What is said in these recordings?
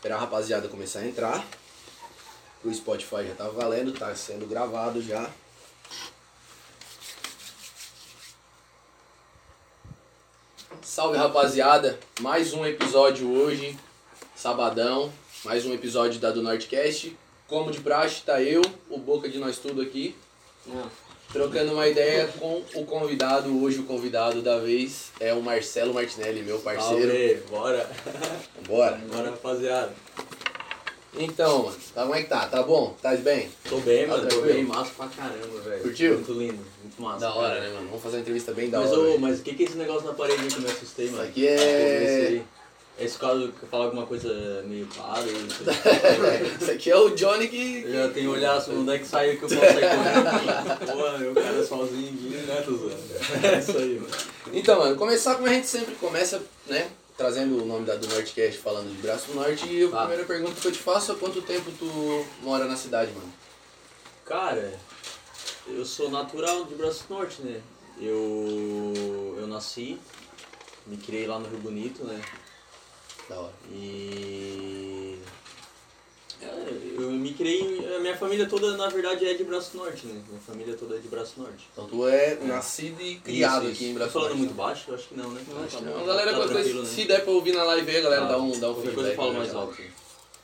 Esperar a rapaziada começar a entrar. O Spotify já tá valendo, tá sendo gravado já. Salve rapaziada, mais um episódio hoje, sabadão, mais um episódio da do Nordcast. Como de praxe, tá eu, o Boca de Nós Tudo aqui, trocando uma ideia com o convidado. Hoje o convidado da vez é o Marcelo Martinelli, meu parceiro. Salve, bora. Bora. Bora, rapaziada. Então, mano, tá, como é que tá? Tá bom? Tá bem? Tô bem, Tá mano. Tô bem, massa pra caramba, velho. Curtiu? Muito lindo, muito massa. Da hora, cara. né, mano? Vamos fazer uma entrevista bem da Mas, hora. ô, mas o que que é esse negócio na parede que eu me assustei, mano? aqui é- esse. Esse caso que eu falo alguma coisa meio clara e Isso aqui é o Johnny que. Já que olhar assim, onde é que saiu que eu posso sair correndo. Pô, eu cara sozinho aqui, né, Tuzano? É isso aí, mano. Então, mano, começar como a gente sempre começa, né? Trazendo o nome da do Nordcast falando de Braço Norte. E a Tá. primeira pergunta que eu te faço é quanto tempo tu mora na cidade, mano? Cara, eu sou natural de Braço Norte, né? Eu, eu nasci, me criei lá no Rio Bonito, né? Da hora. E. é, eu me criei. A minha família toda, na verdade, é de Braço Norte, né? Minha família toda é de Braço Norte. Então tu é nascido e criado Isso, aqui em Tô Braço falando Norte. muito baixo? Eu acho que não, né? Acho Tá não. Galera, tá coisa, né? se der pra ouvir na live aí, a galera Tá. dá um, dá um feedback. coisa eu falo né, mais alto.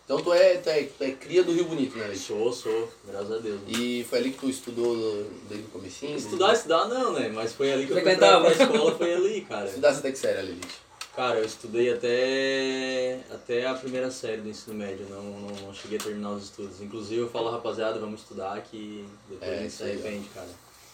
Então tu é, tu é, tu é cria do Rio Bonito, né? Sou, sou, graças a Deus. E foi ali que tu estudou desde o comecinho? Estudar, estudar não, né? Mas foi ali que eu Frequentava. pra escola, foi ali, cara. Estudasse até que série ali, Leite? Cara, eu estudei até, até a primeira série do ensino médio, não, não, não cheguei a terminar os estudos. Inclusive eu falo, rapaziada, vamos estudar que depois É, a gente se arrepende, cara.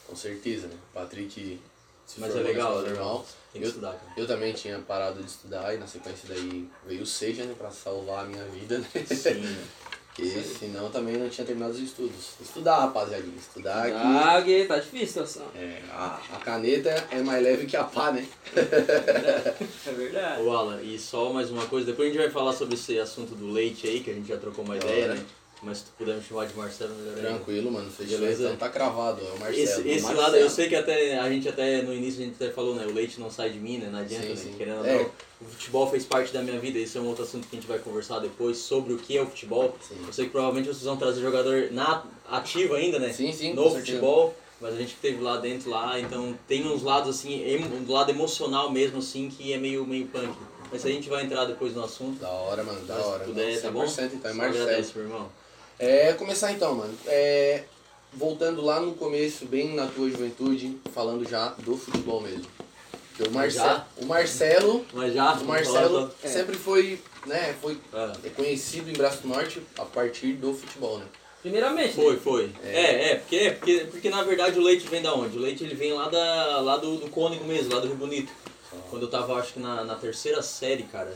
Com certeza, né? Patrick se Mas é legal, é normal. Tem que Eu- estudar, cara. Eu também tinha parado de estudar e na sequência daí veio o Seja, né, pra salvar a minha vida, né? Sim, Porque senão também não tinha terminado os estudos. Estudar, rapaziadinha, estudar que Ah, que tá difícil a situação. é, a, a caneta é mais leve que a pá, né? É verdade. Ô Alan, e só mais uma coisa, depois a gente vai falar sobre esse assunto do leite aí, que a gente já trocou uma Da ideia, hora. né? Mas se tu puder me chamar de Marcelo, melhor ainda. Tranquilo, mano. Fechou. Beleza. Então tá cravado, é o Marcelo. Esse, esse Marcelo. lado, eu sei que até a gente até no início a gente até falou, né? O leite não sai de mim, né? Não adianta, Sim, né? sim. Querendo É. não. O futebol fez parte da minha vida, esse é um outro assunto que a gente vai conversar depois sobre o que é o futebol. Sim. Eu sei que provavelmente vocês vão trazer jogador na, ativo ainda, né? Sim, sim, no futebol, mas a gente teve lá dentro lá, então tem uns lados assim, emo- um lado emocional mesmo assim, que é meio, meio punk. Mas a gente vai entrar depois no assunto. Da hora, mano, da hora. se puder, tá bom? 100%, então é Marcelo. agradece, meu irmão. É, começar então, mano. É, voltando lá no começo, bem na tua juventude, falando já do futebol mesmo. Porque o, Marce Já? o Marcelo, Mas já, o Marcelo É. sempre foi, né, foi Ah, conhecido em Braço Norte a partir do futebol, né? Primeiramente, Foi, foi. É. É, é, porque, porque, porque na verdade o leite vem da onde? O leite ele vem lá, da, lá do, do Cônigo mesmo, lá do Rio Bonito. Quando eu tava, acho que na, na terceira série, cara.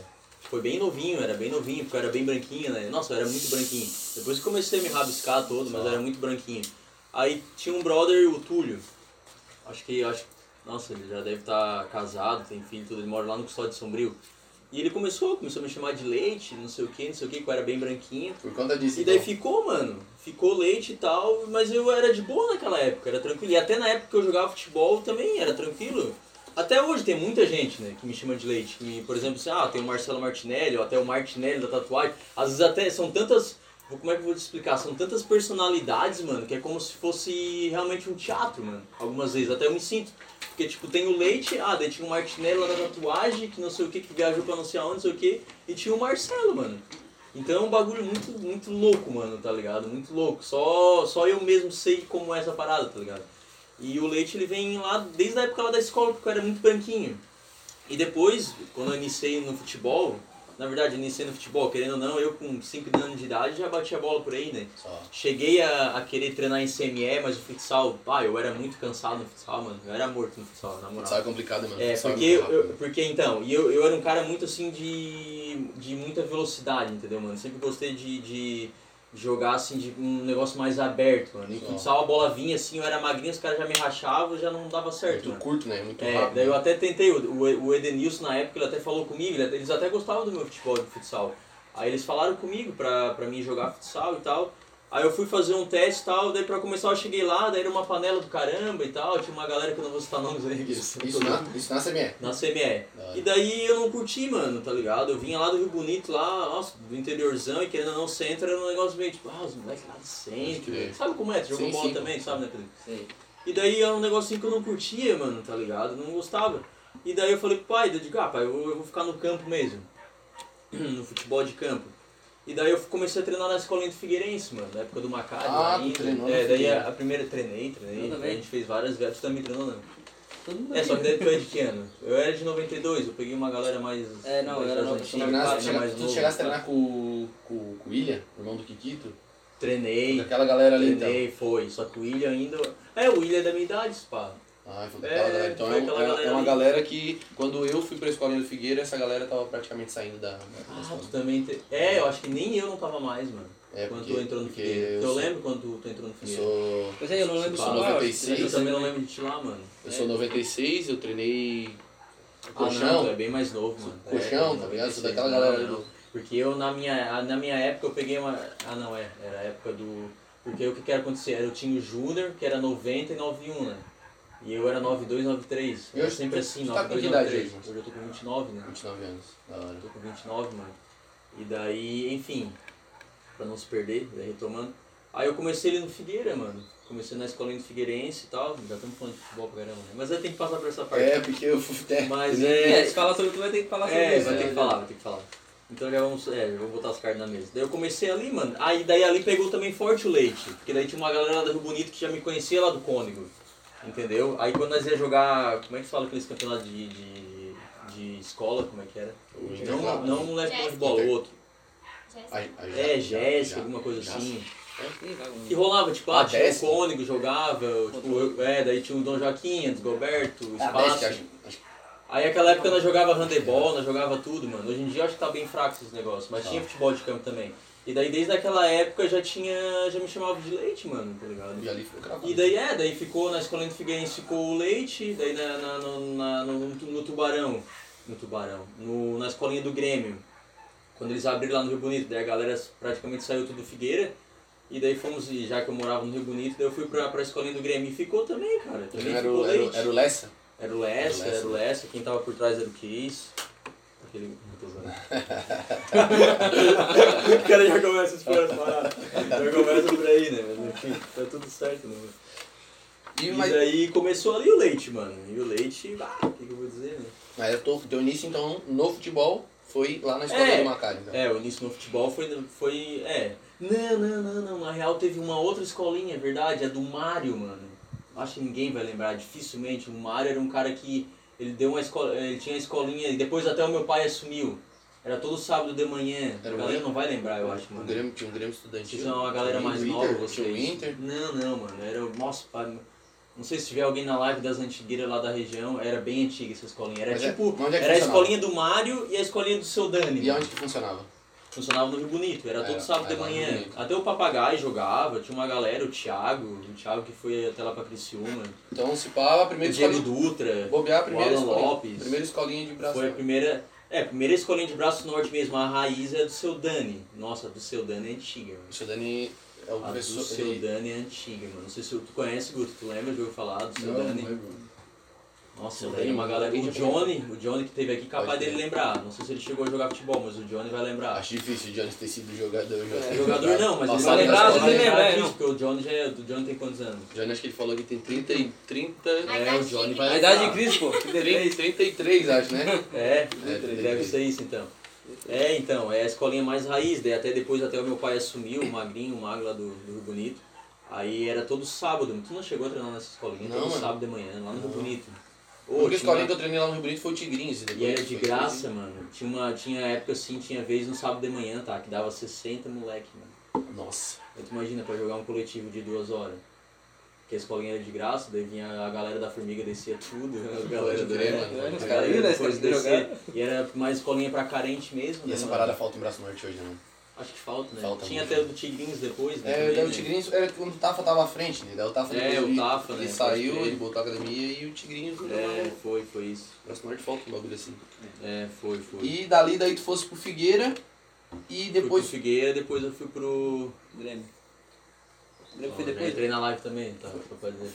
Foi bem novinho, era bem novinho, porque eu era bem branquinho, né? Nossa, eu era muito branquinho. Depois que comecei a me rabiscar todo, mas eu era muito branquinho. Aí tinha um brother, o Túlio. Acho que, acho, nossa, ele já deve estar casado, tem filho, tudo. Ele mora lá no Custódio Sombrio. E ele começou, começou a me chamar de leite, não sei o que, não sei o que, que eu era bem branquinho. Por conta disso, E daí então. ficou, mano. Ficou leite e tal, mas eu era de boa naquela época, era tranquilo. E até na época que eu jogava futebol também era tranquilo. Até hoje tem muita gente, né, que me chama de leite. Me- por exemplo, assim, ah, tem o Marcelo Martinelli, ou até o Martinelli da tatuagem. Às vezes até são tantas. Como é que eu vou te explicar? São tantas personalidades, mano, que é como se fosse realmente um teatro, mano. Algumas vezes, até eu me sinto. Porque, tipo, tem o Leite, ah, daí tinha o Martinelli lá da tatuagem, que não sei o que, que viajou pra não sei aonde, não sei o que, e tinha o Marcelo, mano. Então é um bagulho muito, muito louco, mano, tá ligado? Muito louco. Só, só eu mesmo sei como é essa parada, tá ligado? E o Leite, ele vem lá desde a época lá da escola, porque eu era muito branquinho. E depois, quando eu iniciei no futebol, na verdade, eu iniciei no futebol, querendo ou não, eu com 5 anos de idade já batia bola por aí, né? Só. Cheguei a, a querer treinar em CME, mas o futsal, pá, eu era muito cansado no futsal, mano. Eu era morto no futsal, na moral. Futsal é complicado, mano. É, Futsal porque, muito eu, porque então, e eu, eu era um cara muito assim de, de muita velocidade, entendeu, mano? Sempre gostei de, de jogar assim, de um negócio mais aberto, mano. E futsal a bola vinha assim, eu era magrinho, os caras já me rachavam, já não dava certo, Muito mano. curto, né? Muito É, rápido. daí eu até tentei, o, o Edenilson na época ele até falou comigo, eles até gostavam do meu futebol de futsal. Aí eles falaram comigo pra, pra mim jogar futsal e tal. Aí eu fui fazer um teste e tal, daí pra começar eu cheguei lá, daí era uma panela do caramba e tal, tinha uma galera que eu não vou citar nomes aí. Isso, isso, na, isso na CME. na CME. E daí eu não curti, mano, tá ligado? Eu vinha lá do Rio Bonito, lá, nossa, do interiorzão, e querendo ou não, centro era um negócio meio tipo, ah, os moleques lá do centro. Sabe como é? Tu jogou Sim, bola sim, também, sim. sabe, né, Pedro? Sim. E daí era um negocinho que eu não curtia, mano, tá ligado? Não gostava. E daí eu falei pro pai, eu digo, ah, pai, eu, eu vou ficar no campo mesmo. no futebol de campo. E daí eu comecei a treinar na escolinha do Figueirense, mano, na época do Macari. Ah, tu ainda. treinou no É, daí a, a primeira treinei, treinei. A gente fez várias vezes. Tu também treinou, não? Todo mundo É, só que daí tu é de que ano? Eu era de 92, eu peguei uma galera mais. É, não, mais eu era chega- mais tu novo. chegasse a treinar com, com, com o William, irmão do Kikito? Treinei, Aquela galera ali então. treinei, foi. Só que o William ainda. É, o William é da minha idade, pá. Ah, foi É, galera. Então foi é, um- aquela é- galera é uma ali. galera que, quando eu fui pra escolinha do Figueira, essa galera tava praticamente saindo da, da Ah, escola. tu também. Te... É, eu acho que nem eu não tava mais, mano. É, quando porque- tu entrou no Figueira. eu Eu, sou- lembro quando tu, tu entrou no Eu Figueira. sou, Pois é, eu não lembro isso lá, eu acho. 96, Eu também não lembro de ti lá, mano. eu sou 96, eu treinei Ah, colchão. não, tu é bem mais novo, mano. Colchão, É, tá ligado? Sou 96, daquela não, galera não. do- Porque eu, na minha, na minha época, eu peguei uma... Ah, não, é. Era a época do... Porque o que que era acontecer? Eu tinha o Júnior, que era 90 e 91, né? E eu era 92, 93. E Era hoje sempre assim, tá com 92, que idade 93. hoje? Eu tô com 29, né? 29 anos. Da hora. Eu tô com 29, mano. E daí, enfim, pra não se perder, daí retomando. Aí eu comecei ali no Figueira, mano. Comecei na escolinha do Figueirense e tal. Já estamos falando de futebol pra caramba, né? Mas eu tenho que passar por essa parte. É, porque eu fui. É, Mas É, é. falar sobre tu vai ter que falar sobre É, isso. vai ter que falar, vai ter que falar. Então já vamos, é, já vou botar as cartas na mesa. Daí eu comecei ali, mano. Aí daí ali pegou também forte o leite. Porque daí tinha uma galera lá do Rio Bonito que já me conhecia lá do Cônigo. Entendeu? Aí quando nós ia jogar. Como é que fala aqueles campeonatos de, de, de escola? Como é que era? Não, não um leve de bola, o outro. É, Jéssica, alguma coisa assim. Ih, vai, E rolava, tipo, ah, Ah, tinha Jéssica. o Cônigo, jogava, tipo, eu- é, daí tinha o Dom Joaquim, Desgoberto, o Ah, Espaço. 10, que acho- acho- Aí aquela época nós jogava handebol, nós jogava tudo, mano. Hoje em dia eu acho que tá bem fraco esses negócios, mas Tá. tinha futebol de campo também. E daí desde aquela época já tinha. já me chamava de leite, mano, tá ligado? E ali ficou cravado. E daí é, daí ficou na escolinha do Figueirense ficou o leite, daí na, na- no, na- no, no tubarão. No tubarão. No, na escolinha do Grêmio. Quando eles abriram lá no Rio Bonito, daí a galera praticamente saiu tudo do Figueira. E daí fomos, e já que eu morava no Rio Bonito, daí eu fui pra, pra escolinha do Grêmio e ficou também, cara. Também Era ficou o, era, leite. era o Lessa? Era o Lessa, Era o era Lessa, quem tava por trás era o Case. Aquele. O cara já começa a expor as paradas. Já começa por aí, né? Mas enfim, tá tudo certo, né? E, E mas, daí começou ali o leite, mano. E o leite, ah, o que, que eu vou dizer, né? mas eu tô, teu início, então, no futebol, foi lá na escola É. do Macari. Então. É, o início no futebol foi. foi é. Não, não, não, não. Na real teve uma outra escolinha, é verdade, a do Mário, mano. Acho que ninguém vai lembrar, dificilmente. O Mário era um cara que. Ele deu uma escola. Ele tinha escolinha e depois até o meu pai assumiu. Era todo sábado de manhã. Era a o galera não vai lembrar, eu acho, O mano. Grêmio, tinha um Grêmio estudantil. São uma galera tinha o mais Inter, nova, Tinha vocês. o Inter. Não, não, mano. Era. Nossa, pai. Não sei se tiver alguém na live das antigueiras lá da região, era bem antiga essa escolinha. Era Mas é- tipo. é era a escolinha do Mário e a escolinha do seu Dani. E onde que funcionava? Funcionava no Rio Bonito, era todo Era, sábado de manhã. Bonito. Até o papagaio jogava, tinha uma galera, o Thiago, o Thiago que foi até lá pra Criciúma, Então, se pá, a o primeira Diego escolinha. Dutra, Bobear a primeira o Alan escolinha. Lopes. Primeira escolinha de braço. foi a primeira. É, a primeira escolinha de braço norte mesmo, a raiz é do seu Dani. Nossa, a do seu Dani é antiga, mano. O seu Dani é o A do professor. seu ele- Dani é antiga, mano. Não sei se tu conhece, Guto, tu lembra de eu falar do seu Dani? Nossa, daí Dani, uma galera. O Johnny, o Johnny que teve aqui, capaz dele lembrar. Não sei se ele chegou a jogar futebol, mas o Johnny vai lembrar. Acho difícil o Johnny ter sido jogador. É, jogador não, mas ele Passado vai lembrar, ele lembra, lembrar é, não. porque o Johnny já é, o Johnny tem quantos anos? Johnny acho que ele falou que tem 30 e 30. A É, o Johnny vai A idade de Cristo, pô. Que beleza. 33, acho, né? É, É, deve ser isso então. É, então, é a escolinha mais raiz, daí até depois até o meu pai assumiu, o magrinho, o magro lá do, do Rio Bonito. Aí era todo sábado, tu não chegou a treinar nessa escolinha, Não, todo mano. sábado de manhã, lá no Rio. Bonito. Única tinha escolinha uma- que eu treinei lá no Rio Bonito foi o Tigrinhos. E era de graça, mano. Tinha, uma, tinha época assim, tinha vez no sábado de manhã, tá? Que dava 60 moleque, mano. Nossa. Aí tu imagina pra jogar um coletivo de duas horas. Que a escolinha era de graça, daí vinha a galera da formiga descia tudo, a galera mano. É, Pode os caras iam, né? depois descer. E era uma escolinha pra carente mesmo. E né, essa mano? parada falta em Braço Norte hoje, né? Acho que falta, né? Falta Tinha muito. até o do Tigrinhos depois, né? É, também, o né? Tigrinhos era quando o Tafa tava à frente, né? Daí o Tafa É, o ele- Tafa, ele né? saiu, Pode crer. ele voltou à academia e o Tigrinhos não É, é. foi, foi isso. Braço Norte falta um bagulho assim. É, foi, foi. E dali daí tu fosse pro Figueira e Fui depois. pro Figueira, depois eu fui pro. Grêmio. O Grêmio foi depois. entrei na live também, tá?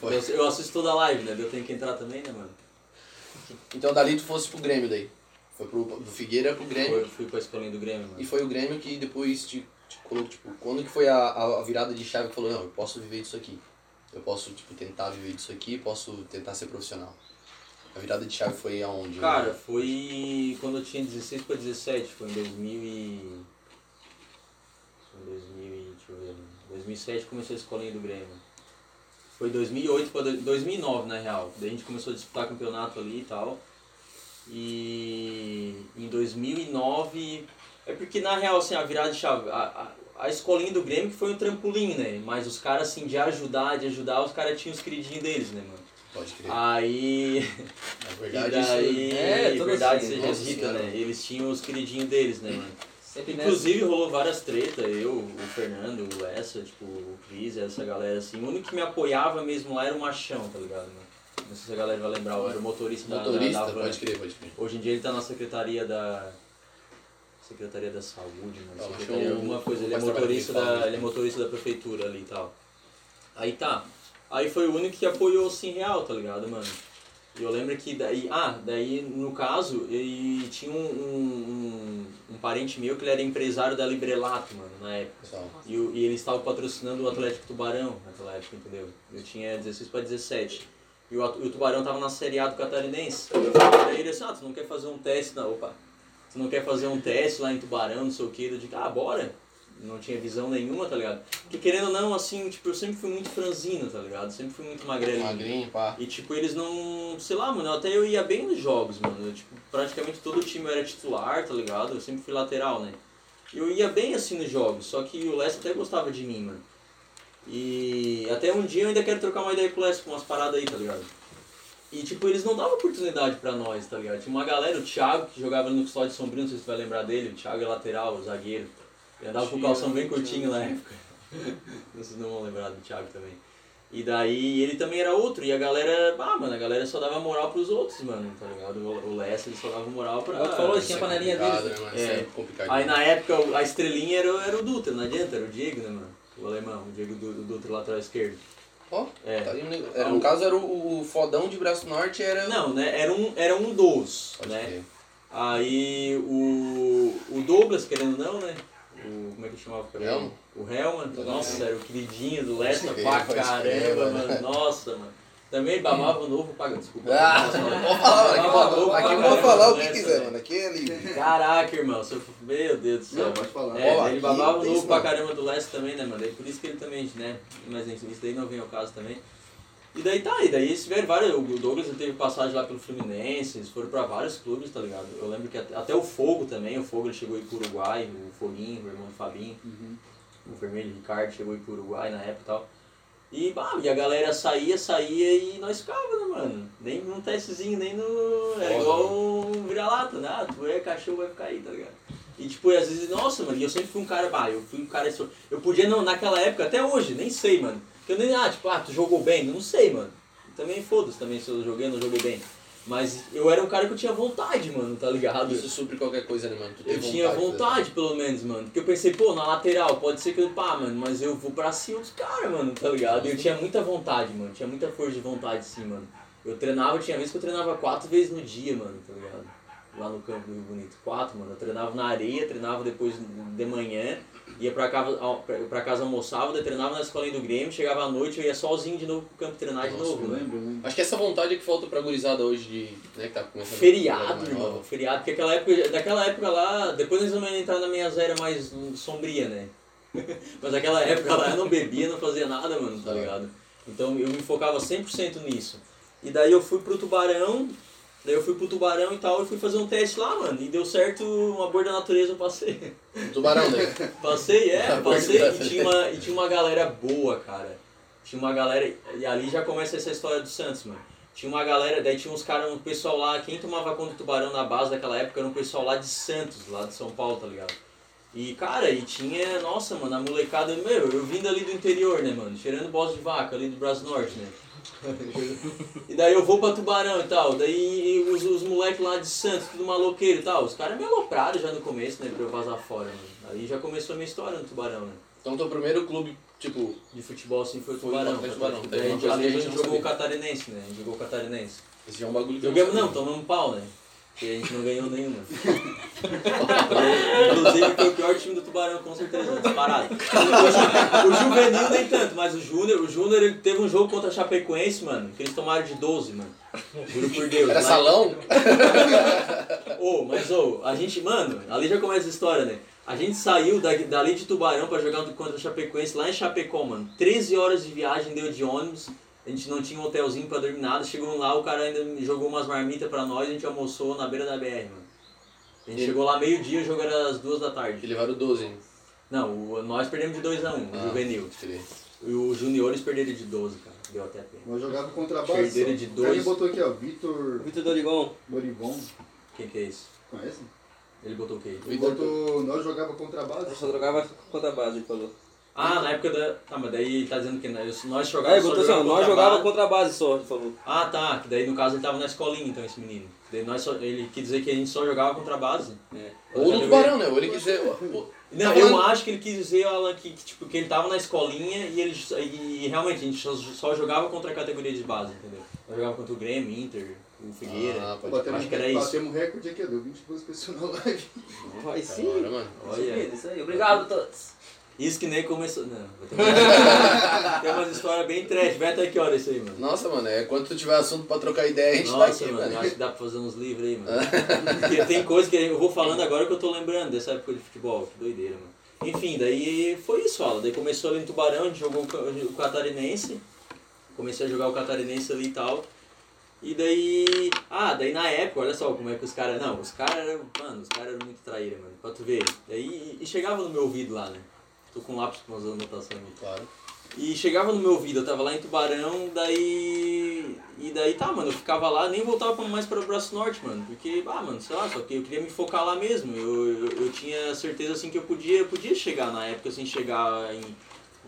Foi. Eu, eu assisto toda a live, né? Eu tenho que entrar também, né, mano? Então dali tu fosse pro Grêmio daí. Foi pro, do Figueira pro Grêmio. Eu fui pra escolinha do Grêmio, mano. E foi o Grêmio que depois te, te colocou, tipo, quando que foi a, a, virada de chave que falou, não, eu posso viver disso aqui. Eu posso, tipo, tentar viver disso aqui, posso tentar ser profissional. A virada de chave foi aonde? Cara, foi quando eu tinha 16 pra 17, foi em 2000 e... Foi em 2000 e... deixa eu ver... 2007 começou a escolinha do Grêmio. Foi 2008 pra... do- 2009, na real. Daí a gente começou a disputar campeonato ali e tal. E em 2009... É porque, na real, assim, a virada de chave... A, a, a escolinha do Grêmio que foi um trampolim, né? Mas os caras, assim, de ajudar, de ajudar, os caras tinham os queridinhos deles, né, mano? Pode crer. Aí... Na verdade, daí, isso... É, tudo verdade assim, seja nossa dita, né? Eles tinham os queridinhos deles, né, mano? Sempre nessa. Inclusive rolou várias tretas, eu, o Fernando, o Essa, tipo, o Cris, essa galera assim. O único que me apoiava mesmo lá era o Machão, tá ligado, mano? Não sei se a galera vai lembrar, era o motorista, da- Motorista, da, da van. pode crer, pode crer. Hoje em dia ele tá na secretaria da. Secretaria da Saúde, mano. Secretaria show. alguma coisa. Ele é motorista da. Ele é motorista da prefeitura ali e tal. Aí tá. Aí foi o único que apoiou assim real, tá ligado, mano? E eu lembro que daí. Ah, daí no caso, ele tinha um, um, um, um parente meu que ele era empresário da Librelato, mano, na época. E, o- e ele estava patrocinando o Atlético Tubarão naquela época, entendeu? Eu tinha 16 para 17. E o, e o Tubarão tava na Série A do Catarinense. Eu falei pra ele assim, ah, tu não quer fazer um teste na... Opa! Tu não quer fazer um teste lá em Tubarão, não sei o que. Eu digo, ah, bora! Não tinha visão nenhuma, tá ligado? Porque querendo ou não, assim, tipo, eu sempre fui muito franzino, tá ligado? Sempre fui muito magrelinho. magrinho, pá. E tipo, eles não. Sei lá, mano, até eu ia bem nos jogos, mano. Eu, tipo, praticamente todo o time era titular, tá ligado? Eu sempre fui lateral, né? E eu ia bem assim nos jogos, só que o Lester até gostava de mim, mano. E até um dia eu ainda quero trocar uma ideia com o Lester com umas paradas aí, tá ligado? E tipo, eles não davam oportunidade pra nós, tá ligado? Tinha uma galera, o Thiago, que jogava no Custódio Sombrio, não sei se você vai lembrar dele, o Thiago é lateral, o zagueiro. Ele andava com o calção bem curtinho na época. Vocês não vão lembrar do Thiago também. E daí ele também era outro, e a galera, ah, mano, a galera só dava moral pros outros, mano, tá ligado? O Lester ele só dava moral pra. Tu falou, Isso tinha é panelinha deles, Né? É. É. Aí na época a estrelinha era, era o Dutra, não adianta, era o Diego, né, mano? O alemão, o Diego do, do Dutra lateral esquerdo. Ó, É. tá aí um. Era, no caso era o, o fodão de Braço Norte, era... Não, né? Era um, era um dos, Pode né? crer. Aí o, o Douglas, querendo ou não, né? O, como é que chamava o cara? Helman? O Helman, nossa, era o queridinho do Lester Pode pra caramba, mano. mano. Nossa, mano. Também babava o novo paga, desculpa. Ah, pode falar, mano. Aqui, Babava pode- ovo aqui pode falar o que Lester, quiser, mano. Aqui é livre. Caraca, irmão, se eu- meu Deus do céu. Não, pode falar. É, Ó, ele babava o novo isso pra caramba do Leste também, né, mano? Daí por isso que ele também, né? Mas isso daí não vem ao caso também. E daí tá, e daí eles tiveram vários. O Douglas teve passagem lá pelo Fluminense, eles foram pra vários clubes, tá ligado? Eu lembro que até, até o Fogo também, o Fogo ele chegou a ir pro Uruguai, o Foguinho, o irmão do Fabinho, o Vermelho Ricardo chegou a ir pro Uruguai na época e tal. E, bah, e a galera saía, saía e nós ficava, né, mano? Nem num testezinho, nem no. Era igual um vira-lata, né? Ah, tu é cachorro, vai ficar aí, tá ligado? E tipo, às vezes, nossa, mano, e eu sempre fui um cara, bah, eu fui um cara. Eu podia, não, naquela época, até hoje, nem sei, mano. Porque eu nem, ah, tipo, ah, tu jogou bem, não sei, mano. Também foda-se também se eu joguei ou não joguei bem. Mas eu era um cara que eu tinha vontade, mano, tá ligado? Isso supre qualquer coisa, né, mano? Eu tinha de fazer. vontade, pelo menos, mano. Porque eu pensei, pô, na lateral, pode ser que eu, pá, mano, mas eu vou pra cima dos caras, mano, tá ligado? E eu tinha muita vontade, mano. Tinha muita força de vontade, sim, mano. Eu treinava, tinha vezes que eu treinava quatro vezes no dia, mano, tá ligado? Lá no campo do Rio Bonito. Quatro, mano. Eu treinava na areia, treinava depois de manhã, ia pra casa, pra- casa almoçava, treinava na escolinha do Grêmio, chegava à noite, eu ia sozinho de novo pro campo treinar de Nossa, novo, Eu mano. lembro, lembro. Acho que essa vontade é que falta pra gurizada hoje de. né, que tá começando. Feriado, irmão, nova. feriado, porque aquela época, daquela época lá, depois nós vamos entrar na minha era mais sombria, né? Mas naquela época lá eu não bebia, não fazia nada, mano, tá ligado? Então eu me focava 100% nisso. E daí eu fui pro Tubarão, daí eu fui pro Tubarão e tal, e fui fazer um teste lá, mano, e deu certo, uma boa da natureza eu passei. Tubarão, né? Passei, é, passei e tinha, uma, e tinha uma galera boa, cara. Tinha uma galera, e ali já começa essa história do Santos, mano. Tinha uma galera, daí tinha uns caras, um pessoal lá, quem tomava conta do tubarão na base daquela época era um pessoal lá de Santos, lá de São Paulo, tá ligado? E, cara, e tinha, nossa, mano, a molecada, meu, eu vindo ali do interior, né, mano, cheirando bosta de vaca ali do Braço Norte, né? e daí eu vou pra Tubarão e tal, daí os, os moleques lá de Santos, tudo maloqueiro e tal, os caras me alopraram já no começo, né, pra eu vazar fora, mano. Aí já começou a minha história no Tubarão, né? Então teu primeiro clube, tipo, De futebol assim foi o Foi Tubarão. o Tubarão, Daí a gente, a gente jogou o catarinense, né? A gente jogou o catarinense. esse é um bagulho que eu Jogamos, não, tomamos um pau, né? Porque a gente não ganhou nenhuma. Inclusive foi o pior time do Tubarão, com certeza, disparado. O, o juvenil nem tanto, mas o Júnior, o Júnior ele teve um jogo contra a Chapecoense, mano, que eles tomaram de 12, mano. Juro por Deus. Era Lá- salão? Ô, mas ô, a gente, mano, ali já começa a história, né? A gente saiu da, dali de Tubarão pra jogar contra a Chapecoense lá em Chapecó, mano. 13 horas de viagem deu de ônibus. A gente não tinha um hotelzinho pra dormir nada. Chegou lá, o cara ainda jogou umas marmitas pra nós, a gente almoçou na beira da BR, mano. A gente E- chegou lá meio-dia, o jogo era às duas da E tarde. levaram 12, hein? Não, o- nós perdemos de 2x1, um, o Ah, juvenil. E os juniores perderam de 12, cara. Deu até pena. Nós jogava contra a base. Perderam de O dois. cara botou aqui, ó, Vitor Vitor Dorigon. Morivon. Quem que é esse? Conhece? Ele botou o quê? Ele botou. Nós jogava contra a Eu base. só jogava contra a base, ele falou. Ah, na época da. Tá, mas daí ele tá dizendo que nós jogávamos. ele botou assim, ó, nós jogava contra a base só, ele falou. Ah, tá. Que daí no caso ele tava na escolinha, então, esse menino. Daí nós só, ele quis dizer que a gente só jogava contra a base. É. Ou no tubarão, né? Ou ele quis dizer. Não, Tá eu falando- acho que ele quis dizer, Alan, que, que, tipo, que ele tava na escolinha e ele e, realmente a gente só, só jogava contra a categoria de base, entendeu? Nós jogava contra o Grêmio, Inter, o Figueira. Ah, pode Batemos, acho que era isso. batemos recorde aqui, deu 22 pessoas na live. Vai Da hora, mano. Olha. Isso aí, obrigado a todos. Isso que nem começou. Não, tem umas histórias bem trash. Vai até que hora isso aí, mano? Nossa, mano, é quando tu tiver assunto pra trocar ideia, a gente tá Nossa, aqui, mano, eu mano. acho que dá pra fazer uns livros aí, mano. Porque tem coisa que eu vou falando agora que eu tô lembrando dessa época de futebol. Que doideira, mano. Enfim, daí foi isso, Alan. Daí começou ali em Tubarão, a gente jogou o Catarinense. Comecei a jogar o Catarinense ali e tal. E daí. Ah, daí na época, olha só como é que os caras. Não, os caras eram. Mano, os caras eram muito traíra, mano. Pra tu ver. Daí. E chegava no meu ouvido lá, né? Tô com lápis com umas anotações aqui. Claro. E chegava no meu ouvido, eu tava lá em Tubarão, daí. E daí tá, mano, eu ficava lá, nem voltava mais para o Braço Norte, mano. Porque, ah, mano, sei lá, só que eu queria me focar lá mesmo. Eu, eu, eu tinha certeza assim que eu podia, podia chegar na época, assim, chegar em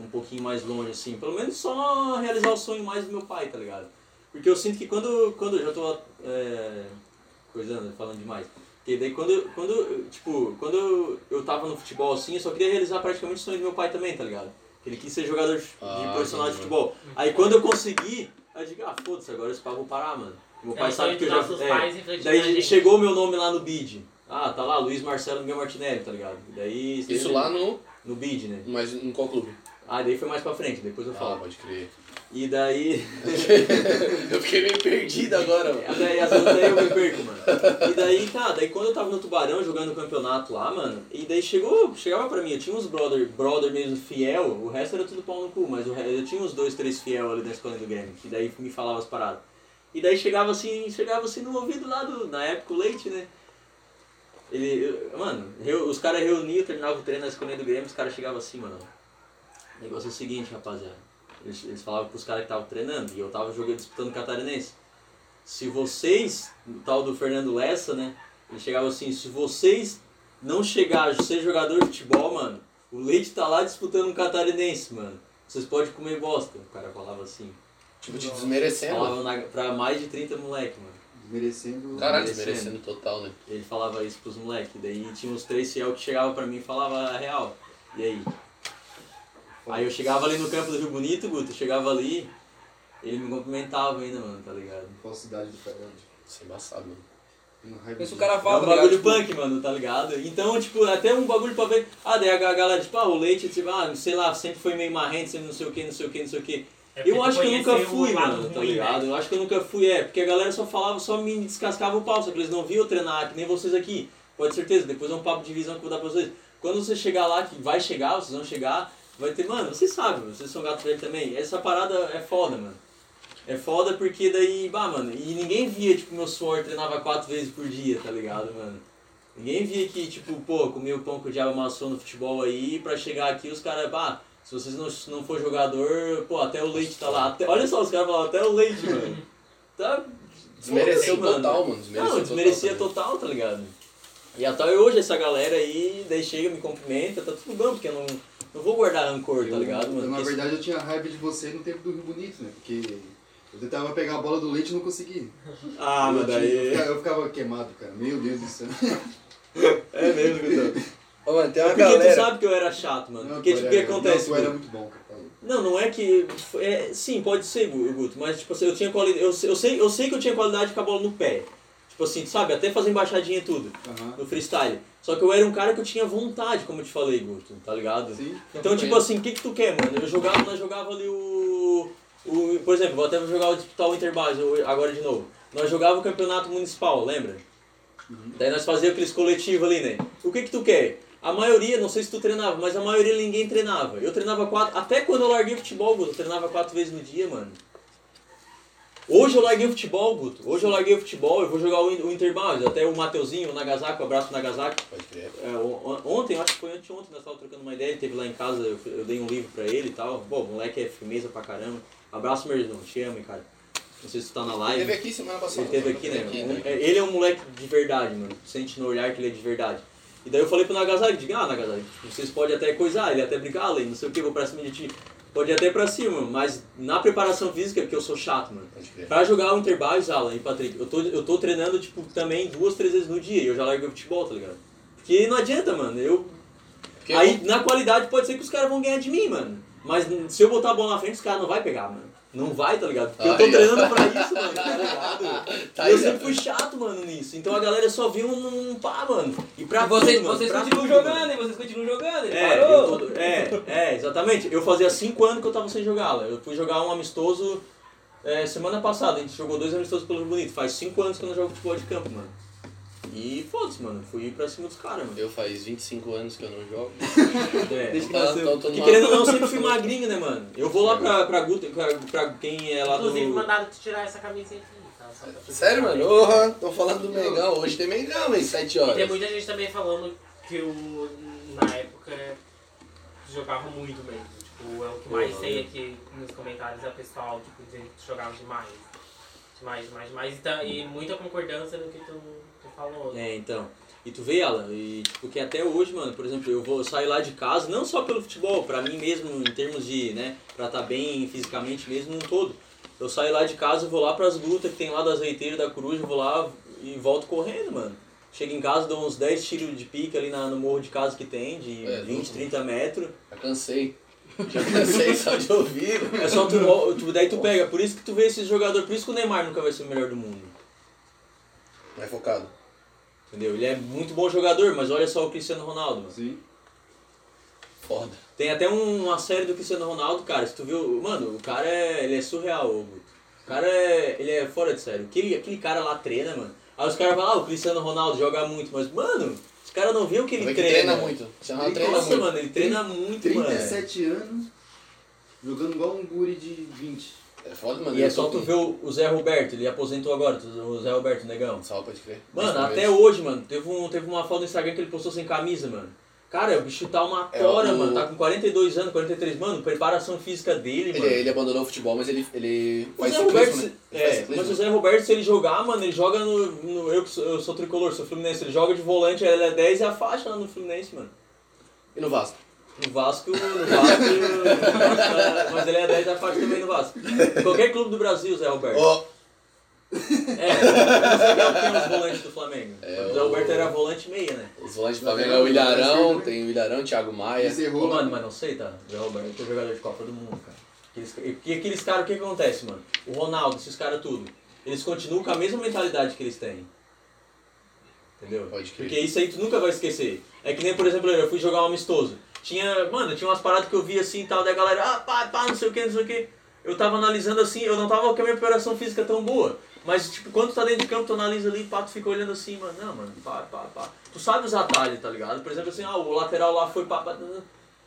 um pouquinho mais longe, assim. Pelo menos só realizar o sonho mais do meu pai, tá ligado? Porque eu sinto que quando, quando eu já tô é, coisando, falando demais. Porque daí quando, quando, tipo, quando eu, eu tava no futebol assim, eu só queria realizar praticamente o sonho do meu pai também, tá ligado? Ele quis ser jogador de Ah, profissional de futebol. Aí quando eu consegui, eu digo, ah, foda-se, agora esse pau eu vou parar, mano. Meu pai É sabe que eu já. é, daí chegou o meu nome lá no bid. Ah, tá lá, Luiz Marcelo Miguel Martinelli, tá ligado? Daí. Isso lá no. No bid, né? Mas em qual clube? Ah, daí foi mais pra frente, depois eu Ah, falo. pode crer. E daí. Eu fiquei meio perdido agora, mano. E daí, às vezes daí eu me perco, mano. E daí, tá, daí quando eu tava no Tubarão jogando o campeonato lá, mano, e daí chegou, chegava pra mim, eu tinha uns brother, brother mesmo fiel, o resto era tudo pau no cu, mas eu tinha uns dois, três fiel ali na escola do Grêmio, que daí me falava as paradas. E daí chegava assim, chegava assim no ouvido lá do, na época o Leite, né? Ele, eu- mano, os caras reuniam, terminavam o treino na escolinha do Grêmio, os caras chegavam assim, mano. O negócio é o seguinte, rapaziada. Eles, eles falavam pros caras que estavam treinando, e eu tava jogando, disputando catarinense se vocês, o tal do Fernando Lessa, né? Ele chegava assim, se vocês não chegarem a ser jogador de futebol, mano, o Leite tá lá disputando um catarinense, mano. Vocês podem comer bosta. O cara falava assim. Tipo, te desmerecendo. Falava na, pra mais de 30 moleque, mano. Desmerecendo. Caralho, desmerecendo. total, né? Ele falava isso pros moleques. Daí tinha uns três fiel que chegavam pra mim e falavam a real. E aí? Aí eu chegava ali no campo do Rio Bonito, Guto, eu chegava ali, ele me cumprimentava ainda, mano, tá ligado? Falsidade do caralho. Isso é embaçado, mano. Isso o cara É fala, um tá ligado? bagulho Tipo, punk, mano, tá ligado? Então, tipo, até um bagulho pra ver. Ah, daí a galera, tipo, ah, o leite, tipo, ah, sei lá, sempre foi meio marrento, sempre não sei o que, não sei o que, não sei o que. É Eu acho que eu nunca fui, mano, tá ruim, né? ligado? Eu acho que eu nunca fui, é, porque a galera só falava, só me descascava o pau, só que eles não viam eu treinar, que nem vocês aqui. Pode ter certeza, depois é um papo de visão que eu vou dar pra vocês. Quando você chegar lá, que vai chegar, vocês vão chegar, vai ter, mano, vocês sabem, vocês são gato velho também. Essa parada é foda, mano. É foda porque daí, bah, mano, e ninguém via, tipo, meu suor treinava quatro vezes por dia, tá ligado, mano? Ninguém via que, tipo, pô, comia o pão que o diabo amassou no futebol aí, pra chegar aqui os caras, bah, se vocês não, se não for jogador, pô, até o leite tá lá. Até- olha só, os caras falavam, até o leite, mano. Tá. Desmereceu foda-se, total, mano. Desmereceu Não, desmerecia total. total, tá ligado? E até hoje essa galera aí, daí chega, me cumprimenta, tá tudo bom, porque eu não, não vou guardar rancor, tá Eu- ligado, eu, mano? na verdade eu tinha raiva de você no tempo do Rio Bonito, né? Porque eu tentava pegar a bola do leite e não conseguia. Ah, eu, mas tinha- eu daí. ficava, eu ficava queimado, cara. Meu Deus do céu. É mesmo, Gutão. Ô, mano, tem uma porque tu galera. sabe que eu era chato, mano. Não, Porque, tu tipo, o que acontece? Não, tu era muito bom, cara. Não, não é que. É, sim, pode ser, Gu- Guto, mas tipo eu tinha qualidade. Eu, eu, sei, eu sei que eu tinha qualidade com a bola no pé. Tipo assim, sabe? Até fazer embaixadinha e tudo. Aham. No freestyle. Só que eu era um cara que eu tinha vontade, como eu te falei, Guto, tá ligado? Sim. Então, tipo assim, o que que tu quer, mano? Eu jogava, nós jogava ali o. o por exemplo, vou até jogar o disputar o Interbase agora de novo. Nós jogava o campeonato municipal, lembra? Daí nós fazíamos aqueles coletivos ali, né? O que que tu quer? A maioria, não sei se tu treinava, mas a maioria ninguém treinava. Eu treinava quatro. Até quando eu larguei futebol, Guto, eu treinava quatro vezes no dia, mano. Hoje eu larguei o futebol, Guto. Hoje eu larguei o futebol, eu vou jogar o, In- o Interbase. Até o Mateuzinho, o Nagasaki, um abraço Nagasaki. Pode crer. É, ontem, acho que foi anteontem, nós estávamos trocando uma ideia, ele teve lá em casa, eu, eu dei um livro pra ele e tal. Pô, o moleque é firmeza pra caramba. Abraço, meu irmão, te amo, cara. Não sei se tu tá na Ele live. teve aqui semana passada. Ele teve aqui, né? Aqui, Um- é, ele é um moleque de verdade, mano. Sente no olhar que ele é de verdade. E daí eu falei pro Nagasaki, diga, ah, Nagasaki, vocês podem até coisar, ele até brincar, além, não sei o que, vou pra cima de ti. Pode ir até pra cima, mas na preparação física, porque eu sou chato, mano. Pra jogar o Interbase, Alan e Patrick, eu tô, eu tô treinando, tipo, também duas, três vezes no dia. E eu já larguei o futebol, tá ligado? Porque não adianta, mano. Eu, Porque aí, na qualidade, pode ser que os caras vão ganhar de mim, mano. Mas se eu botar a bola na frente, os caras não vai pegar, mano. Não vai, tá ligado? Porque eu tô treinando pra isso, mano, tá ligado? Tá E eu sempre fui chato, mano, nisso. Então a galera só viu um, um pá, mano. E pra E vocês, tudo, mano, vocês pra continuam tudo, jogando, mano. hein? Vocês continuam jogando. Ele É, parou. eu tô- é, é, exatamente. Eu fazia cinco anos que eu tava sem jogar. Eu fui jogar um amistoso é, semana passada. A gente jogou dois amistosos pelo Rio Bonito. Faz cinco anos que eu não jogo futebol de campo, mano. E foda-se, mano. Fui pra cima dos caras, mano. Eu faz 25 anos que eu não jogo. É. Desde que Tá, nasceu. então tô Que querendo ou não, eu sempre fui magrinho, né, mano? Eu vou lá pra, pra Guta, pra, pra quem é lá do. Inclusive, mandaram tu tirar essa camisa aqui, tá? Sério, mano? Porra, tô falando do Mengão. Hoje tem Mengão, hein? 7 E tem horas. muita gente também falando que o, na época jogava muito mesmo. Tipo, é o que mais tem né? aqui nos comentários é o pessoal, tipo, dizendo que tu jogava demais. Demais, demais, demais. E, tá- e muita concordância no que tu, É, então. E tu vê, Alan, e tipo, que até hoje, mano, por exemplo, eu vou sair lá de casa, não só pelo futebol, pra mim mesmo, em termos de, né, pra estar bem fisicamente mesmo, num todo. Eu saio lá de casa, vou lá pras lutas que tem lá das azeiteiras da coruja, vou lá e volto correndo, mano. Chego em casa, dou uns 10 tiros de pique ali na, no morro de casa que tem, de É, 20, louco. 30 metros. Já cansei. Já cansei só de ouvir. É só tu, tu, daí tu pega, por isso que tu vê esses jogadores, por isso que o Neymar nunca vai ser o melhor do mundo. Mais focado. Entendeu? Ele é muito bom jogador, mas olha só o Cristiano Ronaldo. mano. Sim. Foda. Tem até um- uma série do Cristiano Ronaldo, cara, se tu viu, mano, o cara é, ele é surreal. O cara é, ele é fora de sério. Aquele, aquele cara lá treina, mano. Aí os caras falam, ah, o Cristiano Ronaldo joga muito, mas, mano, os caras não viram que ele Como é treina. treina muito. Você não treina Nossa, muito. mano, ele treina muito, mano. 37 anos, jogando igual um guri de 20. É foda, mano. E é só tu ver o, o Zé Roberto, ele aposentou agora, o Zé Roberto Negão. Só pode crer. Mano, até hoje, mano, teve, um, teve uma foto no Instagram que ele postou sem camisa, mano. Cara, o bicho tá uma É, tora, o- mano. Tá com 42 anos, 43, mano. Preparação física dele, Ele, mano. ele abandonou o futebol, mas ele, ele O faz Zé ciclismo, Roberto, né? Ele é, ciclismo. mas o Zé Roberto, se ele jogar, mano, ele joga no. no- eu, eu sou tricolor, sou Fluminense, ele joga de volante, ele é 10 e a faixa lá no Fluminense, mano. E no Vasco? No Vasco, no Vasco, mas ele é 10 e a faixa também no Vasco. Qualquer clube do Brasil, Zé Roberto. Ó, É, não sei quem é o- quem é os volantes do Flamengo. É, o Zé Roberto era volante meia, né? os volantes do Flamengo é o Ilharão, tem o Ilharão, Thiago Maia. Encerrou. Mano, mas não sei, tá? Zé Roberto é jogador de Copa do Mundo, cara. Aqueles, e aqueles caras, o que acontece, mano? O Ronaldo, esses caras tudo, eles continuam com a mesma mentalidade que eles têm. Entendeu? Pode crer. Porque isso aí tu nunca vai esquecer. É que nem, por exemplo, eu fui jogar um amistoso. Tinha, mano, tinha umas paradas que eu via assim e tal, da galera, ah, pá, pá, não sei o que, não sei o que. Eu tava analisando assim, eu não tava com a minha preparação física tão boa. Mas, tipo, quando tu tá dentro de campo, tu analisa ali, pá, tu fica olhando assim, mano, não, mano, pá, pá, pá. Tu sabe os atalhos, tá ligado? Por exemplo, assim, ah, o lateral lá foi pá, pá.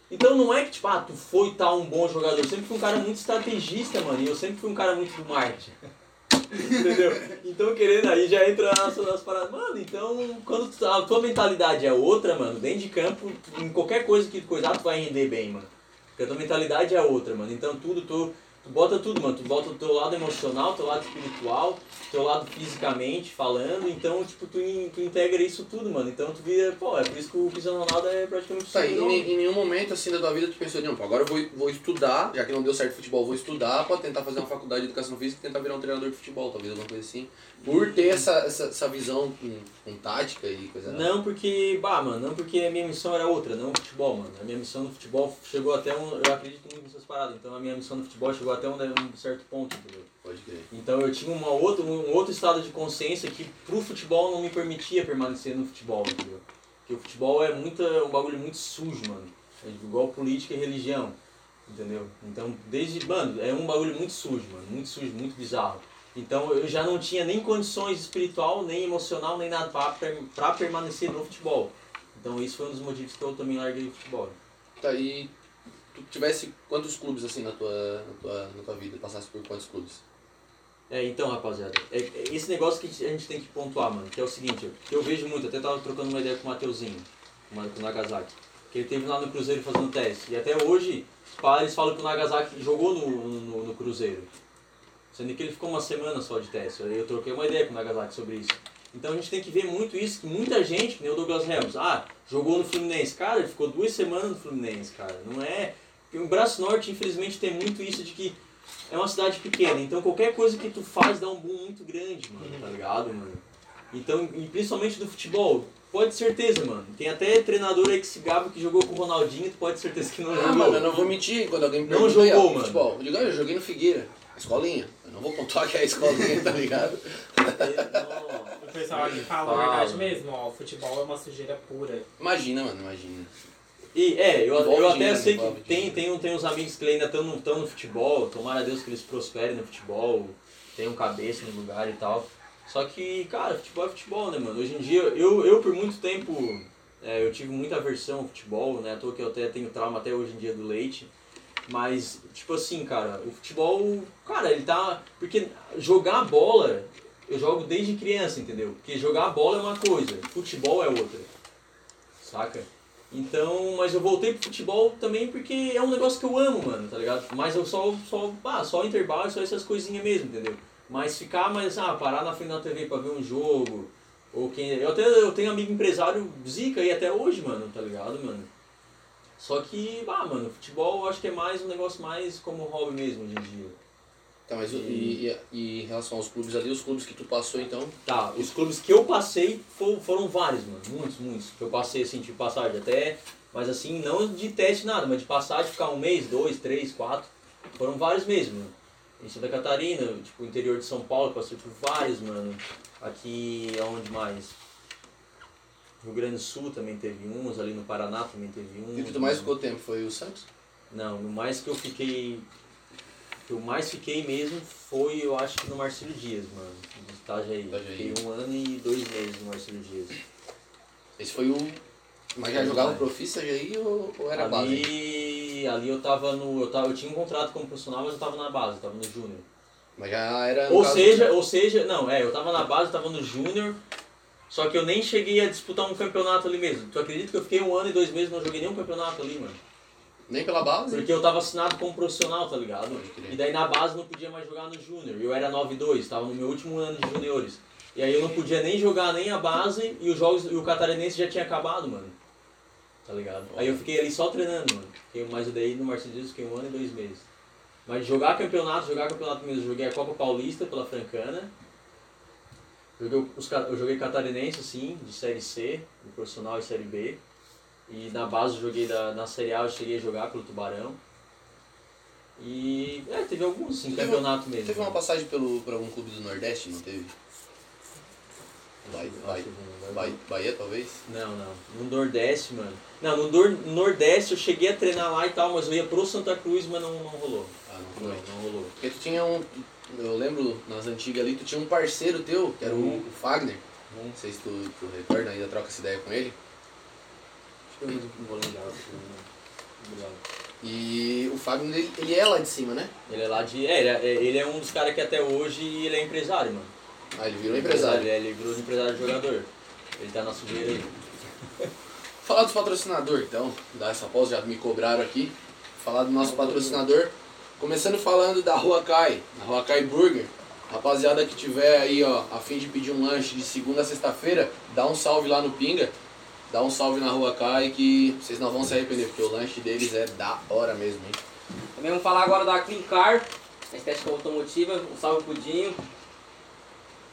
Então não é que, tipo, ah, tu foi tá um bom jogador. Eu sempre fui um cara muito estrategista, mano, e eu sempre fui um cara muito do marketing. Entendeu? Então, querendo aí, já entra nas, nas paradas. Mano, então, quando tu- a tua mentalidade é outra, mano, dentro de campo, em qualquer coisa que coisar, tu vai render bem, mano. Porque a tua mentalidade é outra, mano. Então, tudo, tu, Tu bota tudo, mano. Tu bota o teu lado emocional, teu lado espiritual, teu lado fisicamente falando. Então, tipo, tu, in- tu integra isso tudo, mano. Então tu vira, pô, é por isso que o Cristiano Ronaldo é praticamente Tá, e em, em nenhum momento assim da tua vida tu pensou, não, pô, agora eu vou, vou estudar, já que não deu certo futebol, vou estudar pra tentar fazer uma faculdade de educação física e tentar virar um treinador de futebol, talvez alguma coisa assim. Por ter essa, essa, essa visão com, com tática e coisa Não porque, bah, mano, não porque a minha missão era outra, não o futebol, mano. A minha missão no futebol chegou até um. Eu acredito muito nessas paradas, então a minha missão no futebol chegou até um, um certo ponto, entendeu? Pode crer. Então eu tinha uma outra, um outro estado de consciência que pro futebol não me permitia permanecer no futebol, entendeu? Porque o futebol é muita, um bagulho muito sujo, mano. É igual política e religião, entendeu? Então, desde, mano, é um bagulho muito sujo, mano, muito sujo, muito bizarro. Então eu já não tinha nem condições espiritual, nem emocional, nem nada pra permanecer no futebol. Então isso foi um dos motivos que eu também larguei o futebol. Tá, e tu tivesse quantos clubes assim na tua, na tua, na tua vida? Passasse por quantos clubes? É, então, rapaziada, é, é esse negócio que a gente tem que pontuar, mano, que é o seguinte, que eu vejo muito, até tava trocando uma ideia com o Mateuzinho, com o Nagasaki, que ele teve lá no Cruzeiro fazendo teste, e até hoje, pais falam que o Nagasaki jogou no, no, no Cruzeiro, sendo que ele ficou uma semana só de teste, aí eu troquei uma ideia com o Nagasaki sobre isso. Então a gente tem que ver muito isso, que muita gente, que nem o Douglas Ramos, ah, jogou no Fluminense, cara, ele ficou duas semanas no Fluminense, cara, não é... Porque o Braço Norte, infelizmente, tem muito isso de que é uma cidade pequena, então qualquer coisa que tu faz dá um boom muito grande, mano, tá ligado, mano? Então, e principalmente do futebol, pode ter certeza, mano. Tem até treinador aí que se gaba que jogou com o Ronaldinho, tu pode ter certeza que não Ah, jogou. mano, eu não vou mentir quando alguém me Não jogou, "E aí, mano." Futebol. Eu digo, "Ah, eu joguei no Figueira, escolinha. Eu não vou pontuar que é a escolinha, tá ligado? O pessoal aqui fala a verdade mesmo, ó, o futebol é uma sujeira pura. Imagina, mano, imagina. E, é, eu, eu até sei que tem, tem, tem uns amigos que ainda estão no, tão no futebol, tomara a Deus que eles prosperem no futebol, tenham cabeça no lugar e tal. Só que, cara, futebol é futebol, né, mano? Hoje em dia, eu, eu por muito tempo, é, eu tive muita aversão ao futebol, né? À toa que eu até tenho trauma até hoje em dia do leite. Mas, tipo assim, cara, o futebol, cara, ele tá. Porque jogar bola, eu jogo desde criança, entendeu? Porque jogar bola é uma coisa, futebol é outra. Saca? Então, mas eu voltei pro futebol também porque é um negócio que eu amo, mano, tá ligado? Mas eu só, só, ah, só intervalo, só essas coisinhas mesmo, entendeu? Mas ficar mais, ah, parar na frente da TV pra ver um jogo, ou quem. Eu, até, eu tenho amigo empresário zica aí até hoje, mano, tá ligado, mano? Só que, ah, mano, futebol eu acho que é mais um negócio mais como hobby mesmo hoje em dia. Tá, mas o- e, e, e em relação aos clubes ali, os clubes que tu passou então, Tá, os clubes que eu passei fo- foram vários, mano. Muitos, muitos. Que eu passei assim, de passagem até. Mas assim, não de teste nada, mas de passagem, ficar um mês, dois, três, quatro. Foram vários mesmo, mano. Em Santa Catarina, tipo, interior de São Paulo, passei por vários, mano. Aqui, aonde mais? Rio Grande do Sul também teve uns, ali no Paraná também teve uns. e o que tu mais ficou tempo foi o Santos? Não, no mais que eu fiquei. Que eu mais fiquei mesmo foi, eu acho que no Marcelo Dias, mano. De Itajaí. Itajaí. Fiquei um ano e dois meses no Marcelo Dias. Esse foi o. Mas já jogava profissa já aí ou, ou era base? ali, ali eu tava no. Eu, tava, eu tinha um contrato como profissional, mas eu tava na base, eu tava no Júnior. Mas já era. Ou seja, ou seja, não, é, eu tava na base, eu tava no Júnior, só que eu nem cheguei a disputar um campeonato ali mesmo. Tu acredita que eu fiquei um ano e dois meses e não joguei nenhum campeonato ali, mano? Nem pela base? Porque eu tava assinado como profissional, tá ligado? E daí na base não podia mais jogar no Júnior. Eu era 9-2, tava no meu último ano de juniores. E aí eu não podia nem jogar nem a base e os jogos e o catarinense já tinha acabado, mano. Tá ligado? Aí eu fiquei ali só treinando, mano. Fiquei mais daí no Marcelismo, fiquei um ano e dois meses. Mas jogar campeonato, jogar campeonato mesmo, eu joguei a Copa Paulista pela Francana. Joguei os, eu joguei catarinense, assim, de Série C, o profissional e Série B. E na base eu joguei da, na Série A, eu cheguei a jogar pelo Tubarão. E é, teve alguns sim, Teve campeonato mesmo. Teve uma passagem pelo, por algum clube do Nordeste, não teve? Bahia, Bahia, Bahia, Bahia talvez? Não, não. No Nordeste, mano. Não, no Nor- Nordeste eu cheguei a treinar lá e tal, mas eu ia pro Santa Cruz, mas não, não rolou. Ah, não Não, não rolou. Porque tu tinha um. Eu lembro nas antigas ali, tu tinha um parceiro teu, que era o, Uhum. o Fagner. Não sei se tu, tu recorda, ainda troca essa ideia com ele. Eu não vou lembrar. Obrigado. E o Fagner, ele, ele é lá de cima, né? Ele é lá de. É, ele é, ele é um dos caras que até hoje ele é empresário, mano. Ah, ele virou empresário. Ele, é- ele virou empresário jogador. Ele tá na sujeira aí. Falar dos patrocinadores, então, dar essa pausa, já me cobraram aqui. Falar do nosso patrocinador. Começando falando da Rua Kai, da Rua Kai Burger. Rapaziada que tiver aí, ó, a fim de pedir um lanche de segunda a sexta-feira, dá um salve lá no Pinga. Dá um salve na Rua Kai que vocês não vão se arrepender, porque o lanche deles é da hora mesmo, hein? Também vamos falar agora da Clean Car, a estética automotiva, um salve pro Dinho.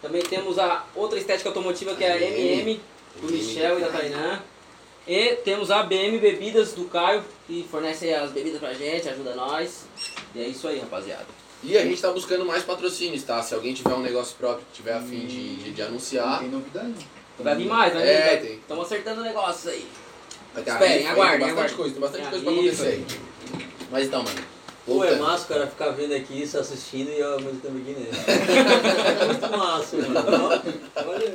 Também temos a outra estética automotiva que é a MM, do Michel e da Tainan. E temos a BM Bebidas do Caio, que fornece as bebidas pra gente, ajuda nós. E é isso aí, rapaziada. E a gente tá buscando mais patrocínios, tá? Se alguém tiver um negócio próprio que tiver a fim de, de, de Não anunciar, tem novidade. Vai vir mais, vai É, tem. Estamos acertando o negócio aí. vai ter a Esperem, aguardem, tem bastante coisa, tem bastante É, coisa pra acontecer aí. Mas então, mano. Pô, é massa o cara ficar vendo aqui, isso assistindo e tempo aqui, né? É muito massa, mano. Olha.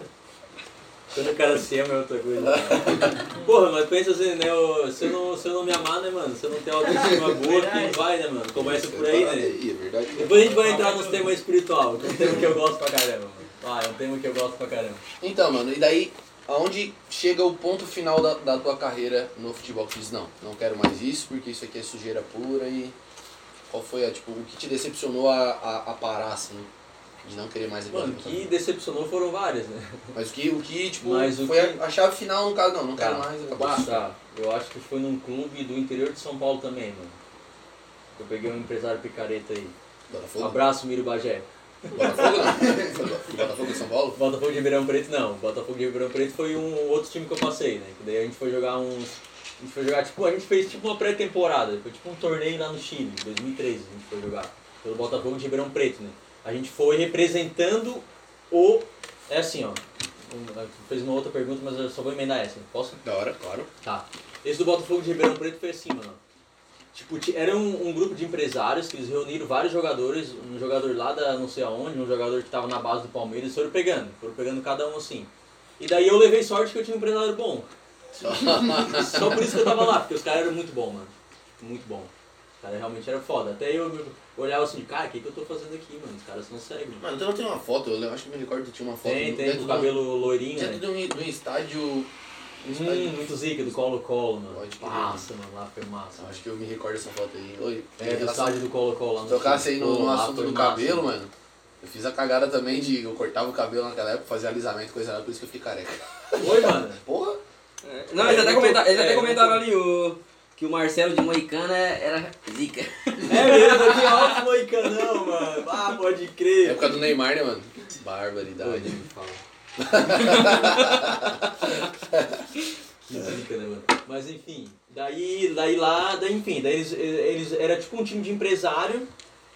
Quando o cara se ama é outra coisa. Porra, mas pensa assim, né? eu- Se eu não, se eu não me amar, né, mano? Se eu não tenho autoestima boa, quem vai, né, mano? Começa por aí, né? É verdade. Depois a gente vai entrar nos temas espiritual, que é um tema que eu gosto pra caramba, mano. Ah, é um tema que eu gosto pra caramba. Então, mano, e daí, aonde chega o ponto final da, da tua carreira no futebol? Tu diz, não, não quero mais isso, porque isso aqui é sujeira pura e... Qual foi, a, tipo, o que te decepcionou a, a, a parar, assim, de não querer mais Mano, dentro? que decepcionou foram várias, né? Mas o que, o que tipo, Mas o foi que- a, chave final, no caso, não, não quero Tá. mais, acabou. Tá, eu acho que foi num clube do interior de São Paulo também, mano. Eu peguei um empresário picareta aí. Abraço, Miro Bagé. Botafogo em São Paulo? Botafogo de Ribeirão Preto não. Botafogo de Ribeirão Preto foi um outro time que eu passei, né? Que daí a gente foi jogar uns. A gente foi jogar, tipo, a gente fez tipo uma pré-temporada. Foi tipo um torneio lá no Chile, em 2013 a gente foi jogar. Pelo Botafogo de Ribeirão Preto, né? A gente foi representando o. É assim, ó. Fez uma outra pergunta, mas eu só vou emendar essa. Posso? Da hora, claro. Tá. Esse do Botafogo de Ribeirão Preto foi assim, mano. Tipo, ti- era um, um grupo de empresários que eles reuniram vários jogadores, um jogador lá da não sei aonde, um jogador que tava na base do Palmeiras, foram pegando, foram pegando cada um assim. E daí eu levei sorte que eu tinha um empresário bom. Só por isso que eu tava lá, porque os caras eram muito bons, mano. Muito bom. Os caras realmente eram foda. Até eu olhava assim, cara, o que, que eu tô fazendo aqui, mano? Os caras são cegos, mano. Então tem uma foto, eu acho que me recordo que tinha uma foto Tem, tem, com o cabelo loirinho, Dentro né? de um, de um estádio... Um Hum, muito zica, do Colo-Colo, mano. Pode crer. Massa, mano, lá foi massa. Acho que eu me recordo dessa foto aí. Oi, É, do estádio do Colo-Colo lá Se no tocasse aí no, Pô, no lá assunto do massa, cabelo, mano. Eu fiz a cagada também de. Eu cortava o cabelo naquela época, fazia alisamento, coisa nada, por isso que eu fiquei careca. Oi, mano. Porra! É, Não, eles até muito- comentaram, eles até é, comentaram ali o, que o Marcelo de Moicana era zica. É mesmo, aqui ó, foi canão, mano. Ah, pode crer. Época do Neymar, né, mano? Barbaridade. me fala. Que zica, né, mano? Mas enfim, daí, daí lá, daí, enfim, daí eles, eles era tipo um time de empresário.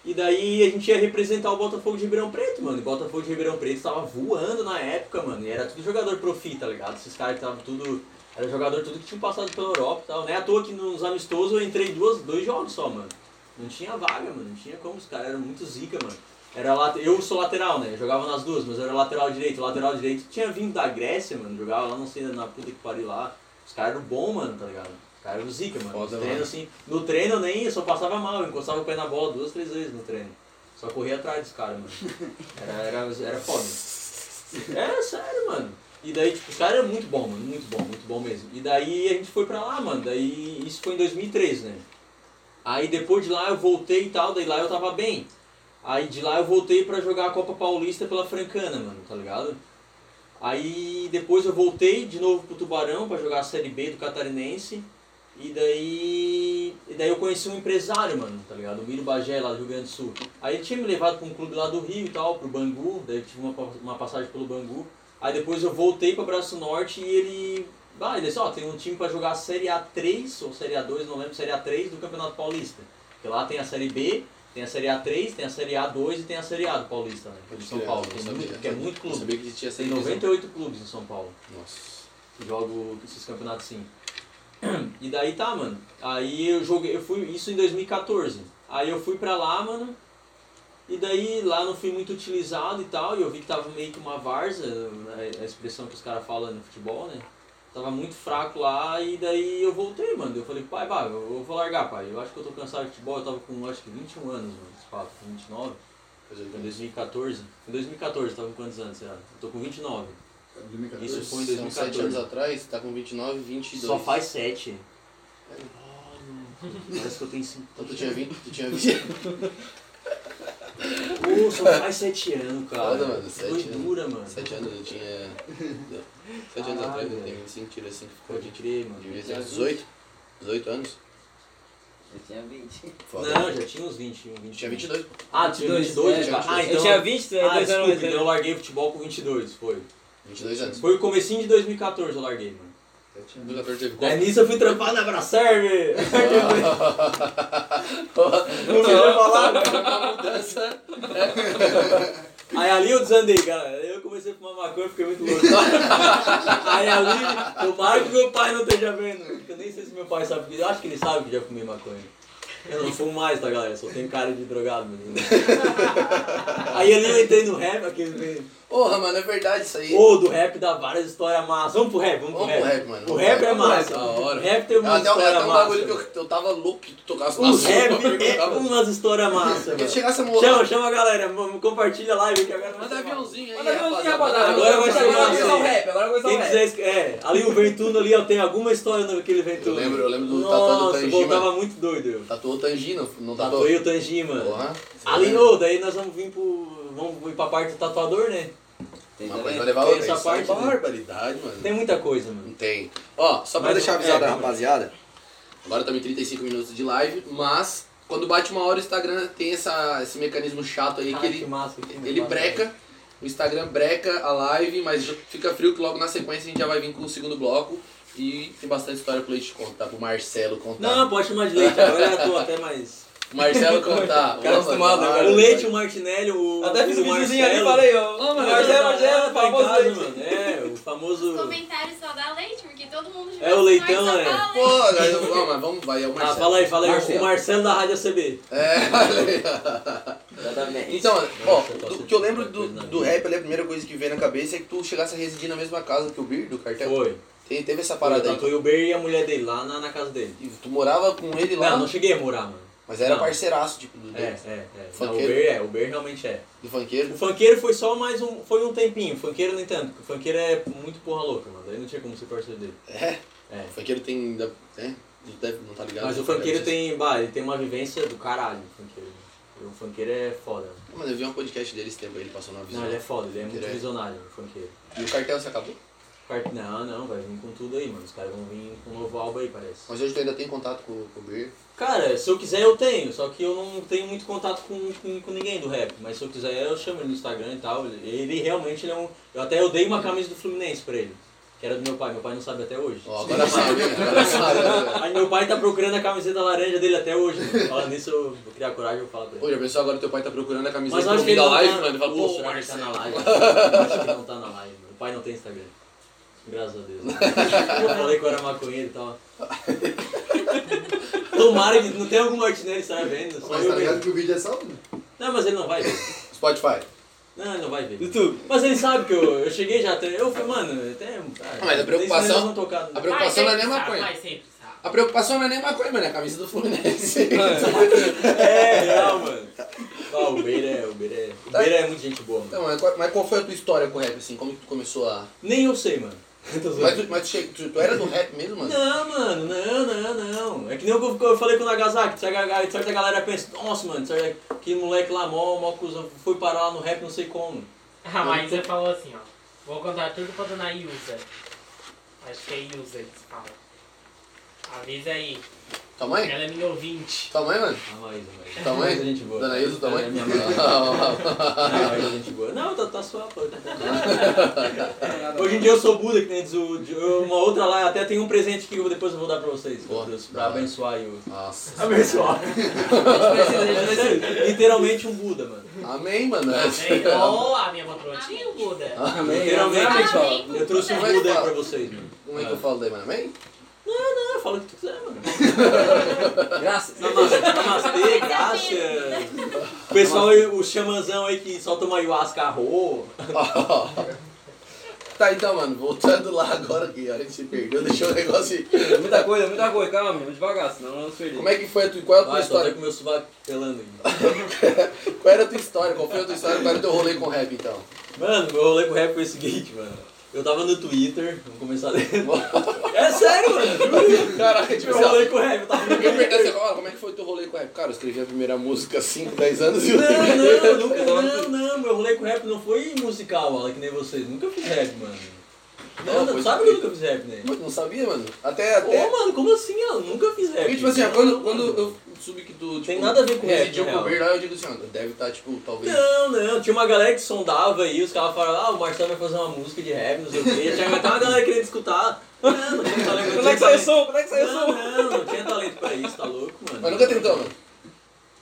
E daí a gente ia representar o Botafogo de Ribeirão Preto, mano. E o Botafogo de Ribeirão Preto tava voando na época, mano. E era tudo jogador profi, tá ligado? Esses caras estavam tudo. Era jogador tudo que tinham passado pela Europa e tal. Não é à toa que nos amistosos eu entrei duas, dois jogos só, mano. Não tinha vaga, mano. Não tinha como. Os caras eram muito zica, mano. Era late... Eu sou lateral, né? Eu jogava nas duas, mas eu era lateral direito. O lateral direito tinha vindo da Grécia, mano. Jogava lá, não sei, na puta que pariu lá. Os caras eram bons, mano, tá ligado? Os caras eram zica, mano. Foda, Nos treinos, mano. assim, no treino eu nem, eu só passava mal. Eu encostava o pé na bola duas, três vezes no treino. Só corria atrás dos caras, mano. Era, era, era foda. É, sério, mano. E daí, tipo, os caras eram muito bom, mano. Muito bom, muito bom mesmo. E daí a gente foi pra lá, mano. Daí isso foi em 2013, né? Aí depois de lá eu voltei e tal, daí lá eu tava bem. Aí de lá eu voltei pra jogar a Copa Paulista pela Francana, mano, tá ligado? Aí depois eu voltei de novo pro Tubarão pra jogar a Série B do Catarinense. E daí. E daí eu conheci um empresário, mano, tá ligado? O Miro Bagé lá do Rio Grande do Sul. Aí ele tinha me levado pra um clube lá do Rio e tal, pro Bangu, daí eu tive uma, uma passagem pelo Bangu. Aí depois eu voltei pra Braço Norte e ele. Ah, ele disse, ó, tem um time pra jogar a Série A3 ou Série A2, não lembro, Série A3 do Campeonato Paulista. Porque lá tem a Série B, tem a Série A3, tem a Série A2 e tem a Série A do Paulista, né? que é de São Paulo. Tem muito, porque é muito Eu clube. sabia que tinha Tem divisão. 98 clubes em São Paulo Nossa. que jogam esses campeonatos assim. E daí tá, mano. Aí eu joguei, eu fui isso em 2014. Aí eu fui pra lá, mano. E daí lá não fui muito utilizado e tal, e eu vi que tava meio que uma várzea, né, a expressão que os caras falam no futebol, né? Tava muito fraco lá e daí eu voltei, mano. Eu falei, pai, pai, eu eu vou largar, pai. Eu acho que eu tô cansado de futebol, eu tava com acho que 21 anos, mano, esse papo, com 29. Foi em 2014. Em 2014, eu tava com quantos anos, será? Eu tô com 29. 2014. Isso foi em São 2014. 7 anos atrás, tá com 29, 22. Só faz 7. Parece que eu tenho 5. Então tu tinha 20, tu tinha 20. Pô, só faz 7 anos, cara. Foda, mano, sete Doidura, mano. 7 anos eu tinha. 7 anos Caralho, atrás eu tenho 25, tira 5, ficou Pode de. crer, mano. Devia ter uns 18. 18 anos. Eu tinha 20. Foda. Não, já tinha uns 21, 20. Tinha 22. Ah, tinha 22, 22, é, cara. Ah, Eu então- tinha 20, tu é Ah, dois anos desculpa, então eu larguei futebol com 22, foi. 22 anos. Foi o comecinho de 2014 eu larguei, mano. 14 teve Aí como? nisso eu fui trampar na Braserve. Não queria falar, mudança. Aí ali eu desandei, cara. Aí eu comecei a fumar maconha e fiquei muito louco. Aí ali, tomara que meu pai não esteja vendo. Eu nem sei se meu pai sabe, eu acho que ele sabe que já fumei maconha. Eu não fumo mais, tá galera? Só tenho cara de drogado, menino. Aí ali eu entrei no rap, aquele. Porra, mano, é verdade isso aí. Ô, do rap dá várias histórias massas. Vamos pro rap, vamos pro Vamos pro rap. rap, mano. O rap é Vamos pro massa. Hora. O rap tem uma Até, um- história até um massa. bagulho que eu, eu tava louco que tu tocasse O rap é perguntava. umas histórias massas, Porque. Chama, chama a galera, compartilha a live que agora Manda aviãozinho aí, Manda aviãozinho, rapaziada. Agora vai Agora chegar vai começar o rap, agora vai começar Quem o rap. é, ali o Ventuno ali, ó, tem alguma história naquele Ventuno. Eu lembro- eu lembro do tatuado do Nossa, mano. muito doido. Tatuou o Tangi, não, não tatuou? Tatuei o Tangi, mano. Porra. Ali, ô, daí nós vamos vir pro. Vamos vir pra parte do tatuador, né? Tem Uma também. coisa vai levar a Tem outra. essa é parte, né? barbaridade, mano. Tem muita coisa, Não mano. tem. Ó, só pra Mas deixar é, avisado a vamos. rapaziada, agora estamos em 35 minutos de live, mas quando bate uma hora o Instagram tem essa, esse mecanismo chato aí Ah, que ele, massa, que ele massa. breca, o Instagram breca a live, mas fica frio que logo na sequência a gente já vai vir com o segundo bloco e tem bastante história pro Leite contar, pro Marcelo contar. Não, pode chamar de leite, agora eu já tô até mais. O Marcelo contar. Cara Ô, acostumado, mano, cara? O Leite, o Martinelli, o. Até fiz o um videozinho ali e Marcelo. falei, ó. Ô, Mas Marcelo, tá- Marcelo, tá famoso casa, leite. mano. É, o famoso. Os comentários só dá leite, porque todo mundo já É o leitão, é. Pô, mas vamos, vai, é o Marcelo. Ah, fala aí, fala aí. Marcelo. O Marcelo da Rádio ACB. É, Exatamente. Então, ó, do que eu lembro sentindo do, do rap, ali, a primeira coisa que veio na cabeça é que tu chegasse a residir na mesma casa que o Bir, do cartel. Foi. Tem, teve essa parada aí. tatuei o Ber e a mulher dele lá na, na casa dele. E tu morava com ele lá, Não, não cheguei a morar, mano. Mas era não. parceiraço, tipo, do, É, é, é. Não, o Funkeiro? Ber é, o Ber realmente é. do funkeiro. O funkeiro foi só mais um. Foi um tempinho. O funkeiro nem tanto, porque o funkeiro é muito porra louca, mano. Daí não tinha como ser parceiro dele. É, É. o funkeiro tem, né? Não deve- não tá ligado. Mas o funkeiro tem. Bah, ele tem uma vivência do caralho, o funkeiro. O funkeiro é foda. Mano, eu vi um podcast dele esse tempo aí, ele passou numa visão. Não, ele é foda, ele é muito é- visionário, o funkeiro. E o cartel se acabou? Part- Não, não, vai vir com tudo aí, mano. Os caras vão vir com um novo álbum aí, parece. Mas hoje tu ainda tem contato com, com o Bir. Cara, se eu quiser eu tenho, só que eu não tenho muito contato com, com, com ninguém do rap. Mas se eu quiser eu chamo ele no Instagram e tal. Ele, ele realmente ele é um. Eu até eu dei uma camisa do Fluminense pra ele. Que era do meu pai, meu pai não sabe até hoje. Ó, agora sabe, agora sabe. né? Aí meu pai tá procurando a camiseta laranja dele até hoje. Falando nisso, eu vou criar coragem e vou falar pra ele. Já pensou agora teu pai tá procurando a camiseta ele da live, tá... mano. Ele fala, Pô, pô, será que ele tá na Marcelo. live? Acho que não tá na live. O pai não tem Instagram. Graças a Deus. Eu falei que eu era maconheiro e tal. Tomara que não tem algum Martinelli que esteja vendo. Só Mas eu tá ligado que o vídeo é salvo, né? Não, mas ele não vai ver. Spotify. Não, ele não vai ver. YouTube. Mas ele sabe que eu, eu cheguei já até. Eu falei, mano, até. Ah, Mas a preocupação- a preocupação não é nem maconha. Vai sempre, sabe? A preocupação não é nem maconha, mano, é a camisa do Fluminense. É, real, mano. Ah, o Beira é. O Beira é. O Beira é muito gente boa, mano. Então, mas qual, mas qual foi a tua história com o rap, assim? Como que tu começou a... Nem eu sei, mano. Mas, tu, mas tu, che- tu, tu era do rap mesmo, mano? Não, mano, não, não, não. É que nem o que eu falei com o Nagasaki, certa, galera pensa, nossa, mano, certa, que moleque lá, mó, mó cuzão, foi parar lá no rap, não sei como. Ah, mas você falou assim, ó. Vou contar tudo pra dona Ilza. Acho que é Ilza que se fala. Avisa aí. Tua mãe? Ela é minha ouvinte. Tua mãe, mano? A Maísa, Maísa. Tua mãe? É gente boa. Dona Ilza, tua mãe? É minha mãe. Não, Maísa é gente boa. Não, tá, tá suave. pô. Hoje em dia eu sou Buda, que nem diz o, uma outra lá, até tem um presente que eu- depois eu vou dar pra vocês, eu trouxe, Da pra abençoar aí o... Nossa. Abençoar. Literalmente um Buda, mano. Amém, mano. Amém. Ó, a minha patroa o Buda. Literalmente, Amém. eu trouxe um Buda aí pra vocês, mano. Como é que eu falo daí, mano? Amém? Não, fala o que tu quiser, mano. Graças. Namastê, namastê graças. O pessoal, aí, o xamanzão aí que só toma ayahuasca arro. tá, então, mano, voltando lá agora que a gente se perdeu, deixou o negócio aí. Muita coisa, muita coisa. Calma, amigo, devagar, senão nós vamos perder. Como é que foi a tua, qual é a tua Vai, história? com meu sovaco pelando aqui. Qual era a tua história? Qual foi a tua história? Qual era o teu rolê com rap, então? Mano, meu rolê com o rap foi o seguinte, mano. Eu tava no Twitter, vamos começar dentro. É sério, mano. Caraca, tipo Meu assim, ó, rolê com o rap, eu tava no Ninguém pertence a Twitter. como é que foi teu rolê com o rap? Cara, eu escrevi a primeira música há 5, 10 anos e eu Não, não, nunca, não, não, meu rolê com rap não foi musical, Alan, que nem vocês. Nunca fiz rap, mano. Não, Não, não, sabe que eu nunca fiz rap, né? Não sabia, mano. Até, Ô, até... mano, como assim, Alan? Nunca fiz rap. Porque, tipo assim, ó, Não, quando, não, quando eu soube que tu, tipo, Tem nada a ver com rap, residiu na com o lá, eu digo assim, ó, deve estar, tipo, talvez... Não, não, tinha uma galera que sondava aí, os caras falaram, ah, o Marcelo vai fazer uma música de rap, não sei o quê. Tinha até uma galera querendo escutar. Não, não tinha talento. não Como é que saiu o talento. som? Como é que saiu o Não, som? não, não tinha talento pra isso, tá louco, mano. Mas nunca tentou, mano.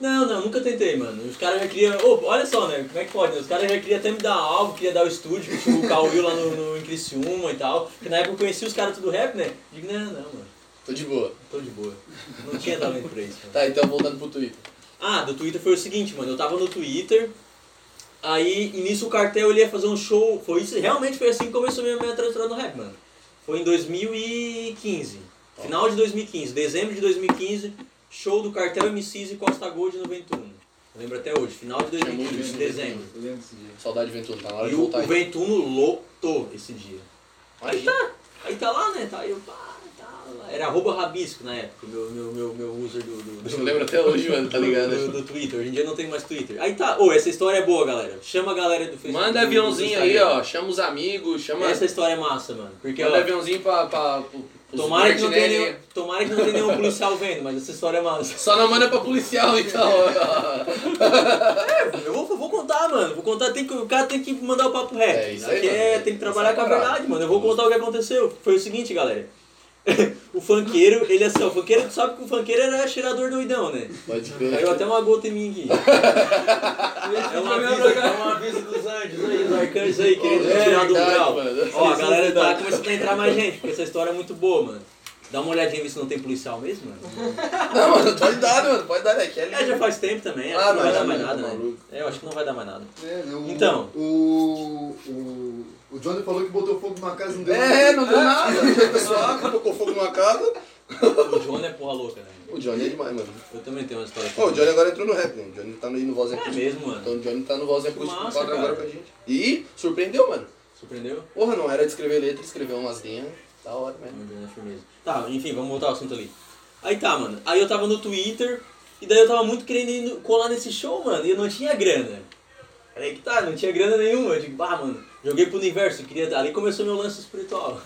Não, não, nunca tentei, mano. Os caras já queriam. Ô, olha só, né? Como é que pode? né? Os caras já queriam até me dar algo, queria dar o estúdio, que o Cauil lá no, no, em Criciúma e tal. Porque na época eu conheci os caras tudo rap, né? Digo, não, não, mano. Tô de boa. Tô de boa. Não tinha talento pra isso, mano. Tá, então voltando pro Twitter. Ah, do Twitter foi o seguinte, mano. Eu tava no Twitter. Aí, nisso o cartel ele ia fazer um show. Foi isso, realmente foi assim que começou minha, minha trajetória no rap, mano. Foi em 2015. Final de 2015, dezembro de 2015, show do cartel MCs e Costa Gold no Ventuno. Eu lembro até hoje, final de 2015, dezembro. Eu lembro desse dia. Saudade de Ventura, tá na hora E de o, voltar o aí. Ventuno lotou esse dia. Aí Imagina. tá, aí tá lá, né? Tá aí eu, pá, tá lá. Era arroba rabisco na época, meu, meu, meu, meu user do, do, do, Eu lembro até hoje, mano, tá ligado? do, do Twitter. Hoje em dia não tem mais Twitter. Aí tá, ô, essa história é boa, galera. Chama a galera do Facebook. Manda do- do aviãozinho aí, Instagram. ó. Chama os amigos, chama. Essa história é massa, mano. Porque, Manda ó, aviãozinho pra. pra pro- tomara que, não tenha nenhum, tomara que não tenha nenhum policial vendo, mas essa história é massa. Só não manda pra policial, então. Eu vou, vou contar, mano. Vou contar, tem que, o cara tem que mandar o papo reto. É, isso aí, Aqui mano. é, tem que trabalhar com é a verdade, mano. Eu vou contar o que aconteceu. Foi o seguinte, galera. o funkeiro, ele é assim, ó, o funkeiro, tu sabe que o funkeiro era cheirador doidão, né? Pode ver. Caiu até uma gota em mim aqui. é uma aviso, é aviso dos anjos aí, dos arcanjos aí, querendo É tirar do grau. Ó, a galera tá começando a entrar mais gente, porque essa história é muito boa, mano. Dá uma olhadinha ver se não tem policial mesmo, mano. Não, mano, pode dar, mano. Pode dar, né? Que é É, já faz tempo também, acho Ah, que não vai dar mais não, nada, né? É, eu acho que não vai dar mais nada. É, né, o, Então. O, o, o Johnny falou que botou fogo numa casa e não deu É, não deu nada. O pessoal tocou fogo numa casa. O John é porra louca, né? O Johnny é demais, mano. Eu também tenho uma história Pô, o Johnny agora entrou no rap, né? O Johnny tá aí no Voz É Acústico. mesmo, mano. Então o Johnny tá no Voz Acústico Massa, quadro agora pra gente. E surpreendeu, mano. Surpreendeu? Porra, não era de escrever letra, escreveu umas linhas. Da hora mesmo. É firmeza. Tá, enfim, vamos voltar ao assunto ali. Aí tá, mano. Aí eu tava no Twitter, e daí eu tava muito querendo ir no- colar nesse show, mano, e eu não tinha grana. Aí que tá, não tinha grana nenhuma. Eu digo, bah, mano, joguei pro universo, queria. Ali começou meu lance espiritual.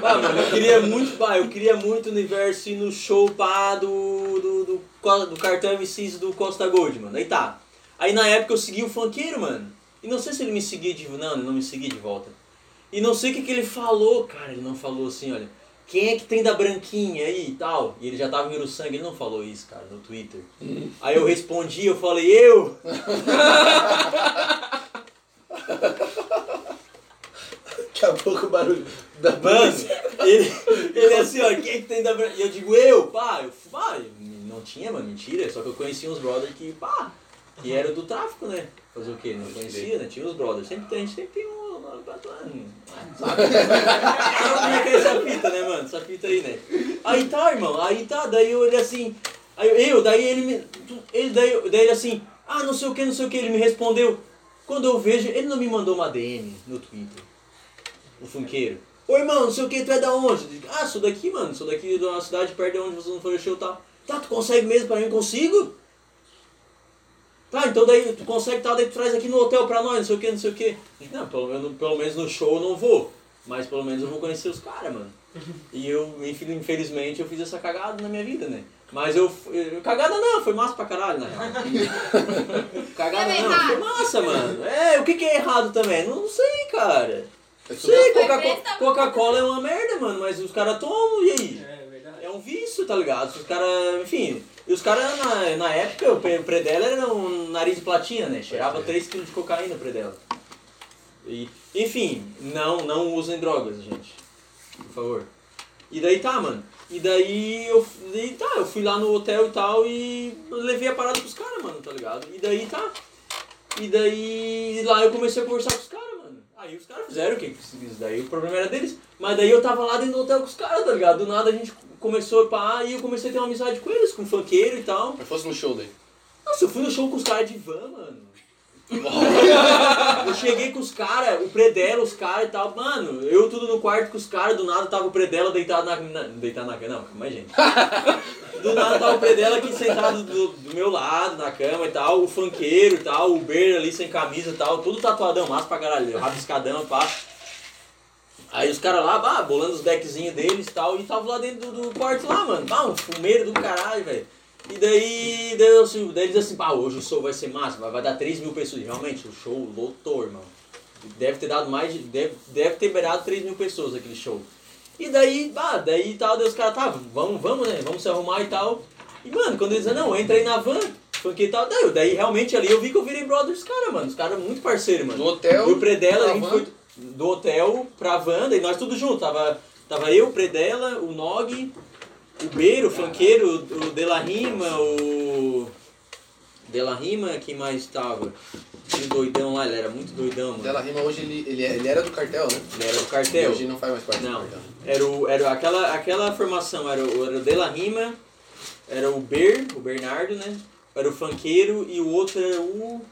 bah, mano, eu queria muito, bah, eu queria muito o universo ir no show pá do. do, do, do cartão MCs do Costa Gold, mano. Aí tá. Aí na época eu segui o funkeiro, mano. E não sei se ele me seguia de Não, ele não me seguia de volta. E não sei o que, que ele falou, cara, ele não falou assim, olha. Quem é que tem da branquinha aí e tal? E ele já tava em Uruçanga, ele não falou isso, cara, no Twitter. Aí eu respondi, eu falei, eu? Daqui a pouco o barulho da Mano, polícia. ele, ele assim, ó, quem é que tem da? E eu digo, eu, pá, eu, pá, não tinha, mano, mentira, só que eu conhecia uns brothers que, pá, que era do tráfico, né? Fazer o quê? Não conhecia, né? Tinha os brothers. Sempre tem, a gente sempre tem um. Sabe Sabe como é que é essa fita, né, mano? Essa fita aí, né? Aí tá, irmão, aí tá, daí eu olhei assim. Aí eu, daí ele me. Ele, daí, daí ele assim, ah, não sei o que, não sei o que, ele me respondeu. Quando eu vejo, ele não me mandou uma DM no Twitter. O funkeiro. Ô irmão, não sei o que, tu é da onde? Digo, ah, sou daqui, mano, sou daqui uma cidade perto de onde você não foi show e tal. Tá, tu consegue mesmo pra mim? Consigo? Tá, então daí tu consegue tal, daí tu traz aqui no hotel pra nós, não sei o que, não sei o que. Não, pelo, menos, pelo menos no show eu não vou. Mas pelo menos eu vou conhecer os caras, mano. E eu, infel- infelizmente, eu fiz essa cagada na minha vida, né? Mas eu, eu. Cagada não, foi massa pra caralho, na real. cagada Deu não, foi massa, mano. É, o que, que é errado também? Não, não sei, cara. É tudo- Sei, Vai Coca- Coca-Cola é uma merda, mano, mas os caras tomam e aí? É verdade. É um vício, tá ligado? Os caras, enfim. E os caras, na, na época, o pre- predela era um nariz de platina, né? Cheirava 3kg de cocaína o predela. E, enfim, não, não usem drogas, gente. Por favor. E daí tá, mano. E daí eu, daí tá, eu fui lá no hotel e tal e levei a parada pros caras, mano, tá ligado? E daí tá. E daí lá eu comecei a conversar com os caras. Aí os caras fizeram o que isso daí, o problema era deles. Mas daí eu tava lá dentro do hotel com os caras, tá ligado? Do nada a gente começou a pá e eu comecei a ter uma amizade com eles, com o funkeiro e tal. Mas fosse no show daí. Nossa, eu fui no show com os caras de van, mano. Eu cheguei com os caras, o Predela, os caras e tal, mano, eu tudo no quarto com os caras, do nada tava o Predela deitado na. na deitado na cama, não, calma aí, gente. Do nada tava o Predela aqui sentado do, do meu lado, na cama e tal, o funkeiro e tal, o Ber ali sem camisa e tal, tudo tatuadão, massa pra caralho, rabiscadão, pá. Aí os caras lá, bah, bolando os deckzinhos deles e tal, e tava lá dentro do, do quarto lá, mano. Bah, um fumeiro do caralho, velho. E daí, daí, assim, daí eles assim, pá, hoje o show vai ser massa, vai, vai dar 3 mil pessoas. E realmente, o show lotou, irmão. Deve ter dado mais de. Deve, deve ter beirado 3 mil pessoas aquele show. E daí, daí tal, daí os caras, tá, vamos, vamos, né? Vamos se arrumar e tal. E mano, quando eles disseram, não, entra aí na van, funk e tal, daí, daí realmente ali eu vi que eu virei brother dos caras, mano. Os caras muito parceiros, mano. Do hotel. E o Predela, a gente van. foi do hotel pra Wanda e nós tudo junto. Tava, tava eu, o Predela, o Nog, o Beiro, o Funkeiro, o De La Rima, o. De La Rima, quem mais tava? Tinha o doidão lá, ele era muito doidão, mano. Dela Rima hoje ele, ele, ele era do cartel, né? Ele era do cartel. hoje não faz mais parte Não. do cartel. Era, o, era aquela, aquela formação, era o, era o De La Rima, era o Ber, o Bernardo, né? Era o Funkeiro e o outro era o.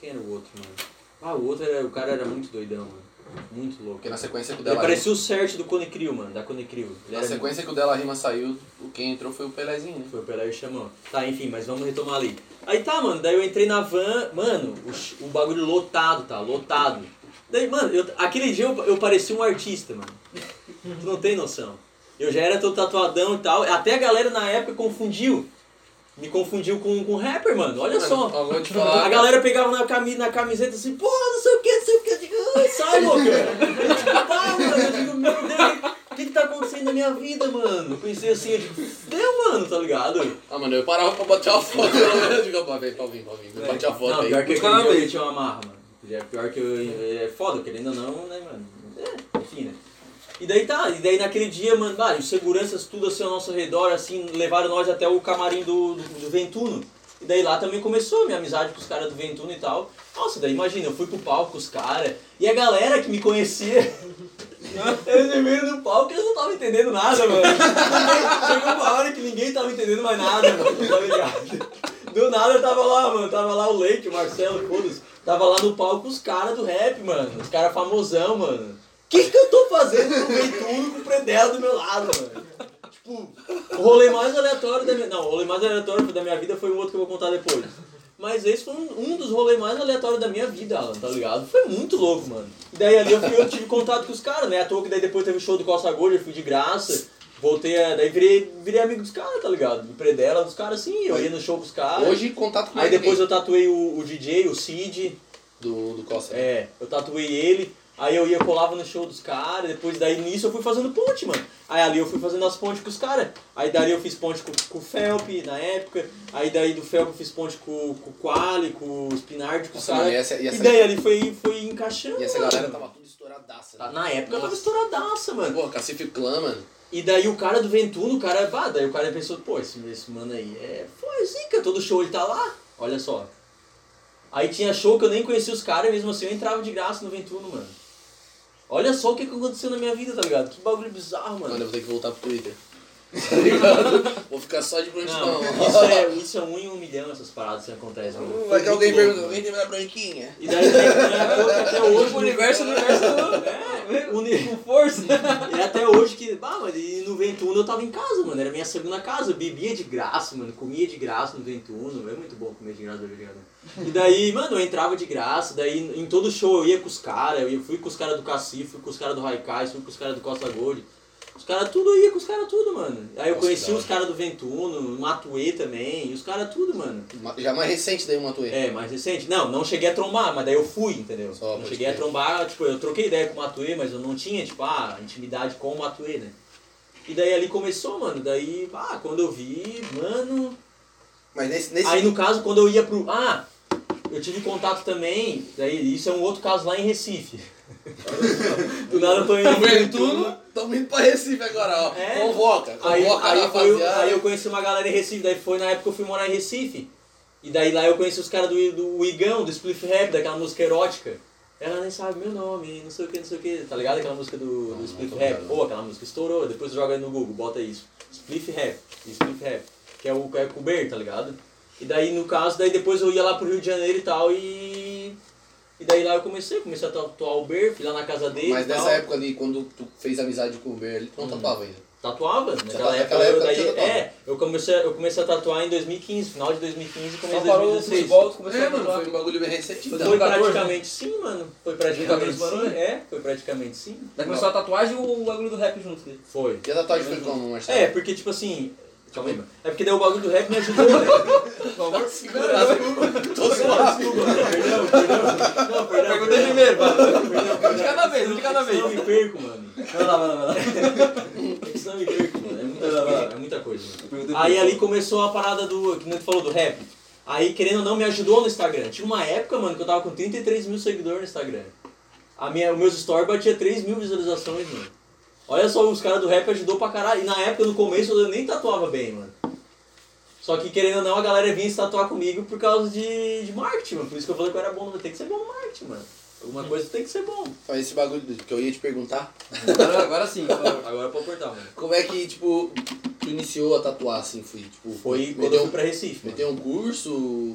Quem era o outro, mano? Ah, o outro era. O cara era muito doidão, mano. Muito louco. Porque na sequência que o Ele Dela Rima, parecia o Cert do Cone Crew, mano, da Cone Crew. Ele na sequência que o Dela Rima saiu, o quem entrou foi o Pelezinho, né? Foi o Pelé e chamou. Tá, enfim, mas vamos retomar ali. Aí tá, mano, daí eu entrei na van, mano, o, o bagulho lotado, tá? Lotado. Daí, mano, eu- aquele dia eu, eu parecia um artista, mano. Tu não tem noção. Eu já era todo tatuadão e tal. Até a galera na época confundiu. Me confundiu com, com rapper, mano. Olha Mano, só. ó, vou te falar. A galera pegava na, cami na camiseta assim, pô, não sei o que, não sei o que. Eu digo, "Ai, sai, louca. Eu digo, pá, mano. Eu digo, meu Deus, o que que tá acontecendo na minha vida, mano? Eu pensei assim, eu digo, deu, mano, tá ligado? Ah, mano, eu parava pra bater uma foto. Eu digo, vir, pode vir. Eu bati a foto não, aí. pior que aquele dia eu meti uma marra, mano. É pior que eu, é foda, querendo ou não, né, mano? É, enfim, né? E daí tá, e daí naquele dia, mano, bah, os seguranças tudo assim ao nosso redor, assim, levaram nós até o camarim do, do, do Ventuno. E daí lá também começou a minha amizade com os caras do Ventuno e tal. Nossa, daí imagina, eu fui pro palco com os caras, e a galera que me conhecia, eles me viram no palco e eles não estavam entendendo nada, mano. Chegou uma hora que ninguém tava entendendo mais nada, mano, tá ligado? Do nada eu tava lá, mano, tava lá o Leite, o Marcelo, todos. Tava lá no palco os caras do rap, mano. Os caras famosão, mano. O que que eu tô fazendo no meio tudo com o Predela do meu lado, mano? Tipo, o rolê mais aleatório da minha... Não, o rolê mais aleatório da minha vida foi um outro que eu vou contar depois. Mas esse foi um, um dos rolês mais aleatórios da minha vida, Alan, tá ligado? Foi muito louco, mano. E daí ali eu, fui, eu tive contato com os caras, né? À toa que daí depois teve o show do Costa Gold, eu fui de graça. Voltei a... Daí virei, virei amigo dos caras, tá ligado? Me predela dos caras assim, eu ia no show com os caras. Hoje, contato com Aí depois eu tatuei o, o DJ, o Cid, do, do Costa. é, eu tatuei ele, aí eu ia colava no show dos caras, depois daí nisso eu fui fazendo ponte, mano. Aí ali eu fui fazendo as pontes com os caras. Aí dali eu fiz ponte com, com o Felp na época, aí daí do Felp eu fiz ponte com, com o Quali, com o Spinardi, com os Nossa, caras. e E daí ali foi, foi encaixando. e essa mano. galera tava tudo estouradaça. Tá, Né? Na época eu tava Nossa. estouradaça, mano. Pô, Cacife Clã, mano. E daí o cara do Ventuno, o cara, pá, daí o cara pensou, pô, esse, esse mano aí é. Foi zica, todo show ele tá lá. Olha só. Aí tinha show que eu nem conhecia os caras, mesmo assim eu entrava de graça no Ventuno, mano. Olha só o que, que aconteceu na minha vida, tá ligado? Que bagulho bizarro, Mano, eu mano. vou ter que voltar pro Twitter. Tá ligado? Vou ficar só de. Não, isso é, isso é um em um milhão essas paradas que acontecem, mano. Vai que muito alguém louco, pergunta, mano. alguém tem minha branquinha? E daí tem, a até hoje. O universo, o universo É, uni- com força. E até hoje que. Bah, mas e no Ventuno eu tava em casa, mano. Era minha segunda casa. Eu bebia de graça, mano. Comia de graça no Ventuno. É muito bom comer de graça né? E daí, mano, eu entrava de graça. Daí em todo show eu ia com os caras. Eu fui com os caras do Cacife, fui com os caras do Raikais, fui com os caras do Costa Gold. Os caras tudo, eu ia com os caras tudo, mano. Aí eu Nossa, conheci os caras do Ventuno, o Matuê também. Os caras tudo, mano. Já mais recente daí o Matuê. É, mais recente. Não, não cheguei a trombar, mas daí eu fui, entendeu? Só, não cheguei a trombar, tipo, eu troquei ideia com o Matuê, mas eu não tinha, tipo, ah, intimidade com o Matuê, né? E daí ali começou, mano. Daí, ah, quando eu vi, mano. Mas nesse. nesse... Aí no caso, quando eu ia pro. Ah, eu tive contato também. Daí isso é um outro caso lá em Recife. Do nada eu tô indo. Tamo indo tudo, tamo indo pra Recife agora, ó. É. Convoca, Aí, convoca aí, a foi, aí eu conheci uma galera em Recife, daí foi na época que eu fui morar em Recife. E daí lá eu conheci os caras do, do Igão, do Spliff Rap, daquela música erótica. Ela nem sabe meu nome, não sei o que, não sei o que, tá ligado? Aquela música do, do Spliff Rap. Pô, aquela música estourou, depois joga aí no Google, bota isso. Spliff Rap, Spliff Rap, que é o, é o tá ligado? E daí, no caso, daí depois eu ia lá pro Rio de Janeiro e tal, e... E daí lá eu comecei, comecei a tatuar o Ber, fui lá na casa dele Mas e tal. nessa época ali, quando tu fez amizade com o Ber, ele tu não Hum. tatuava ainda. Tatuava, tá- naquela época, naquela eu, época daí, é, eu comecei, eu comecei a tatuar em 2015, final de 2015 e começo Só de parou o 2016. futebol, tu começou É, a mano, tatuar. foi um bagulho bem recente. Foi então. Foi 2014, praticamente sim, mano. Foi praticamente 2014 parou, sim. É, foi praticamente sim. Daí começou a tatuagem e o bagulho do rap junto dele. Foi. E a tatuagem foi como, Marcelo? É, porque tipo assim. Calma aí, mano. É porque daí o bagulho do rap me ajudou, né? Por favor, Segurado. Tô suave. Perdão, perdão. Não, perdão. Perguntei primeiro, Um de cada vez, de cada vez. Eu me perco, mano. Vai lá, vai lá, vai lá. É eu me perco, mano. É muita coisa. É muita coisa, mano. Aí ali começou a parada do. Que tu falou do rap. Aí, querendo ou não, me ajudou no Instagram. Tinha uma época, mano, que eu tava com 33 mil seguidores no Instagram. A minha, os meus stories batia 3 mil visualizações, mano. Olha só, os caras do rap ajudou pra caralho. E na época, no começo, eu nem tatuava bem, mano. Só que, querendo ou não, a galera vinha se tatuar comigo por causa de, de marketing, mano. Por isso que eu falei que eu era bom. Tem que ser bom no marketing, mano. Alguma coisa tem que ser bom. Foi esse bagulho que eu ia te perguntar. Agora, agora sim. Agora pode cortar, mano. Como é que, tipo, tu iniciou a tatuar, assim? Foi, tipo... Foi quando eu fui pra Recife, meteu um curso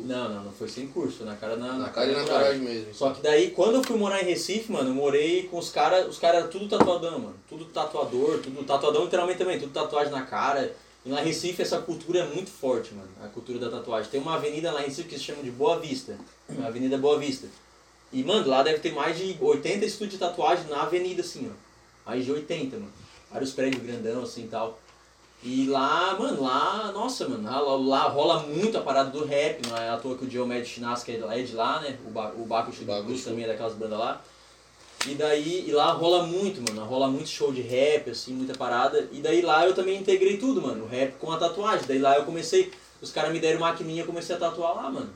Não, não, não foi sem curso, na cara na, na cara e na coragem mesmo. Só que daí, quando eu fui morar em Recife, mano, eu morei com os caras, os caras eram tudo tatuadão, mano. Tudo tatuador, tudo tatuadão literalmente também, tudo tatuagem na cara. E lá em Recife essa cultura é muito forte, mano, a cultura da tatuagem. Tem uma avenida lá em Recife que se chama de Boa Vista, a Avenida Boa Vista. E, mano, lá deve ter mais de 80 estúdios de tatuagem na avenida, assim, ó. Mais de 80, mano. Vários prédios grandão, assim, e tal. E lá, mano, lá, nossa, mano, lá, lá rola muito a parada do rap, não é à toa que o Diomed Chinaski é de lá- é de lá, né? O, ba o Baco também é daquelas bandas lá. E daí, e lá rola muito, mano, rola muito show de rap, assim, muita parada. E daí lá eu também integrei tudo, mano, o rap com a tatuagem. Daí lá eu comecei, os caras me deram maquininha, eu comecei a tatuar lá, mano.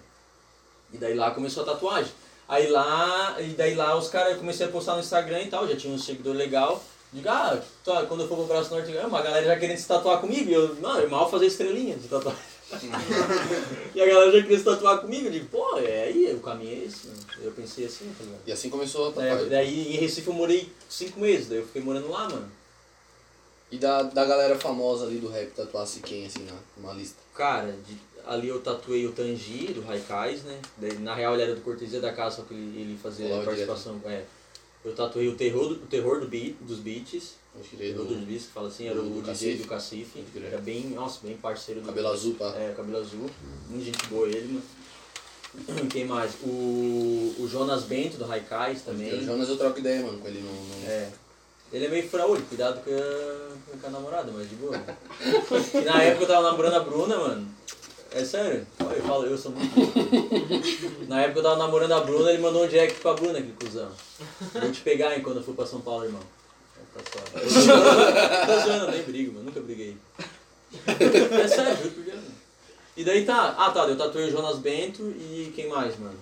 E daí lá começou a tatuagem. Aí lá, e daí lá os caras, eu comecei a postar no Instagram e tal, já tinha um seguidor legal. Digo, ah, tá, quando eu for pro Braço Norte, ah, uma galera já querendo se tatuar comigo. E eu, não, eu mal fazer estrelinha de tatuagem. e a galera já queria se tatuar comigo. Eu digo, pô, é aí, o caminho é esse. mano. Eu pensei assim, tá ligado? E assim começou a É, tatuagem. daí em Recife eu morei cinco meses, daí eu fiquei morando lá, mano. E da, da galera famosa ali do rap, tatuasse quem, assim, na, numa lista? Cara, de- ali eu tatuei o Tangi, do Raikais, né? Na real ele era do Cortesia da Casa, só que ele, ele fazia Colava participação. É. Eu tatuei o terror, do- o terror do beat, dos beats. Acho que ele é Terror do dos beats, que fala assim, era do- o DJ do Cacife. Era bem, nossa, bem parceiro do cabelo azul, pá. É, cabelo azul. Muito gente boa ele, mano. Quem mais? O, o Jonas Bento, do Raikais também. O Jonas eu troco ideia, mano, com ele no... no... É. Ele é meio fraúde, cuidado com a, com a namorada, mas de boa. na época eu tava namorando a Bruna, mano. É sério, Olha, eu falo, eu sou muito louco. Na época eu tava namorando a Bruna, ele mandou um direct pra Bruna, aquele cuzão. Vou te pegar, hein, quando eu for pra São Paulo, irmão. É, Tá. Eu tô zoando, eu nem brigo, mano, nunca briguei. É sério, juro por Deus. E daí tá, ah tá, eu tatuei o Jonas Bento e quem mais, mano?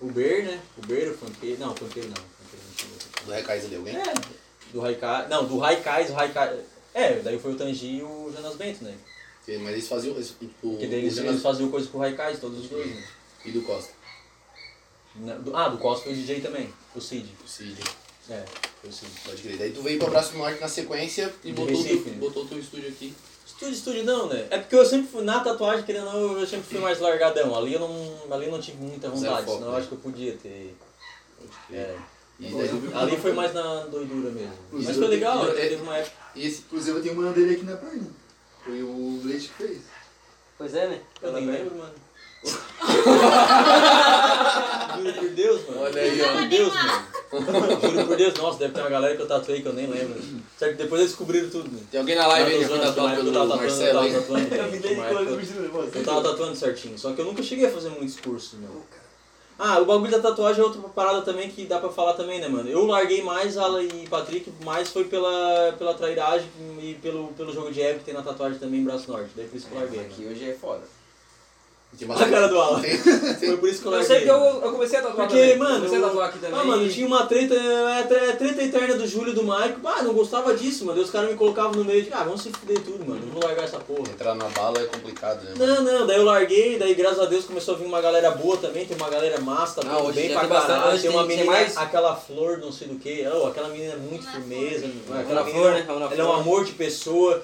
O Ber, né? O Ber, o funkeiro, não, o funkeiro não. funkeiro. Do Recais ali, alguém? É, do Haikai. Não, do Haikais, o Haikai. É, daí foi o Tangi e o Jonas Bento, né? Mas eles faziam... Esse, tipo, Porque daí eles, eles faziam coisa com o Haikais, todos os dois, né? E do Costa. Na- do- ah, do Costa foi o DJ também, o Cid. O Cid. É, foi o Cid. Pode crer. Daí tu veio pra Braço Norte na sequência e De botou, Recife, tu, né? botou teu estúdio aqui. Estúdio, estúdio não, né? É porque eu sempre fui, na tatuagem, querendo ou não, eu sempre fui mais largadão. Ali eu não, ali eu não tive muita vontade, foco, senão eu né? acho que eu podia ter. Pode crer. É. Daí, Ali foi mais na doidura mesmo. Mas foi eu legal, teve uma época. e esse... Inclusive eu tenho uma dele aqui na perna. Foi o Leite que fez. Pois é, né? Eu nem lembro, mano. Juro por Deus, mano. Olha aí, Juro ó. por Deus, mano. Juro por Deus, nossa, deve ter uma galera que eu tatuei que eu nem lembro. Certo que depois eles descobriram tudo, né? Tem alguém na live aí que foi tatuado eu pelo tava tatuando, Marcelo tava. Eu tava tatuando certinho, só que eu nunca cheguei a fazer muitos cursos, meu. Ah, o bagulho da tatuagem é outra parada também que dá pra falar também, né, mano? Eu larguei mais Ala e Patrick, mais foi pela, pela trairagem e pelo, pelo jogo de ego que tem na tatuagem também Braço Norte. Daí por isso que eu larguei. mano. Aqui hoje é foda. A cara do Alan. Foi por isso que eu Eu larguei. sei que eu, eu comecei a tatuar Porque, também. mano, comecei a eu- tatuar aqui também. Ah, mano, tinha uma treta, é, tre- é treta eterna do Júlio e do Maico. Ah, não gostava disso, mano. Os caras me colocavam no meio de, ah, vamos se fuder tudo, mano. Não vou largar essa porra. Entrar na bala é complicado, né? mano? Não, não, daí eu larguei, daí graças a Deus começou a vir uma galera boa também, tem uma galera massa, Não, bem pra caralho. Tem uma menina, mais- aquela flor, não sei do que, oh, aquela menina é muito firmeza, aquela Flor, né? Ela é um amor de pessoa.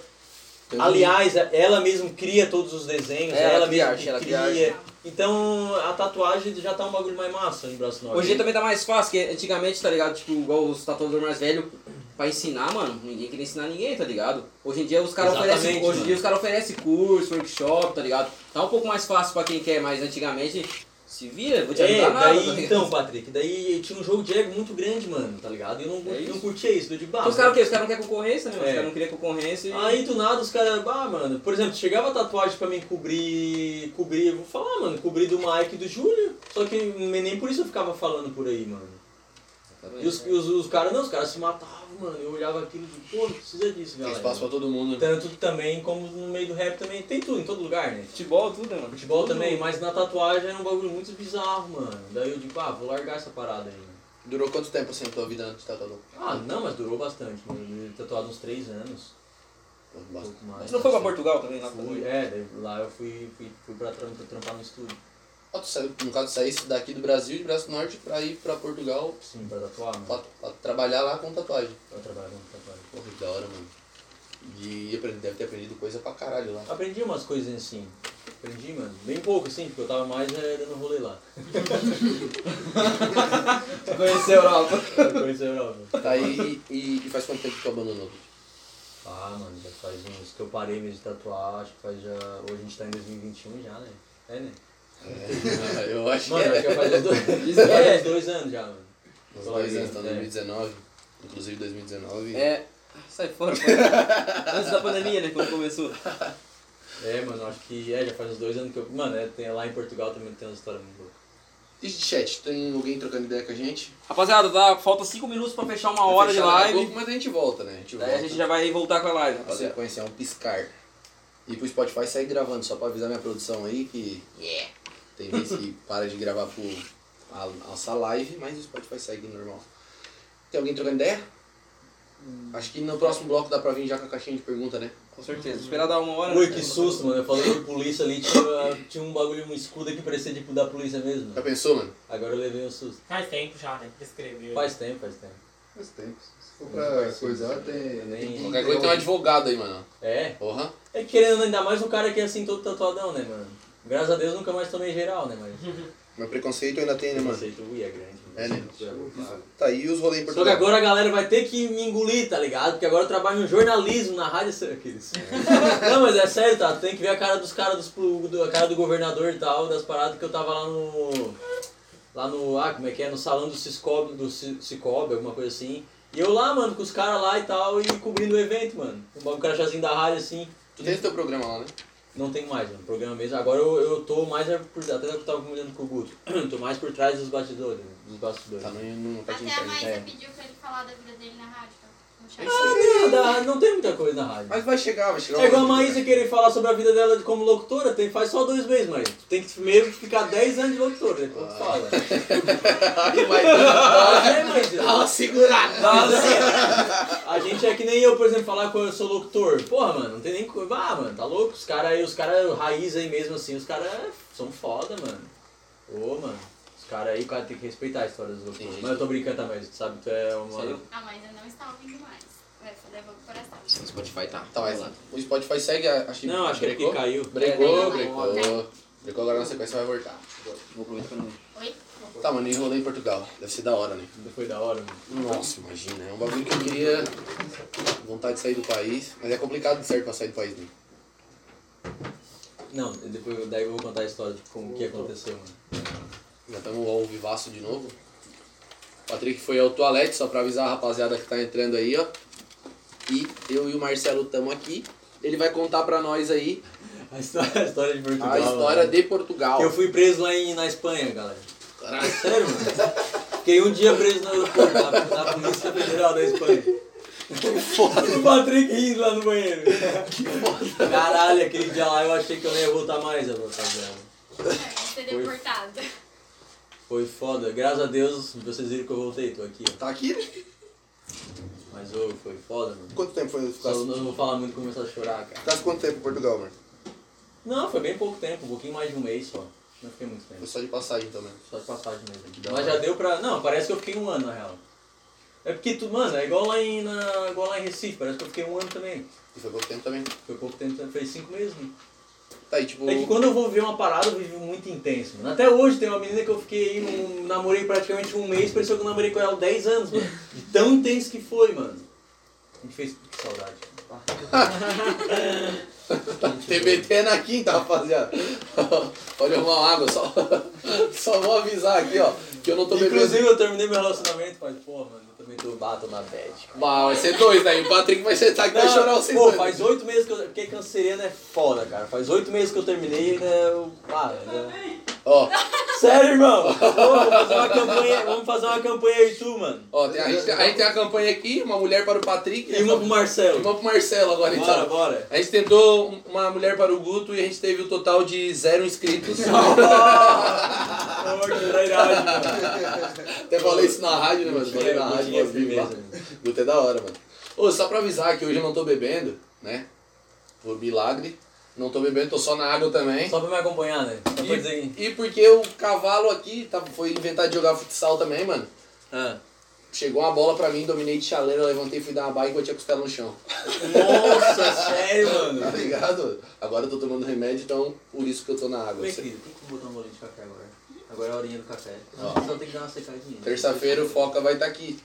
Tem um- Aliás, ela mesmo cria todos os desenhos, É, ela ela arte, que ela cria cria. Então a tatuagem já tá um bagulho mais massa em braço norte. Hoje também tá mais fácil, porque antigamente, tá ligado? Tipo, igual os tatuadores mais velhos, pra ensinar, mano, ninguém queria ensinar ninguém, tá ligado? Hoje em dia os caras oferecem. Hoje em dia os caras oferecem curso, workshop, tá ligado? Tá um pouco mais fácil pra quem quer, mas antigamente se vira, vou te ajudar É, nada. daí, tá então, Patrick, daí tinha um jogo de ego muito grande, mano, tá ligado? E eu não, É não curtia isso, do de Porque os caras o quê? Os caras não querem concorrência, né? É. Os caras não queriam concorrência e. Aí do nada os caras, ah, mano, por exemplo, chegava a tatuagem pra mim cobrir, cobrir, vou falar, mano, cobrir do Mike e do Júlio, só que nem por isso eu ficava falando por aí, mano. E os, os, os caras, não, os caras se matavam, mano, eu olhava aquilo e pô, não precisa disso, Tem galera. espaço pra todo mundo, né? Tanto também como no meio do rap também, tem tudo, em todo lugar, né? Futebol, tudo, né, mano? Futebol Tudo. também, mas na tatuagem era um bagulho muito bizarro, mano. Daí eu digo, ah, vou largar essa parada aí, mano. Durou quanto tempo assim a tua vida antes de tatuador? Ah, não, mas durou bastante, mano. Eu tatuado uns três anos, Pô, um bastante. pouco mais. Você não foi pra Portugal também? Lá Fui, é, daí lá eu fui, fui, fui pra trampar no estúdio. No caso, saísse daqui do Brasil, de Braço Norte, pra ir pra Portugal, Sim, pra tatuar, mano. pra, pra trabalhar lá com tatuagem. Pra trabalhar com tatuagem. Porra, que da hora, mano. E aprender- deve ter aprendido coisa pra caralho lá. Aprendi umas coisas assim. Aprendi, mano. Bem pouco, assim, porque eu tava mais é, dando rolê lá. Conheceu a Europa. Eu conheci a Europa. Tá aí e, e faz quanto tempo que tu abandonou? Ah, mano, já faz uns que eu parei mesmo de tatuar, acho que faz já. Hoje a gente tá em 2021 já, né? É, né? É, eu acho Mano, que acho que é. já faz uns dois, é, dois anos já, mano. Uns dois anos, tá É. 2019. Inclusive 2019. É. Sai fora, pô. Antes da pandemia, né? Quando começou. É, mano, acho que é, já faz uns dois anos que eu. Mano, é, tem, lá em Portugal também tem uma história muito louca. E de chat, tem alguém trocando ideia com a gente? Rapaziada, tá, falta 5 minutos pra fechar uma hora de Vai fechar daqui a live. pouco, mas a gente volta, né? A gente Daí volta. a gente já vai voltar com a live, A sequência é um piscar. E pro Spotify sair gravando, só pra avisar minha produção aí que. Tem vezes que para de gravar pro a, nossa live, mas o Spotify segue normal. Tem alguém trocando ideia? Acho que no próximo bloco dá pra vir já com a caixinha de pergunta, né? Com certeza. Esperar dar uma hora. Ui, né? que susto, mano. Eu falei de polícia ali, tinha, tinha um bagulho, um escudo que parecia tipo da polícia mesmo. Já pensou, mano? Agora eu levei um susto. Faz tempo já, né? Prescreveu. Faz tempo, faz tempo. Faz tempo. Se for pra coisar, tem. Nem- Qualquer coisa tem um advogado aí, mano. É. Porra. É que querendo ainda mais um cara que é assim todo tatuadão, né, mano? Graças a Deus nunca mais tomei geral, né, mas. Mas preconceito ainda tem, né, mano? Conceito, ui, é grande. É, né? Só Tá aí os rolês em que Portugal. agora a galera vai ter que me engolir, tá ligado? Porque agora eu trabalho no jornalismo, na rádio aqueles. Não, mas é sério, tá? Tem que ver a cara dos caras dos do, a cara do governador e tal, das paradas que eu tava lá no. Lá no. Ah, como é que é? No salão do Ciscob, do Ci- Cicobi, alguma coisa assim. E eu lá, mano, com os caras lá e tal, e cobrindo o evento, mano. Um crachazinho da rádio assim. Tu tens teu programa lá, né? Não tem mais, mano. Programa mesmo. Agora eu, eu tô mais é por. Até eu tava combinando com o Guto. tô mais por trás dos bastidores. Dos bastidores. Tá no, no tá Até a. Maísa é. pediu pra ele falar da vida dele na rádio, tá? Ah, nada, não tem muita coisa na rádio. Mas vai chegar, vai chegar. É igual a uma. Maísa querer falar sobre a vida dela de- como locutora, tem, faz só dois meses, mas tu tem que primeiro ficar 10 anos de locutora, depois tu fala. Aí vai É, mas- Dá uma segurada. A gente é que nem eu, por exemplo, falar que eu sou locutor. Porra, mano, não tem nem coisa. Ah, mano, tá louco? Os caras aí, os caras raiz aí mesmo assim, os caras são foda, mano. Ô, mano. Os caras aí, o cara tem que respeitar a história dos. Sim. Mas eu tô brincando também, tu sabe, tu é uma. Sério? A Maísa não está ouvindo mais. Vai, coração. O Spotify tá. Tá, mas o Spotify segue, a- acho que. Não, acho que é brecou? porque caiu. Brecou, É, brecou. não. Brecou, agora na sequência vai voltar. Vou aproveitar pra não. Oi? Tá, mano, e rolê em Portugal. Deve ser da hora, né? Foi da hora, mano. Nossa, imagina. É um bagulho que eu queria. Vontade de sair do país. Mas é complicado de certo pra sair do país, né? Não, depois, daí eu vou contar a história de como que aconteceu, mano. Já estamos ao vivaço de novo. O Patrick foi ao toalete, só pra avisar a rapaziada que tá entrando aí, ó. E eu e o Marcelo estamos aqui. Ele vai contar pra nós aí A história, a história de Portugal. a história mano. de Portugal. Eu fui preso lá em, na Espanha, galera. Caralho. Sério, mano? Fiquei um dia preso no aeroporto, na, na Polícia Federal da Espanha. Que foda. O Patrick rindo lá no banheiro. Caralho, aquele dia lá eu achei que eu não ia voltar mais, rapaziada. Vai ser deportado. Foi foda. Graças a Deus, vocês viram que eu voltei, tô aqui, ó. Tá aqui? Mas ô, foi foda, mano. Quanto tempo foi Só ficar não não vou falar muito e começar a chorar, cara. Ficasse quanto tempo em Portugal, mano? Não, foi bem pouco tempo, um pouquinho mais de um mês só. Não fiquei muito tempo. Foi só de passagem também. Só de passagem mesmo. da Mas hora. já deu pra. Não, parece que eu fiquei um ano na real. É porque tu, mano, é igual lá em, na, igual lá em Recife, parece que eu fiquei um ano também. E foi pouco tempo também. Foi pouco tempo, fez cinco meses, né? Tá aí, tipo. É que quando eu vou ver uma parada, eu vivo muito intenso, mano. Até hoje tem uma menina que eu fiquei, um, namorei praticamente um mês, pareceu que eu namorei com ela 10 anos, mano. De tão intenso que foi, mano. A gente fez. Que saudade. TBT é na quinta, rapaziada. Arrumar uma água, só, só vou avisar aqui, ó. Que eu não tô bebendo. Inclusive eu terminei meu relacionamento, mas, pô, mano, tô bato na bad. Bah, vai ser dois, né? E o Patrick vai sentar aqui e vai chorar vocês Pô, faz oito meses que eu. Porque canceriano é foda, cara. Faz oito meses que eu terminei, né? Eu, ah, né? Ó, Sério, irmão? Pô, vamos fazer uma campanha, vamos fazer uma campanha aí tu, mano. ó, tem, a, gente, tem- a gente tem a campanha aqui, uma mulher para o Patrick E uma pro e Marcelo. uma pro Marcelo agora, Bora, então. bora. A gente tentou um- uma mulher para o Guto e a gente teve o total de zero inscritos. Ô, que mano. Até falei isso na rádio, né, mano? Falei na rádio, Gutinho é mano. Guto é da hora, mano. Ô, só pra avisar que hoje eu não tô bebendo, né? Por milagre. Não tô bebendo, tô só na água também. Só pra me acompanhar, né? Só pra dizer. E, e porque o cavalo aqui tá, foi inventado de jogar futsal também, mano. Ah. Chegou uma bola pra mim, dominei de chaleira, levantei, fui dar uma baia e bati a costela no chão. Nossa, sério, Tá mano. ligado? Agora eu tô tomando remédio, então por isso que eu tô na água. Bem, querido, tem que botar um bolinho de café agora. Agora é a horinha do café. Ó. Só tem que dar uma secadinha. Terça-feira o Foca vai estar aqui.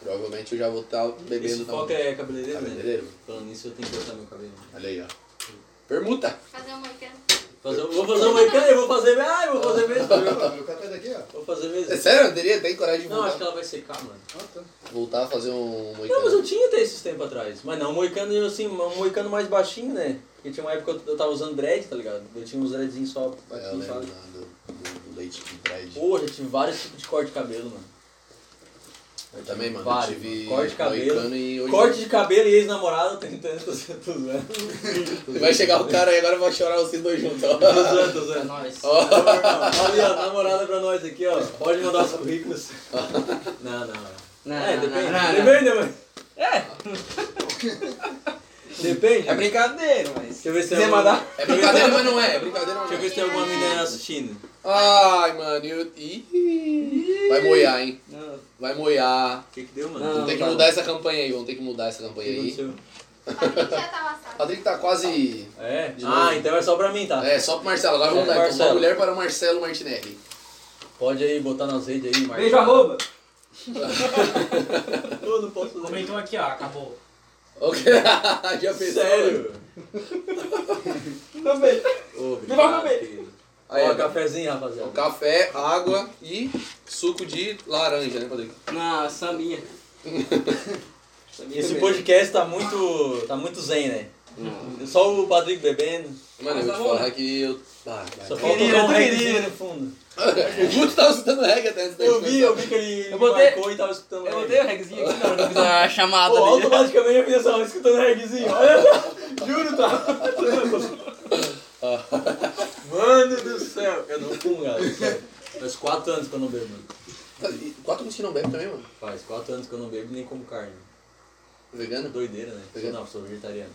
Provavelmente eu já vou estar bebendo. Esse foco é cabeleireiro, né? Cabeleireiro. Falando nisso, eu tenho que cortar meu cabelo. Olha aí, ó. Permuta. Fazer um moicano. Fazer, vou fazer um moicano, eu vou fazer. Ah, eu vou fazer mesmo. Meu café daqui, ó. Vou fazer mesmo. É sério, Anderia? Tem coragem de Não, voltar? acho que ela vai secar, mano. Ah, tá. Voltar a fazer um Não, mas moicano. eu tinha até esses tempos atrás. Mas não, um moicano assim, um moicano mais baixinho, né? Porque tinha uma época que eu, tava usando dread, tá ligado? Eu tinha uns dreadzinhos só É, eu aqui, sabe? lá do, do, do leite de bread. Pô, já tive vários tipos de corte de cabelo, mano. Eu também, mano. Vários, eu tive. Corte de cabelo. e hoje... Corte de cabelo e ex-namorado, tem tanto, tô zoando. Vai chegar o cara aí, agora vai chorar vocês dois juntos, ó. Tô zoando, tô É zoando. nóis. Ó. Ô, irmão, Ali, ó, namorada pra nós aqui, ó. Pode mandar os currículos. Não, não. Não, é, não, depende. não, não. Depende, mãe. É, Depende. é brincadeira, mas. Deixa eu ver se tem alguma... mandar. É brincadeira, mas não é. É brincadeira, mas Deixa eu ver é. se tem alguma menina assistindo. Ai, mano. Eu... Ih, vai moiar, hein? Não, Vai moiar. O que que deu, mano? Não, Vamos ter que mudar essa campanha aí. Vamos ter que mudar essa O campanha que aí. aconteceu? Patrick já tá O laçado. Patrick tá quase... É? Ah, então é só pra mim, tá? É, só pro Marcelo. Agora vamos É, mudar. Então, uma Marcelo. mulher para o Marcelo Martinelli. Pode aí botar nas redes aí, Marcos. Beijo, arroba. Eu não posso fazer. Comentou aqui, ó, acabou. Ok. Já pensou? Sério? Não. Ô, Me vai comer. Aí, Ó, ó, cafezinho, Ó, rapaziada. Café, água e suco de laranja, né? Não, sambinha. Sambinha Esse também. podcast tá muito, tá muito zen, né? Só o Patrick bebendo. Mano, eu vou tá te falar que eu... Ah. Só falta um queria. no fundo. O Guto tava escutando reggae até antes da Eu vi, eu vi que ele Eu botei- marcou e tava escutando Eu botei o regzinho aqui na hora que eu fiz a chamada Pô, ali. automaticamente eu fiz assim, ó, escutando reggaezinho. Olha só, juro, tá? Mano do céu. Eu não fumo, galera. Faz quatro anos que eu não bebo, mano. Quatro anos que não bebe também, mano. Faz quatro anos que eu não bebo e nem como carne. Vegano? Doideira, né? Vegano. Não, sou vegetariano.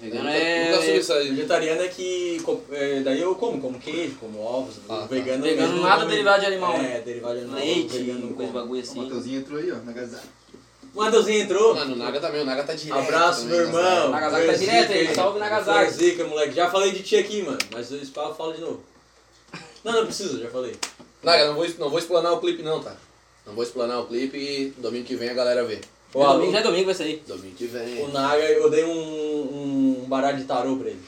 Vegano é- Nunca soube isso aí. Vegetariano é que. é, daí eu como, como queijo, como ovos. Ah, o tá. vegano Vegano mesmo nada come- derivado de animal, É, né? derivado de animal. Leite, vegano coisa bagulho O assim. Matheusinho entrou aí, ó, na agasalho. O Matheusinho entrou. Mano, o Naga também, o Naga tá direto. Abraço, também, meu irmão. Nagasaki tá direto aí, salve Nagasaki. Zica, moleque. Já falei de ti aqui, mano. Mas o eu falo de novo. Não, não precisa, já falei. Naga, não vou, não vou explanar o clipe não, tá? Não vou explanar o clipe e domingo que vem a galera vê. O, É Alu- domingo, já é domingo vai sair. Domingo que o vem. Naga, eu dei um, um baralho de tarô pra ele.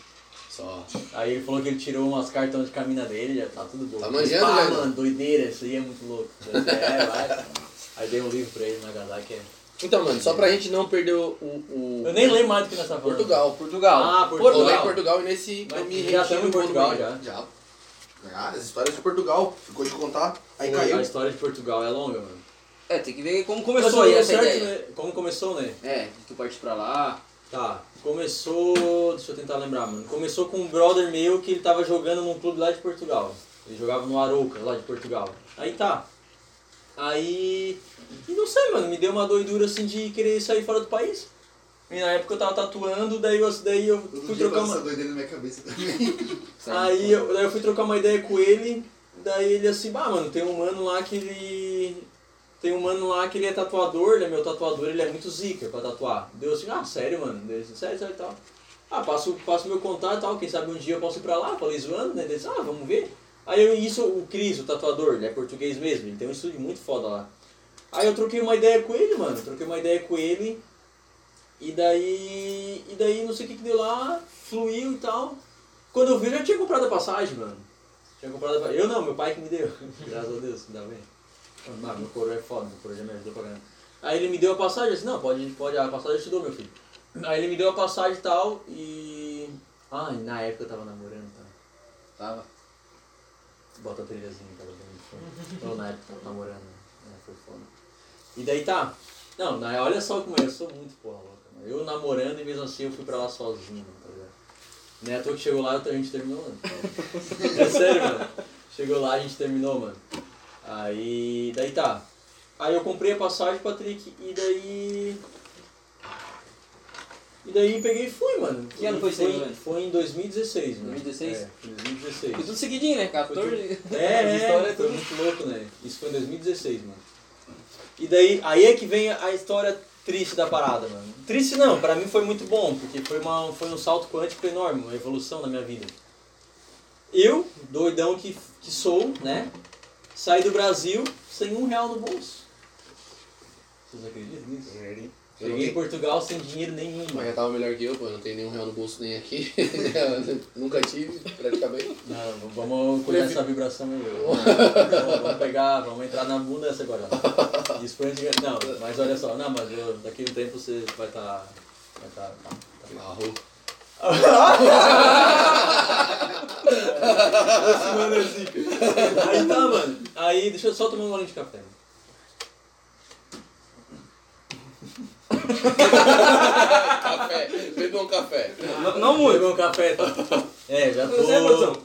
Só. Aí ele falou que ele tirou umas cartões de camina dele, já tá tudo bom. Tá manjando, velho? mano, doideira, isso aí é muito louco. É, vai. Aí dei um livro pra ele, Nagasaki. É. Então, mano, só pra gente não perder o... o Eu nem lembro mais do que nós tá falando. Portugal, Portugal. Ah, Portugal. em Portugal e nesse Mas eu me já estamos em Portugal, já. Já. Ah, as histórias de Portugal. Ficou de contar. Aí Pô, caiu. A história de Portugal é longa, mano. É, tem que ver como começou aí essa certo, ideia. né? Como começou, né? É, tu parte pra lá. Tá, começou. Deixa eu tentar lembrar, mano. Começou com um brother meu que ele tava jogando num clube lá de Portugal. Ele jogava no Arouca, lá de Portugal. Aí tá. Aí. E não sei, mano, me deu uma doidura assim de querer sair fora do país. E na época eu tava tatuando, daí eu, daí eu Todo fui dia trocar uma. essa doideira na minha cabeça também. Aí eu, daí eu fui trocar uma ideia com ele, daí ele assim, bah, mano, tem um mano lá que ele tem um mano lá que ele é tatuador, ele é meu tatuador, ele é muito zica pra tatuar. Deu assim, ah, sério, mano? Deu assim, sério, sério e tal. Ah, passo, passo meu contato e tal, quem sabe um dia eu posso ir pra lá, falei zoando, né? Disse, ah, vamos ver. Aí eu, isso, o Cris, o tatuador, ele é português mesmo, ele tem um estúdio muito foda lá. Aí eu troquei uma ideia com ele, mano, troquei uma ideia com ele, e daí, e daí não sei o que que deu lá, fluiu e tal. Quando eu vi, eu já tinha comprado a passagem, mano. Tinha comprado a. Eu não, meu pai que me deu, graças a Deus, ainda bem. Mano, meu coro é foda, meu coro já me ajudou pra caramba. Aí ele me deu a passagem, disse, não, pode, pode, a passagem eu te dou, meu filho. Aí ele me deu a passagem e tal, e... Ah, na época eu tava namorando, tá? Tava. Bota a trilhazinha, cara, bem Ou na época eu tava namorando, né? Foi foda. E daí tá. Não, na, olha só como é, eu sou muito porra louca, mano. Eu namorando e mesmo assim eu fui pra lá sozinho, tá ligado? Não é toa que chegou lá a gente terminou, mano. É sério, mano. Chegou lá a gente terminou, mano. Aí. Daí tá. Aí eu comprei a passagem, Patrick, e daí. E daí peguei e fui, mano. Que ano foi isso aí, foi, foi em 2016, mano. 2016? É, foi 2016. Foi tudo seguidinho, né? 14. É, As é, histórias foi tudo. muito louco, né? Isso foi em 2016, mano. E daí, aí é que vem a história triste da parada, mano. Triste não, pra mim foi muito bom, porque foi, uma, foi um salto quântico enorme, uma evolução na minha vida. Eu, doidão que, que sou, né? Saí do Brasil sem um real no bolso. Vocês acreditam nisso? Não Cheguei em Portugal sem dinheiro nenhum, Mas já tava melhor que eu, pô. Não tenho nenhum real no bolso nem aqui. Nunca tive, praticamente. Não, vamos cuidar dessa vibração aí. Vamos, vamos pegar, vamos entrar na bunda essa agora. Isso foi antiga- Não, mas olha só, não, mas eu, daqui a um tempo você vai estar. vai estar. tá, tá, Arro. Esse mano é zica. Aí tá, mano. Aí, deixa eu só tomar um golinho de café. Café. Bebeu um café. Não, não muito. Beber um café, tá? É, já é, tô.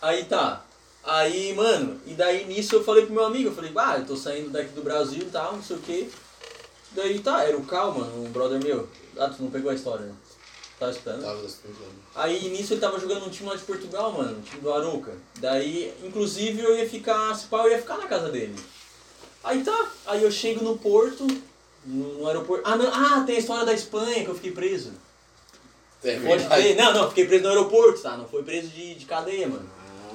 Aí tá. Aí, mano, e daí nisso eu falei pro meu amigo, eu falei, ah, eu tô saindo daqui do Brasil e tal, não sei o que. Daí tá, era o Cal, mano, um brother meu. Ah, tu não pegou a história, né? Tava escutando? Tava explicando. Aí nisso ele tava jogando um time lá de Portugal, mano, um time do Aruca. Daí, inclusive, eu ia ficar, se pá, eu ia ficar na casa dele. Aí tá, aí eu chego no porto, no, aeroporto. Ah, não, ah, tem a história da Espanha que eu fiquei preso. É Pode crer. Não, não, fiquei preso no aeroporto, tá? Não foi preso de, de cadeia, mano.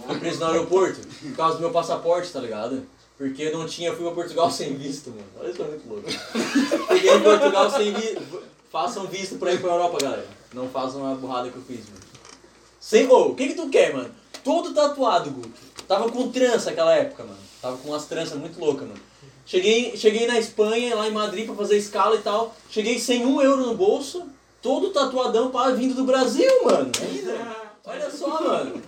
Fui preso no aeroporto, por causa do meu passaporte, tá ligado? Porque eu não tinha, fui pra Portugal sem visto, mano. Olha isso, é muito louco. Cheguei em Portugal sem visto. Façam visto pra ir pra Europa, galera. Não façam a burrada que eu fiz, mano. Sem. Ô, o que que tu quer, mano? Todo tatuado, Guto. Tava com trança naquela época, mano. Tava com umas tranças muito loucas, mano. Cheguei, cheguei na Espanha, lá em Madrid, pra fazer escala e tal. Cheguei sem um euro no bolso, todo tatuadão para vindo do Brasil, mano. Aí, né? Olha só, mano.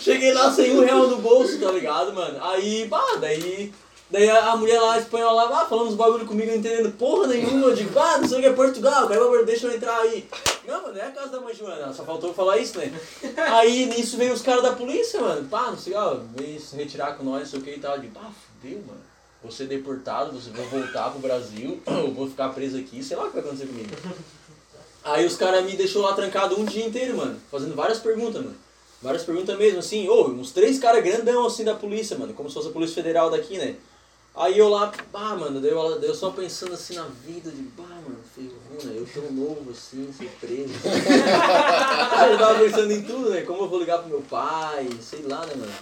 Cheguei lá sem um real no bolso, tá ligado, mano? Aí, pá, daí. Daí a a mulher lá, espanhola lá, ah, falando uns bagulho comigo, não entendendo porra nenhuma. Eu digo, ah, não sei o que é Portugal, cara, deixa eu entrar aí. Não, mano, é a casa da mãe Joana, só faltou falar isso, né? Aí nisso veio os caras da polícia, mano, pá, não sei, ó, veio se retirar com nós, não sei o que e tal. Eu digo, pá, fudeu, mano. Vou ser deportado, você vou voltar pro Brasil, eu vou ficar preso aqui, sei lá o que vai acontecer comigo. Aí os caras me deixou lá trancado um dia inteiro, mano, fazendo várias perguntas, mano. Várias perguntas mesmo, assim, ô, uns três caras grandão assim da polícia, mano, como se fosse a Polícia Federal daqui, né? Aí eu lá, pá, mano, daí eu, eu só pensando assim na vida, de pá, mano, ferruna, eu tão novo assim, ser preso. Aí eu tava pensando em tudo, né? Como eu vou ligar pro meu pai, sei lá, né, mano?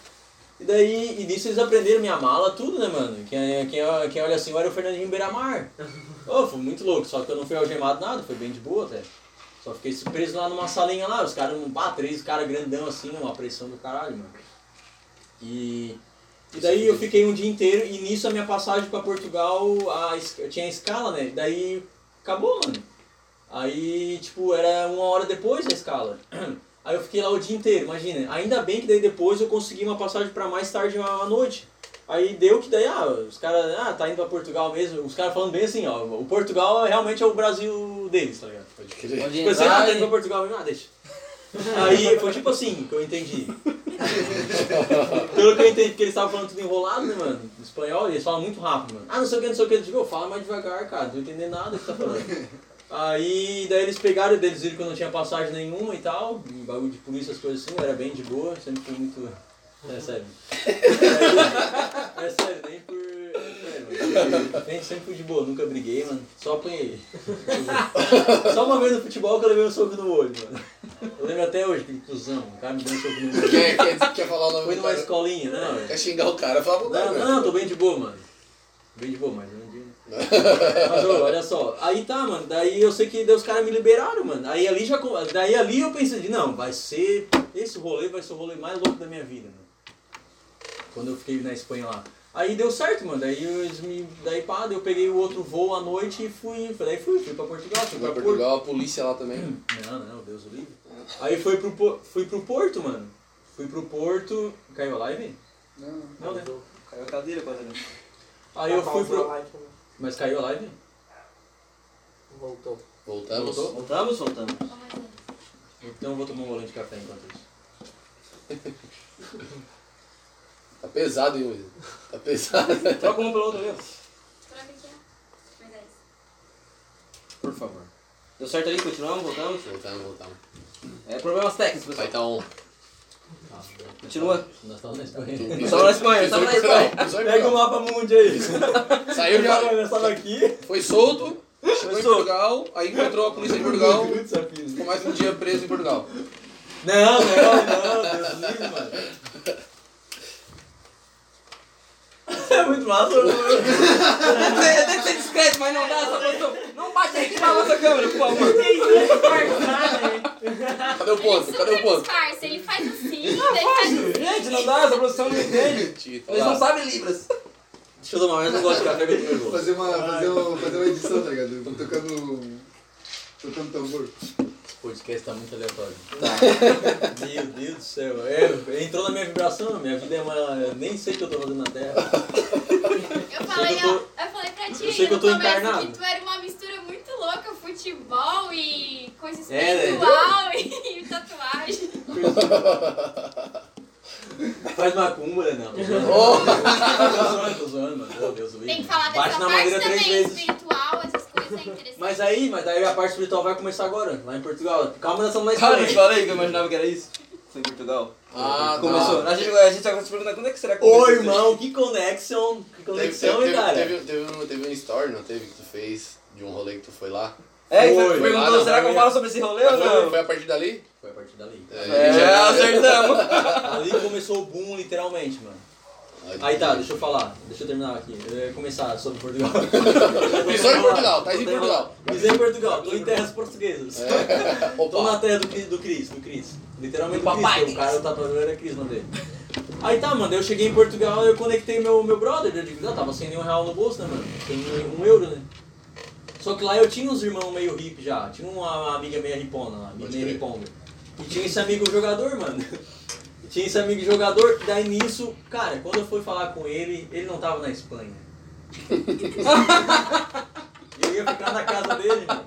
E daí, e nisso eles aprenderam minha mala, tudo, né, mano? Quem, quem, quem olha assim, olha o Fernandinho Beiramar. Ô, foi muito louco, só que eu não fui algemado nada, foi bem de boa até. Só fiquei preso lá numa salinha lá, os caras, pá, três caras grandão assim, uma pressão do caralho, mano. E, e daí eu fiquei um dia inteiro e nisso a minha passagem pra Portugal, a, tinha escala, né? Daí acabou, mano. Aí, tipo, era uma hora depois da escala. Aí eu fiquei lá o dia inteiro, imagina. Ainda bem que daí depois eu consegui uma passagem pra mais tarde à noite. Aí deu que daí, ah, os caras, ah, tá indo pra Portugal mesmo. Os caras falando bem assim, ó, o Portugal realmente é o Brasil deles, tá ligado? Pode crer. Pode assim, ah, entrar tá indo pra. Portugal mesmo, ah, deixa. Aí foi tipo assim que eu entendi. Pelo que eu entendi, porque eles estavam falando tudo enrolado, né, mano? Em espanhol, eles falam muito rápido, mano. Ah, não sei o que, não sei o que. Eu digo, "Ô, fala mais devagar, cara, não tô entendendo nada do que tá falando. Aí, daí eles pegaram, eles viram que eu não tinha passagem nenhuma e tal, e bagulho de polícia, as coisas assim, eu era bem de boa, sempre fui muito. É sério. É sério, nem por. É. Nem sempre fui de boa, nunca briguei, mano. Só apanhei. Só uma vez no futebol que eu levei um soco no olho, mano. Eu lembro até hoje, aquele cuzão, o cara me deu um soco no. Quer, quer, quer falar o nome Foi numa cara? escolinha, não. Quer xingar o cara? Fala cara. Não, não, tô bem de boa, mano. Bem de boa, mas não dia. Mas ô, olha só, aí tá, mano, daí eu sei que daí os caras me liberaram, mano. Aí ali já. Daí ali eu pensei, de, não, vai ser. Esse rolê vai ser o rolê mais louco da minha vida, mano. Quando eu fiquei na Espanha lá. Aí deu certo, mano. Daí eles me. Daí pá, eu peguei o outro voo à noite e fui. Daí fui, fui pra Portugal, fui pra pra Porto. Portugal, a polícia lá também. Não, não, Deus o livre. Aí fui pro, fui pro Porto, mano. Fui pro Porto. Caiu a live? Não, não. Não, né? Caiu a cadeira quase ali. Aí eu Tá fui pro. também. Mas caiu a live? Voltou. Voltamos. Voltou? Voltamos? Voltamos. Então eu vou tomar um bolinho de café enquanto isso. Tá pesado, hein, Luiz? Tá pesado. Troca uma pela outra mesmo. troca aqui, ó. Mas é isso. Por favor. Deu certo ali? Continuamos? Voltamos? Voltamos, voltamos. É problemas técnicos, Vai pessoal. tá on. Continua. Nós estamos na Espanha. Estamos na Espanha, estamos na Espanha. Pega o mapa mundi aí. Saiu já. Começar daqui. Foi solto. Chegou em. Portugal. Aí encontrou a polícia em Portugal. Ficou mais um dia preso em Portugal. Não, não, não, Deus livre, mano. É muito massa, mano. Tem tem que ser discreto, mas não dá essa posição. Não bate aqui na nossa câmera, por favor. Cadê o ponto? Ele Cadê o ponto? Ele faz assim, daí faz assim. Gente, não dá, essa produção não entende. Eles não sabem Libras. Deixa eu tomar, mas eu não gosto de café eu nervoso. Fazer uma, fazer, uma, fazer uma edição, tá ligado? Tocando. Tocando tambor. Podcast tá muito aleatório. Tá. Meu Deus do céu. É, entrou na minha vibração, minha vida é uma. eu Nem sei o que eu tô fazendo na Terra. Eu falei, eu tô- eu falei pra ti eu sei que eu tô encarnado. que tu era uma mistura muito louca, futebol e coisa É, né? espiritual e tatuagem. Faz macumba, né? Não. Tô zoando. Oh! Tô zoando, tô zoando, mano. Meu Deus. Tem que falar Bate dessa na parte madeira também, três vezes. espiritual, essas é. Mas aí, mas daí a parte espiritual vai começar agora, lá em Portugal. Calma, nós estamos na Cara, eu falei que eu imaginava que era isso. Foi em Portugal. Ah, Começou. tá. A gente, a gente tá se perguntando quando é que será que Ô começou isso? irmão, que conexão, que Teve, conexão, teve, hein, cara? teve, teve, um, teve um story, não teve? Que tu fez de um rolê que tu foi lá. É, Foi. você perguntou, não, será que eu falo sobre esse rolê ou Foi, não? foi a partir dali? Foi a partir dali. É, já- acertamos. Ali começou o boom, literalmente, mano. Aí tá, deixa eu falar, deixa eu terminar aqui. Eu ia começar sobre Portugal. Pisou em Portugal, tá em Portugal. Pisei em Portugal, tô em terras portuguesas. Tô na terra do, Cris- do Cris, do Cris. Literalmente Do papai porque o cara, o tatuador era Cris, não dele. Aí tá, mano, eu cheguei em Portugal eu conectei meu, meu brother, eu digo, ah, tava sem nenhum real no bolso, né, mano? Tem um euro, né? Só que lá eu tinha uns irmãos meio hip já, tinha uma amiga meio hipona lá, meio crer. hiponga. E tinha esse amigo jogador, mano. Tinha esse amigo jogador, daí nisso, cara, quando eu fui falar com ele, ele não tava na Espanha. E eu ia ficar na casa dele, mano.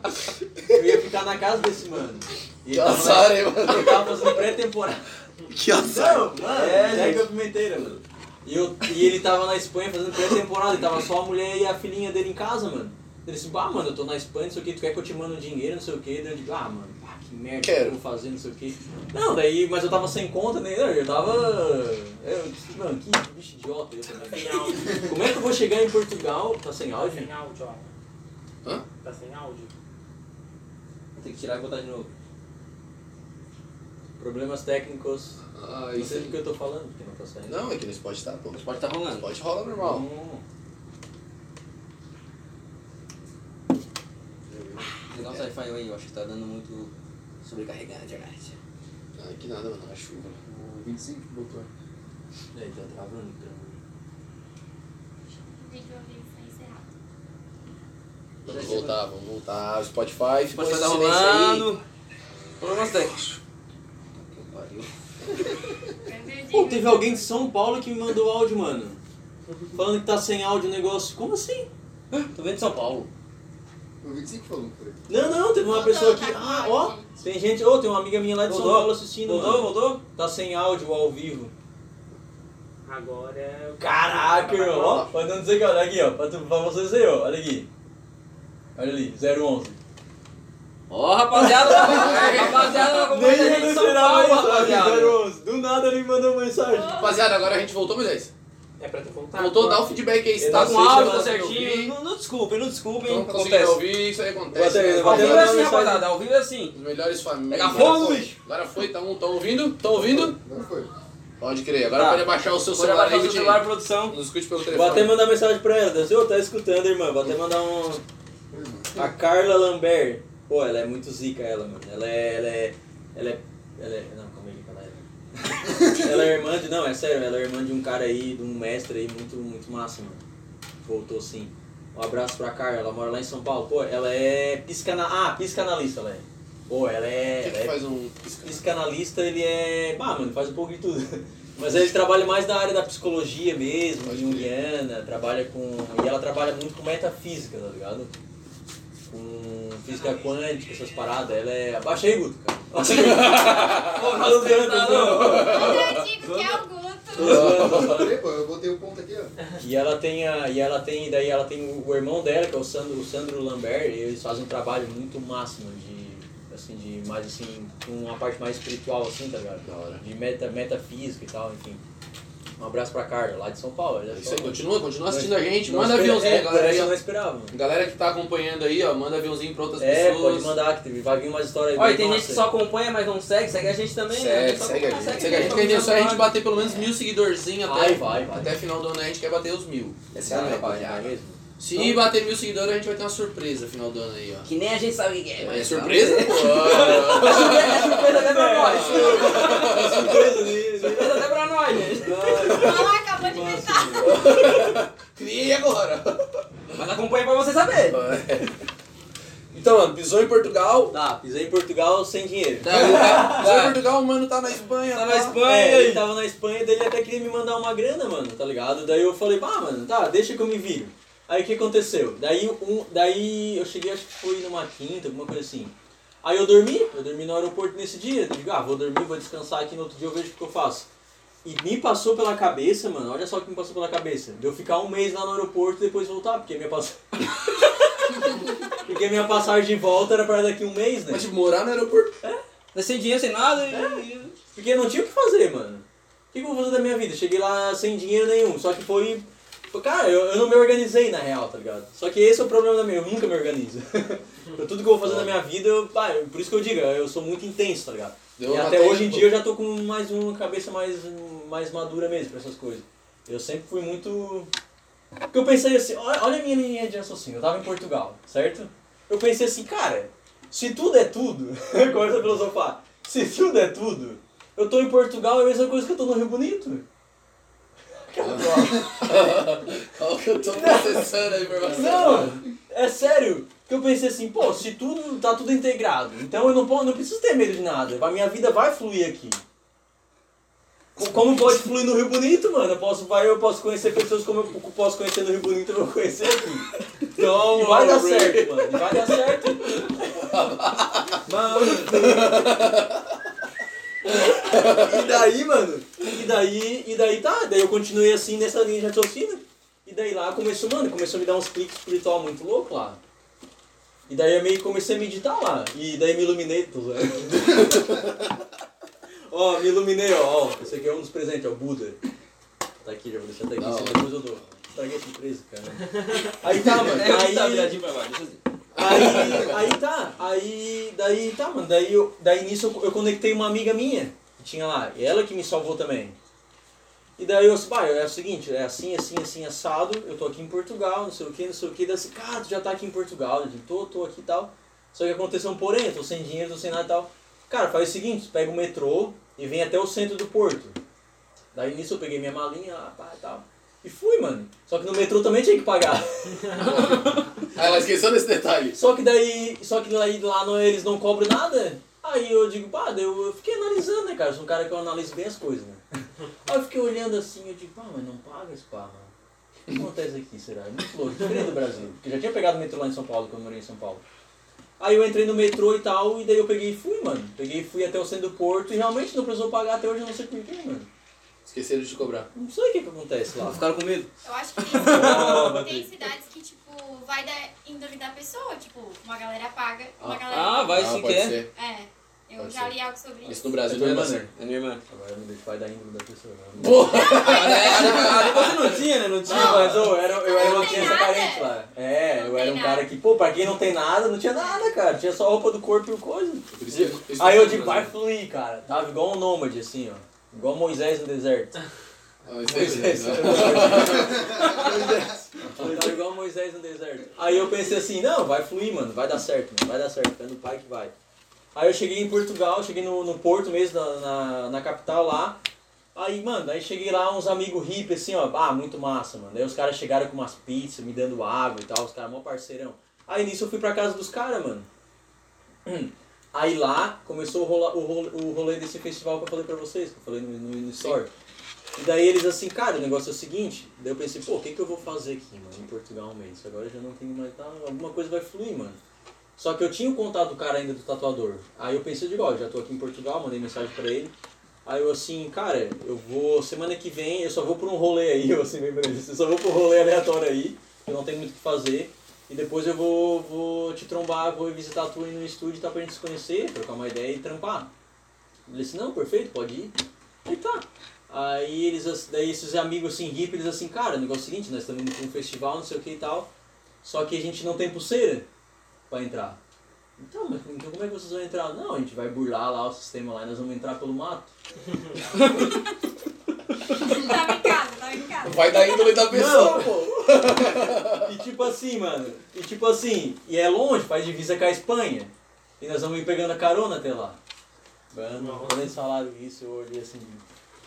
Eu ia ficar na casa desse mano. E Que azar, hein, mano? Ele tava fazendo pré-temporada. Que azar. Não, mano, é, é que eu pimenteira, mano. E, eu, e ele tava na Espanha fazendo pré-temporada, e tava só a mulher e a filhinha dele em casa, mano. Ele disse, ah, mano, eu tô na Espanha, não sei o que, tu quer que eu te mando dinheiro, não sei o que. Daí eu digo, ah, mano, que merda que Quero. eu vou fazer, não sei o que. Não, daí, mas eu tava sem conta, né? Eu tava. Eu disse, mano, que bicho idiota eu também. Sem áudio. Como é que eu vou chegar em Portugal? Tá sem Tá áudio? sem áudio, ó. Hã? Tá sem áudio. Vou ter que tirar e botar de novo. Problemas técnicos. Ah, Não isso sei do que eu tô falando, porque não tá saindo. Não, é que no Spot tá, pô. O esporte tá rolando. Spot rola normal. Hum. Legal o Wi-Fi aí, eu acho que tá dando muito sobrecarregado a internet. Ah, que nada, mano, a chuva. O 25 botou. Aí, tá travando, travando. O vídeo ao vivo foi encerrado. Vamos voltar, vamos voltar. O Spotify, ficou esporte tá rolando. Problemas técnicos. Que pariu. Pô, teve alguém de São Paulo que me mandou áudio, mano. Falando que tá sem áudio o negócio. Como assim? Tô vendo de São Paulo. O 25 falou, não foi? Não, não, teve uma pessoa aqui. tá Ah, ó, tem gente. Ô, tem uma amiga minha lá de São Voltou? Paulo assistindo. Voltou, mano. voltou? Tá sem áudio ao vivo. Agora é. o- Caraca, irmão. Ó, pode não dizer que, olha aqui, ó. Pra, tu, pra vocês aí, ó. Olha aqui. Olha ali, 011. Ó, rapaziada, rapaziada, como é que a gente de São Paulo, rapaziada. 011. Do nada ele mandou mensagem. Rapaziada, agora a gente voltou, Moisés. É pra ter contato. Voltou, dá o feedback aí, se tá tá com com áudio, tá tá certinho. Não, não desculpem, não desculpem. Não acontece. ouvir, isso aí acontece. Né? Ao vivo é assim, rapaziada. Ao vivo é assim. As melhores famílias. Pega fogo, Agora bicho. Agora foi, tão, tão ouvindo? Tão ouvindo? Agora foi. Pode crer. Agora Tá. pode abaixar o seu Pode celular abaixar aí, o seu celular, produção. Nos escute pelo Vou telefone. até mandar mensagem pra ela. Assim, ô, tá escutando, irmã. Vou até mandar um. A Carla Lambert. Pô, ela é muito zica, ela, mano. Ela é. Ela é. Ela é. Ela é não, calma aí, ela é. ela é irmã de. Não, é sério, ela é irmã de um cara aí, de um mestre aí muito, muito massa, mano. Voltou sim. Um abraço pra Carla, ela mora lá em São Paulo. Pô, ela é psicana... Ah, psicanalista, ela é. Pô, ela O é. que, que ela é faz um... psicanalista, ele é. Ah, mano, faz um pouco de tudo. Mas ele trabalha mais na área da psicologia mesmo, junguiana, trabalha com. E ela trabalha muito com metafísica, tá ligado? Com física quântica, essas paradas. Ela é. Abaixa aí, Guto, cara. Pô, não Tô eu digo que é o Guto. Eu botei o ponto aqui, ó. E ela tem a, e ela tem, daí ela tem o, o irmão dela, que é o Sandro, o Sandro Lambert, e eles fazem um trabalho muito máximo de assim de mais assim, com uma parte mais espiritual assim, tá ligado? De meta, metafísica e tal, enfim. Um abraço pra Carla, lá de São Paulo. é É Isso só- aí, continua, continua assistindo a gente. Manda aviãozinho, é, galera aí, não esperava. Galera que tá acompanhando aí, ó, manda aviãozinho pra outras É, pessoas. pode mandar, que vai vir umas histórias Olha, bem tem gente massa que aí. só acompanha, mas não segue. Segue a gente também, né? Segue, Só segue a gente. Segue a gente, que a gente é só a gente bater pelo menos mil seguidorzinhos até, Vai, vai, vai. até final do ano a gente quer bater os mil. Essa é a Vai, meta, vai, Não é rapaziada. mesmo? Se bater mil seguidores, a gente vai ter uma surpresa final do ano aí, ó. Que nem a gente sabe o que é. É mas surpresa? vamos ver. Pô, É surpresa até pra nós. É surpresa, né? Surpresa até pra nós, gente. Ela acabou de inventar. Criei agora. Mas acompanha pra você saber. Então, mano, pisou em Portugal. Tá, pisei em Portugal sem dinheiro. Tá, tá, pisou em Portugal, o mano tá na Espanha. Tá pá. na Espanha. É, ele tava na Espanha, daí ele até queria me mandar uma grana, mano, tá ligado? Daí eu falei, ah, mano, tá, deixa que eu me viro. Aí o que aconteceu? Daí, um, daí eu cheguei, acho que foi numa quinta, alguma coisa assim. Aí eu dormi, eu dormi no aeroporto nesse dia. Eu digo, ah, vou dormir, vou descansar aqui no outro dia, eu vejo o que eu faço. E me passou pela cabeça, mano, olha só o que me passou pela cabeça. De eu ficar um mês lá no aeroporto e depois voltar, porque minha passagem. porque minha passagem de volta era para daqui um mês, né? Mas, tipo, morar no aeroporto. Tá sem dinheiro, sem nada. e- Porque não tinha o que fazer, mano. O que que eu vou fazer da minha vida? Cheguei lá sem dinheiro nenhum, só que foi. Cara, eu, eu não me organizei na real, tá ligado? Só que esse é o problema da minha, eu nunca me organizo. Tudo que eu vou fazer na minha vida, eu, pá, por isso que eu digo, eu sou muito intenso, tá ligado? E até hoje em dia eu já tô com mais uma cabeça mais, mais madura mesmo pra essas coisas. Eu sempre fui muito. Porque eu pensei assim, olha, olha a minha linha de raciocínio, eu tava em Portugal, certo? Eu pensei assim, cara, se tudo é tudo, começa a filosofar, se tudo é tudo, eu tô em Portugal é a mesma coisa que eu tô no Rio Bonito. Olha o que eu tô processando a informação. Não, é sério. Que eu pensei assim, pô, se tudo tá tudo integrado, então eu não, posso, não preciso ter medo de nada. A minha vida vai fluir aqui. Co- Como pode fluir no Rio Bonito, mano? Eu posso, vai, eu posso conhecer pessoas como eu posso conhecer no Rio Bonito, eu vou conhecer aqui. Então, vai dar certo, mano. Vai dar certo. Mano. E daí, mano, e daí, e daí tá, daí eu continuei assim nessa linha de raciocínio. E daí lá começou, mano, começou a me dar uns cliques espiritual muito louco lá. E daí eu meio que comecei a meditar lá. E daí me iluminei, tô zoando. Ó, me iluminei, ó, ó. Esse aqui é um dos presentes, ó, o Buda. Tá aqui, já vou deixar até aqui, depois eu dou. Estraguei a surpresa, cara. Aí tá, mano. É, tá Aí, viradinho pra baixo. deixa eu ver. Aí, aí tá, aí, daí tá, mano, daí, eu, daí nisso eu, eu conectei uma amiga minha, que tinha lá, e ela que me salvou também. E daí eu disse, pai, é o seguinte, é assim, assim, assim, assado, eu tô aqui em Portugal, não sei o que, não sei o que, daí assim, cara, tu já tá aqui em Portugal, eu digo, tô, tô aqui e tal. Só que aconteceu um porém, eu tô sem dinheiro, tô sem nada e tal. Cara, faz o seguinte, pega o metrô e vem até o centro do porto. Daí nisso eu peguei minha malinha, lá, pá, e tal. E fui, mano. Só que no metrô também tinha que pagar. Ah, ela esqueceu desse detalhe. Só que daí, só que daí lá não, eles não cobram nada. Aí eu digo, pá, eu, eu fiquei analisando, né, cara? Eu sou um cara que eu analiso bem as coisas, né? Aí eu fiquei olhando assim, eu digo, pá, mas não paga esse pá, mano. O que acontece aqui, será? É muito louco, diferente do Brasil. Porque já tinha pegado o metrô lá em São Paulo, quando eu morei em São Paulo. Aí eu entrei no metrô e tal, e daí eu peguei e fui, mano. Peguei e fui até o centro do porto e realmente não precisou pagar até hoje, eu não sei porquê, mano. Esqueceram de te cobrar. Não sei o que que acontece lá. Ficaram com medo? Eu acho que Ah, tem, tem cidades que, tipo, vai da índole da pessoa. Tipo, uma galera paga, uma Ah, galera. vai Ah, se pode quer. ser. É. Eu, Já li algo sobre Isso isso. no Brasil É não tua é irmã, assim. É minha irmã. Agora me deixa pai da índole da pessoa. né? Porra! Você não tinha, né? Não tinha, mas eu era, eu era Não uma criança carente lá. É, eu Não era tem um cara nada. que, pô, pra quem não tem nada, não tinha nada, cara. Tinha só a roupa do corpo e o coisa. Isso isso Aí eu vai Brasil. fluir, cara. Tava igual um nômade, assim, ó. Igual Moisés no deserto. Ah, aí, Moisés. né? Eu tava igual Moisés no deserto. Aí eu pensei assim, não, vai fluir, mano, vai dar certo, mano, vai dar certo, fé no pai que vai. Aí eu cheguei em Portugal, cheguei no, no Porto mesmo, na, na, na capital lá. Aí, mano, aí cheguei lá, uns amigos hippies assim, ó, ah, muito massa, mano. Aí os caras chegaram com umas pizzas, me dando água e tal, os caras mó parceirão. Aí nisso eu fui pra casa dos caras, mano. Aí lá começou o, rola, o, rolê, o rolê desse festival que eu falei pra vocês, que eu falei no, no, no story. E daí eles assim, cara, o negócio é o seguinte, daí eu pensei, pô, o que, que eu vou fazer aqui, mano, em Portugal um mês? Agora eu já não tenho mais, tá, alguma coisa vai fluir, mano. Só que eu tinha o contato do cara ainda do tatuador. Aí eu pensei, digo, ó, já tô aqui em Portugal, mandei mensagem pra ele. Aí eu assim, cara, eu vou, semana que vem, eu só vou por um rolê aí, eu assim, pra ele, eu só vou por um rolê aleatório aí, eu não tenho muito o que fazer. E depois eu vou, vou te trombar, vou visitar tu aí no estúdio, tá pra gente se conhecer, trocar uma ideia e trampar. Ele disse, não, perfeito, pode ir. Aí tá. Aí eles, daí esses amigos assim, hippie, eles assim, cara, o negócio é o seguinte, nós estamos pra um festival, não sei o que e tal, só que a gente não tem pulseira pra entrar. Então, mas então como é que vocês vão entrar? Não, a gente vai burlar lá o sistema lá e nós vamos entrar pelo mato. Tava em casa, tava em casa. Vai da índole da pessoa, pô. E tipo assim, mano, e tipo assim, e é longe, faz divisa com a Espanha. E nós vamos ir pegando a carona até lá. Mano, quando eles falaram isso, eu olhei assim,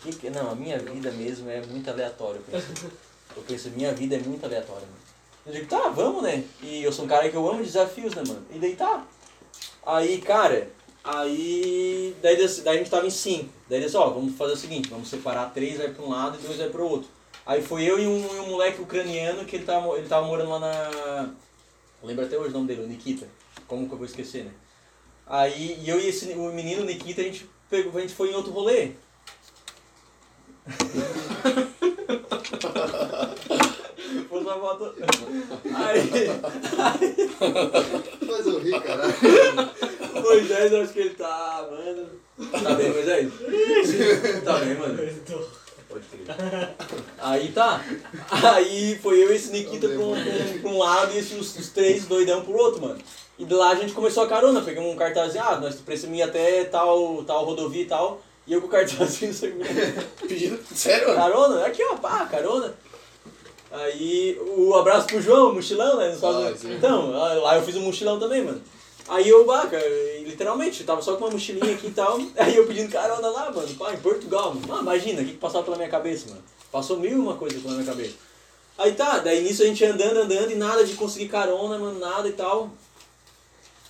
que que- não, a minha vida mesmo é muito aleatória, eu penso. Eu penso, minha vida é muito aleatória, mano. Eu digo, tá, vamos, né? E eu sou um cara que eu amo desafios, né, mano? E daí tá. Aí, cara, aí. Daí, daí a gente tava em cinco. Daí disse, ó, vamos fazer o seguinte, vamos separar três vai pra um lado e dois vai pro outro. Aí foi eu e um, e um moleque ucraniano que ele tava, ele tava morando lá na. Lembro até hoje o nome dele, o Nikita. Como que eu vou esquecer, né? Aí e eu e esse, o menino Nikita, a gente, pegou, a gente foi em outro rolê. Depois uma foto. Aí, Faz eu rir, caralho. Moisés, eu acho que ele tá, mano. Tá bem, Moisés? Tá bem, mano. Pode crer. Aí tá. Aí foi eu e esse Nikita pra um, pra um- lado e esses os, os três doidão pro outro, mano. E de lá a gente começou a carona, pegamos um cartazinho, ah, nós precisamos ir até tal, tal rodovia e tal. E eu com o cartazinho. Pedindo. Sério? Carona, aqui ó, pá, carona. Aí o abraço pro João, mochilão, né? Ah, sim. então, lá eu fiz um mochilão também, mano. Aí eu, baca, literalmente, eu tava só com uma mochilinha aqui e tal. Aí eu pedindo carona lá, mano, pá, em Portugal, mano. Ah, imagina, o que, que passava pela minha cabeça, mano. Passou mil uma coisa pela minha cabeça. Aí tá, daí nisso a gente andando, andando e nada de conseguir carona, mano, nada e tal.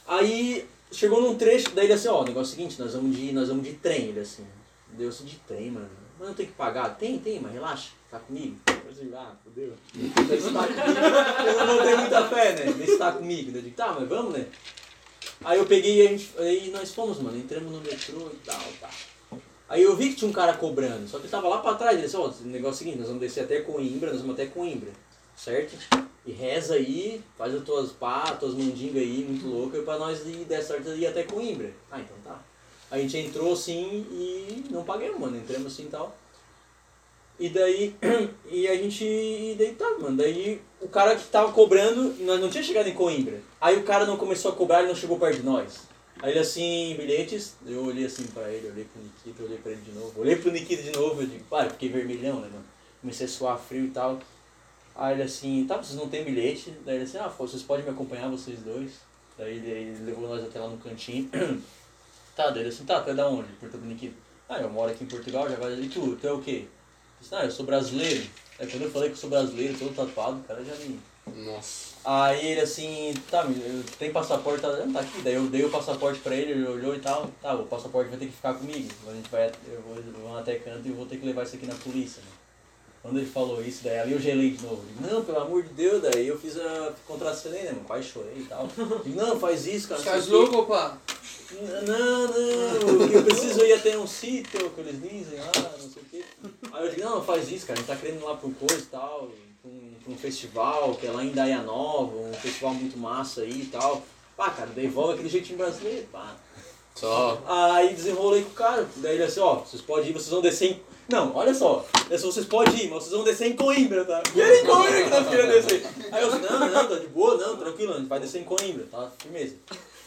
Aí chegou num trecho, daí ele assim, ó, o negócio é o seguinte, nós vamos de, nós vamos de trem, ele assim. Deu assim de trem, mano. Mas não tem que pagar? Tem, tem, mas relaxa, tá comigo. Eu ah, fodeu. Tá comigo. Eu não tenho muita fé, né? Nesse tá comigo. Daí Eu digo, tá, mas vamos, né? Aí eu peguei e a gente, aí nós fomos, mano, entramos no metrô e tal, tá. Aí eu vi que tinha um cara cobrando, só que ele tava lá pra trás, ele disse, ó, o negócio é o seguinte, nós vamos descer até Coimbra, nós vamos até Coimbra, certo? E reza aí, faz as tuas pá, tuas mandingas aí, muito louca, pra nós ir der certo ir até Coimbra. Ah, então tá. A gente entrou assim e não paguemos, mano, entramos assim e tal. E daí, e a gente, e daí tá, mano, daí o cara que tava cobrando, nós não tinha chegado em Coimbra. Aí o cara não começou a cobrar e não chegou perto de nós. Aí ele assim, bilhetes, eu olhei assim pra ele, olhei pro Nikita, olhei pra ele de novo. Olhei pro Nikita de novo, eu digo, eu fiquei vermelhão, né, mano? Comecei a suar frio e tal. Aí ele assim, tá, vocês não tem bilhete? Daí ele assim, ah, vocês podem me acompanhar, vocês dois? Daí ele, ele levou nós até lá no cantinho. tá, daí ele assim, tá, tu é da onde? Perguntou pro Nikita. Ah, eu moro aqui em Portugal, já vai. E tu, tu é o quê? Disse, ah, eu sou brasileiro. Aí quando eu falei que eu sou brasileiro, todo tatuado, o cara já me. Nossa. Aí ele assim, tá, tem passaporte, tá, tá aqui. Daí eu dei o passaporte pra ele, ele olhou e tal. Tá, o passaporte vai ter que ficar comigo. A gente vai, eu vou, eu vou até canto e vou ter que levar isso aqui na polícia, né? Quando ele falou isso, daí ali eu gelei de novo. Digo, não, pelo amor de Deus, daí eu fiz a contracenei, né? Meu pai chorei e tal. Digo, não, faz isso, cara. não quê." louco, pá? Não, não, que eu preciso ir até um sítio, que eles dizem lá, não sei o quê. Aí eu digo, não, faz isso, cara, a gente tá querendo ir lá pro coisa e tal, pra um, pra um festival, que é lá em Daia Nova, um festival muito massa aí e tal. Pá, cara, devolve aquele jeitinho brasileiro, pá. Só. Aí desenrolei com o cara. Daí ele assim, ó, vocês podem ir, vocês vão descer em. Não, olha só. Ele assim, vocês podem ir, mas vocês vão descer em Coimbra, tá? E era em Coimbra que nós queríamos descer. Aí eu disse, não, não, tá de boa, não, tranquilo, a gente vai descer em Coimbra, tá? Firmeza.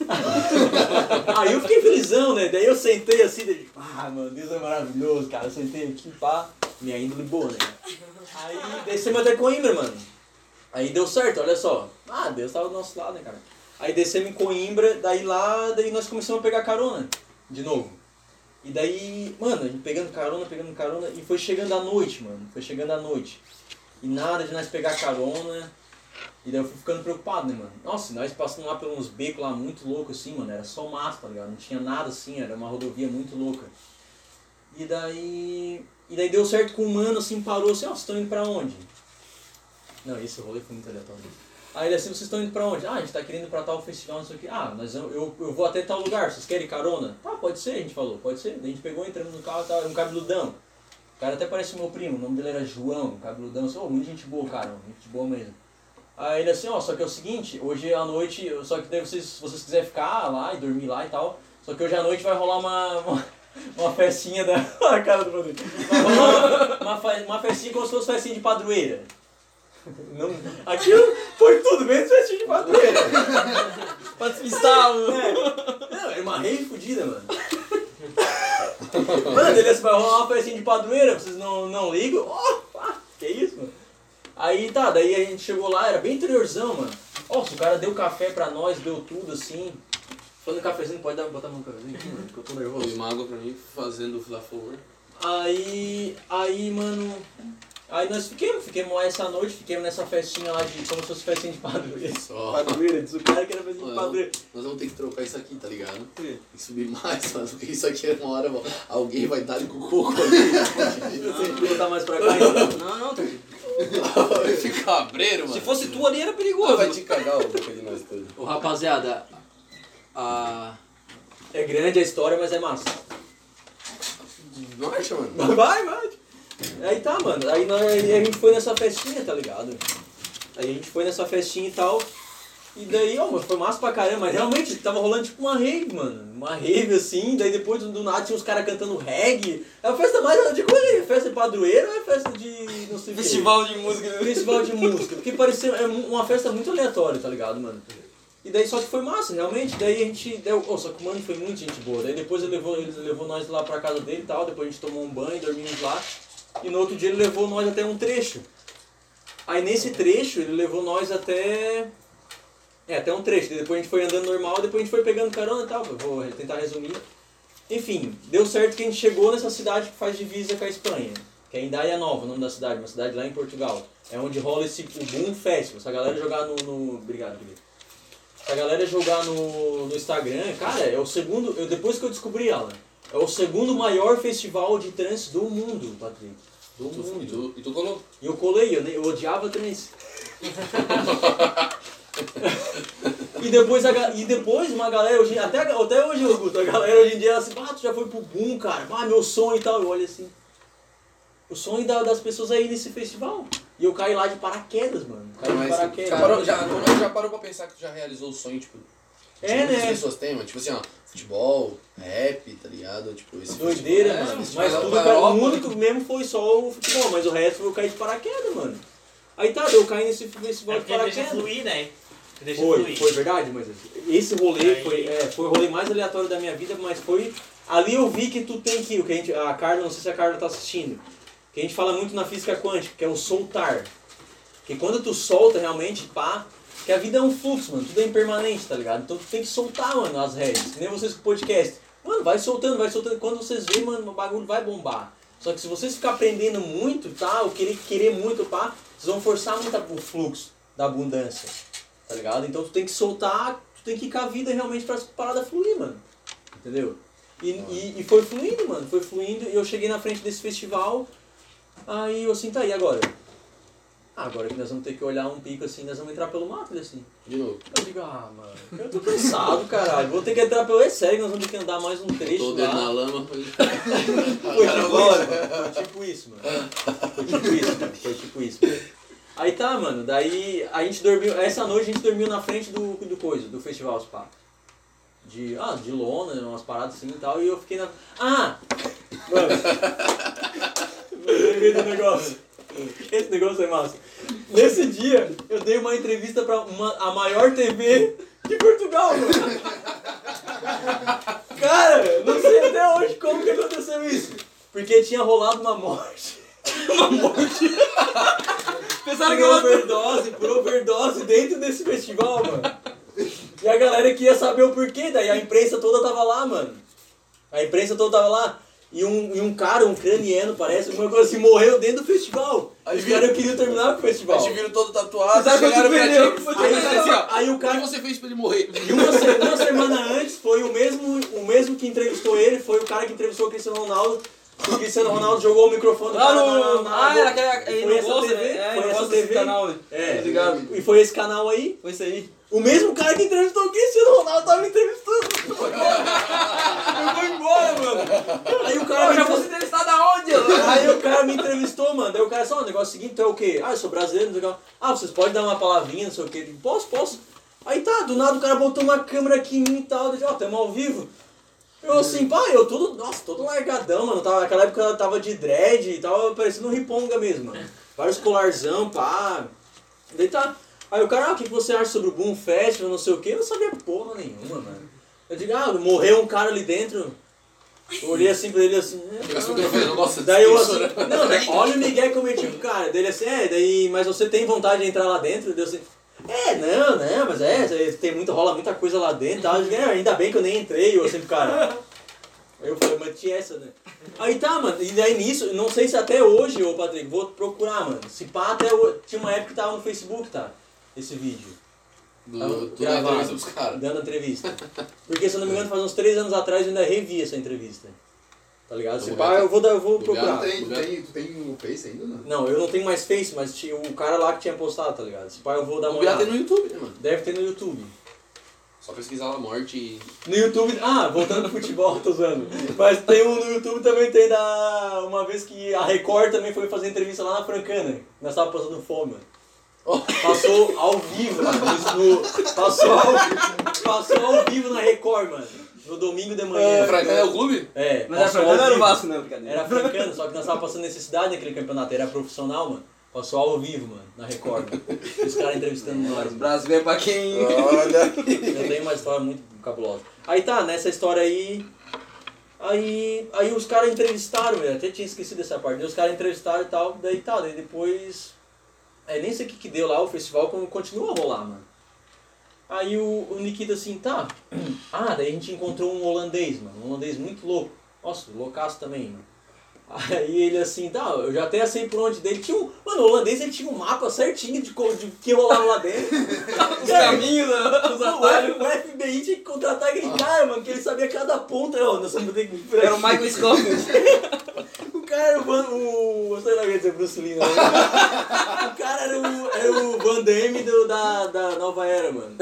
Aí eu fiquei felizão, né? Daí eu sentei assim, daí, ah, mano, Deus é maravilhoso, cara. Eu sentei aqui, pá, minha índole boa, né? Aí descemos até Coimbra, mano. Aí deu certo, olha só. Ah, Deus tava do nosso lado, né, cara? Aí descemos em Coimbra, daí lá, daí nós começamos a pegar carona, de novo. E daí, mano, a gente pegando carona, pegando carona, e foi chegando a noite, mano. Foi chegando a noite. E nada de nós pegar carona. E daí eu fui ficando preocupado, né, mano? Nossa, nós passamos lá pelos becos lá muito loucos assim, mano. Era só mato, tá ligado? Não tinha nada assim, era uma rodovia muito louca. E daí. E daí deu certo com o mano, assim, parou assim, ó, vocês estão indo pra onde? Não, esse rolê foi muito aleatório. Aí ele assim, vocês estão indo pra onde? Ah, a gente tá querendo ir pra tal festival, não sei o que. Ah, nós, eu, eu, vou até tal lugar, vocês querem carona? Tá, pode ser, a gente falou, pode ser. Daí a gente pegou, entramos no carro, tava um cabeludão. O cara até parece meu primo, o nome dele era João, cabeludão. Assim, oh, muita gente boa, cara, gente boa mesmo. Aí ele assim, ó, só que é o seguinte, hoje à noite, só que daí vocês, se vocês quiserem ficar lá e dormir lá e tal, só que hoje à noite vai rolar uma, uma, uma festinha da. a cara do Rodrigo. Vai rolar uma, fe- uma festinha como se fosse festinha de padroeira. Não, aquilo foi tudo, menos festinha de padroeira. Pra despistar o... É. Não, era uma rave fodida, mano. Mano, ele assim, vai rolar uma festinha de padroeira, vocês não, não ligam? Oh, que isso, mano? Aí tá, daí a gente chegou lá, era bem interiorzão, mano. Nossa, o cara deu café pra nós, deu tudo assim. Falando cafezinho, pode dar, botar a mão no cafezinho aqui, mano, que eu tô nervoso. Põe uma água pra mim, fazendo lá favor. Aí, aí, mano. Aí nós fiquemos, fiquemos lá essa noite, fiquemos nessa festinha lá de. como se fosse festinha de padroeira. Só. Padroeira, diz o cara que era festinha de padroeira. Nós vamos ter que trocar isso aqui, tá ligado? Tem que subir mais, mano, porque isso aqui é uma hora, alguém vai dar com o coco ali. Você tem que botar mais pra cá então. Não, não, Vai ficar cabreiro, mano. se fosse tu ali era perigoso. vai te cagar o boca de nós todos. Ô, rapaziada, a... É grande a história, mas é massa. Marcha, mano. Vai, vai. Aí tá, mano. Aí nós, aí a gente foi nessa festinha, tá ligado? Aí a gente foi nessa festinha e tal. E daí, ó, foi massa pra caramba. Mas realmente tava rolando tipo uma rave, mano. Uma rave assim. Daí depois do nada tinha uns caras cantando reggae. É a festa mais. De coisa aí, festa de padroeiro ou é festa de. não sei? Festival de música. Festival de música. Porque parecia é uma festa muito aleatória, tá ligado, mano? E daí só que foi massa, realmente. Daí a gente. Deu, oh, só que o mano foi muito gente boa. Daí depois ele levou, ele levou nós lá pra casa dele e tal. Depois a gente tomou um banho, dormimos lá. E no outro dia ele levou nós até um trecho. Aí nesse trecho ele levou nós até. É, até um trecho. Depois a gente foi andando normal, depois a gente foi pegando carona e tal. Vou tentar resumir. Enfim, deu certo que a gente chegou nessa cidade que faz divisa com a Espanha. Que é Indaia Nova, o nome da cidade, uma cidade lá em Portugal. É onde rola esse o Boom Festival. Se a galera jogar no. no... Obrigado, Guilherme. Se a galera jogar no, no Instagram, cara, é o segundo. Eu, depois que eu descobri ela, é o segundo maior festival de trance do mundo, Patrick. Do Tu- E mundo. tu, e tu colou? E eu colei, eu, eu odiava trance. e, depois a, e depois uma galera, hoje, até, até hoje, Augusto, a galera hoje em dia, ela assim, ah, tu já foi pro boom, cara, ah, meu sonho e tal. Eu olho assim, o sonho da- das pessoas é ir nesse festival. E eu caí lá de paraquedas, mano. Caí de Mas, paraquedas. já, parou, já, já parou pra pensar que tu já realizou o sonho, tipo, que É, né? pessoas têm, mano? Tipo assim, ó, futebol, rap, tá ligado? Tipo, esse Doideira, festival- mano. É, esse Mas tudo, cara, o Europa, único mesmo foi só o futebol, mas o resto eu caí de paraquedas, mano. Aí tá, eu caí nesse festival É de paraquedas. fluir, né? Deixa Foi, fluir. foi verdade, mas esse rolê Aí- foi, é, foi o rolê mais aleatório da minha vida, mas foi. Ali eu vi que tu tem que. O que a, gente, a Carla, não sei se a Carla tá assistindo, que a gente fala muito na física quântica, que é o soltar. Que quando tu solta realmente, pá, que a vida é um fluxo, mano, tudo é impermanente, tá ligado? Então tu tem que soltar, mano, as rédeas. Que nem vocês com o podcast. Mano, vai soltando, vai soltando. Quando vocês veem, mano, o bagulho vai bombar. Só que se vocês ficar aprendendo muito, tá? Ou querer, querer muito, pá, vocês vão forçar muito o fluxo da abundância. Tá ligado? Então tu tem que soltar, tu tem que ir com a vida realmente pra parada fluir, mano. Entendeu? E, e, e foi fluindo, mano. Foi fluindo. E eu cheguei na frente desse festival. Aí eu assim, tá aí agora. Ah, agora que nós vamos ter que olhar um pico assim, nós vamos entrar pelo mato, ele assim. De novo. Eu digo, ah, mano, eu tô cansado, caralho. Vou ter que entrar pelo. É sério, nós vamos ter que andar mais um trecho. Tô o dedo lá. na lama. Foi tipo isso, foi tipo isso, mano. Foi tipo isso, mano. Foi tipo isso. Aí tá, mano, daí a gente dormiu, essa noite a gente dormiu na frente do, do coisa, do festival Spa. de, ah, de lona, umas paradas assim e tal, e eu fiquei na. Ah! Mano! lembrei do negócio. Esse negócio é massa. Nesse dia, eu dei uma entrevista pra uma, a maior TV de Portugal, mano. Cara, não sei até hoje como que aconteceu isso. Porque tinha rolado uma morte. Uma morte. Pensaram que Por eu overdose, por overdose dentro desse festival, mano. E a galera queria saber o porquê, daí a imprensa toda tava lá, mano. A imprensa toda tava lá. E um, e um cara, um craniano, parece, uma coisa assim, morreu dentro do festival. Aí Os caras queriam terminar com o festival. Aí te viram todo tatuado, quanto chegaram pra. Foi Aí, tudo assim, ó, Aí o o que cara, você fez pra ele morrer? e uma, uma semana antes, foi o mesmo, o mesmo que entrevistou ele, foi o cara que entrevistou o Cristiano Ronaldo. O Cristiano Ronaldo jogou o microfone Ah, cara no, na, na, ah, era aquele Foi essa TV, né? É, foi essa TV. canal. É, Tá ligado? E foi esse canal aí. Foi isso aí. O mesmo cara que entrevistou o Cristiano Ronaldo tava me entrevistando. Eu vou embora, mano. Aí o cara eu já fosse entrevistado aonde? Aí o cara me entrevistou, mano. Daí o cara só, o negócio seguinte, tu é o quê? Ah, eu sou brasileiro, não sei o que. Ah, vocês podem dar uma palavrinha, não sei o quê. Posso, posso. Aí tá, do nada o cara botou uma câmera aqui em mim e tal. Ó, tamo ao vivo. Eu assim, pá, eu todo, nossa, todo largadão, mano. Tava, naquela época eu tava de dread e tava parecendo um riponga mesmo, mano. Vários colarzão, pá. Daí tá. Aí o cara, ah, o que você acha sobre o Boom Festival, não sei o quê? Eu não sabia porra nenhuma, mano. Eu digo, ah, morreu um cara ali dentro. Eu olhei assim pra ele assim. é, gosto Daí eu assim, não, olha o Miguel que eu meti com o cara. Daí ele assim, é, daí, mas você tem vontade de entrar lá dentro? Daí eu assim, é, não, não, mas é, tem muito, rola muita coisa lá dentro. Tal. Eu digo, é, ainda bem que eu nem entrei, eu pro cara. Aí eu falei, mas tinha essa, né? Aí tá, mano, e daí nisso, não sei se até hoje, ô Patrick, vou procurar, mano. Se pá, até hoje, tinha uma época que tava no Facebook, tá? Esse vídeo. Do, Tava do gravado, entrevista dos caras. Dando entrevista. Porque, se eu não me engano, faz uns três anos atrás eu ainda revi essa entrevista. Tá ligado? Se pá, eu vou, dar- eu vou procurar. Tu tem, tu tem, tu tem o Face ainda, não? Não, eu não tenho mais Face, mas tinha o cara lá que tinha postado, tá ligado? Se pá, eu vou dar uma olhada. tem no YouTube, né, mano? Deve ter no YouTube. Só pesquisar lá morte e. No YouTube, ah, voltando pro futebol, tô usando. Mas tem um no YouTube também, tem da. Uma vez que a Record também foi fazer entrevista lá na Francana. Nós tava passando fome, mano. Passou ao vivo, mano. No- passou, ao, passou ao vivo na Record, mano. No domingo de manhã. O Francana é o clube? É, Mas a passou ao Francana era o. Vasco, não, brincadeira. Era africano, só que nós tava passando necessidade naquele campeonato, era profissional, mano. Passou ao vivo, mano, na Record. Mano. Os caras entrevistando nós. Mano. Brasil é pra quem. Olha. Eu tenho uma história muito cabulosa. Aí tá, nessa história aí. Aí, aí os caras entrevistaram, eu até tinha esquecido dessa parte. Daí os caras entrevistaram e tal, daí tá, daí depois. É, nem sei o que, que deu lá, o festival como continua a rolar, mano. Aí o, o Nikita assim, tá. Ah, daí a gente encontrou um holandês, mano. Um holandês muito louco. Nossa, loucaço também, mano. Aí ele assim, tá, eu já até sei por onde dele. Tinha um, mano, o holandês ele tinha um mapa certinho de, de que rolava lá dentro. Os caminhos, os Não, atalhos. o FBI tinha que contratar aquele cara, mano, que ele sabia cada ponta. Ó, nós vamos ter que. Era o Michael Scofield. O cara era o Van. O. Sei lá o que dizer Bruce Lee, né? O cara era o, era o Van Damme do, da, da Nova Era, mano.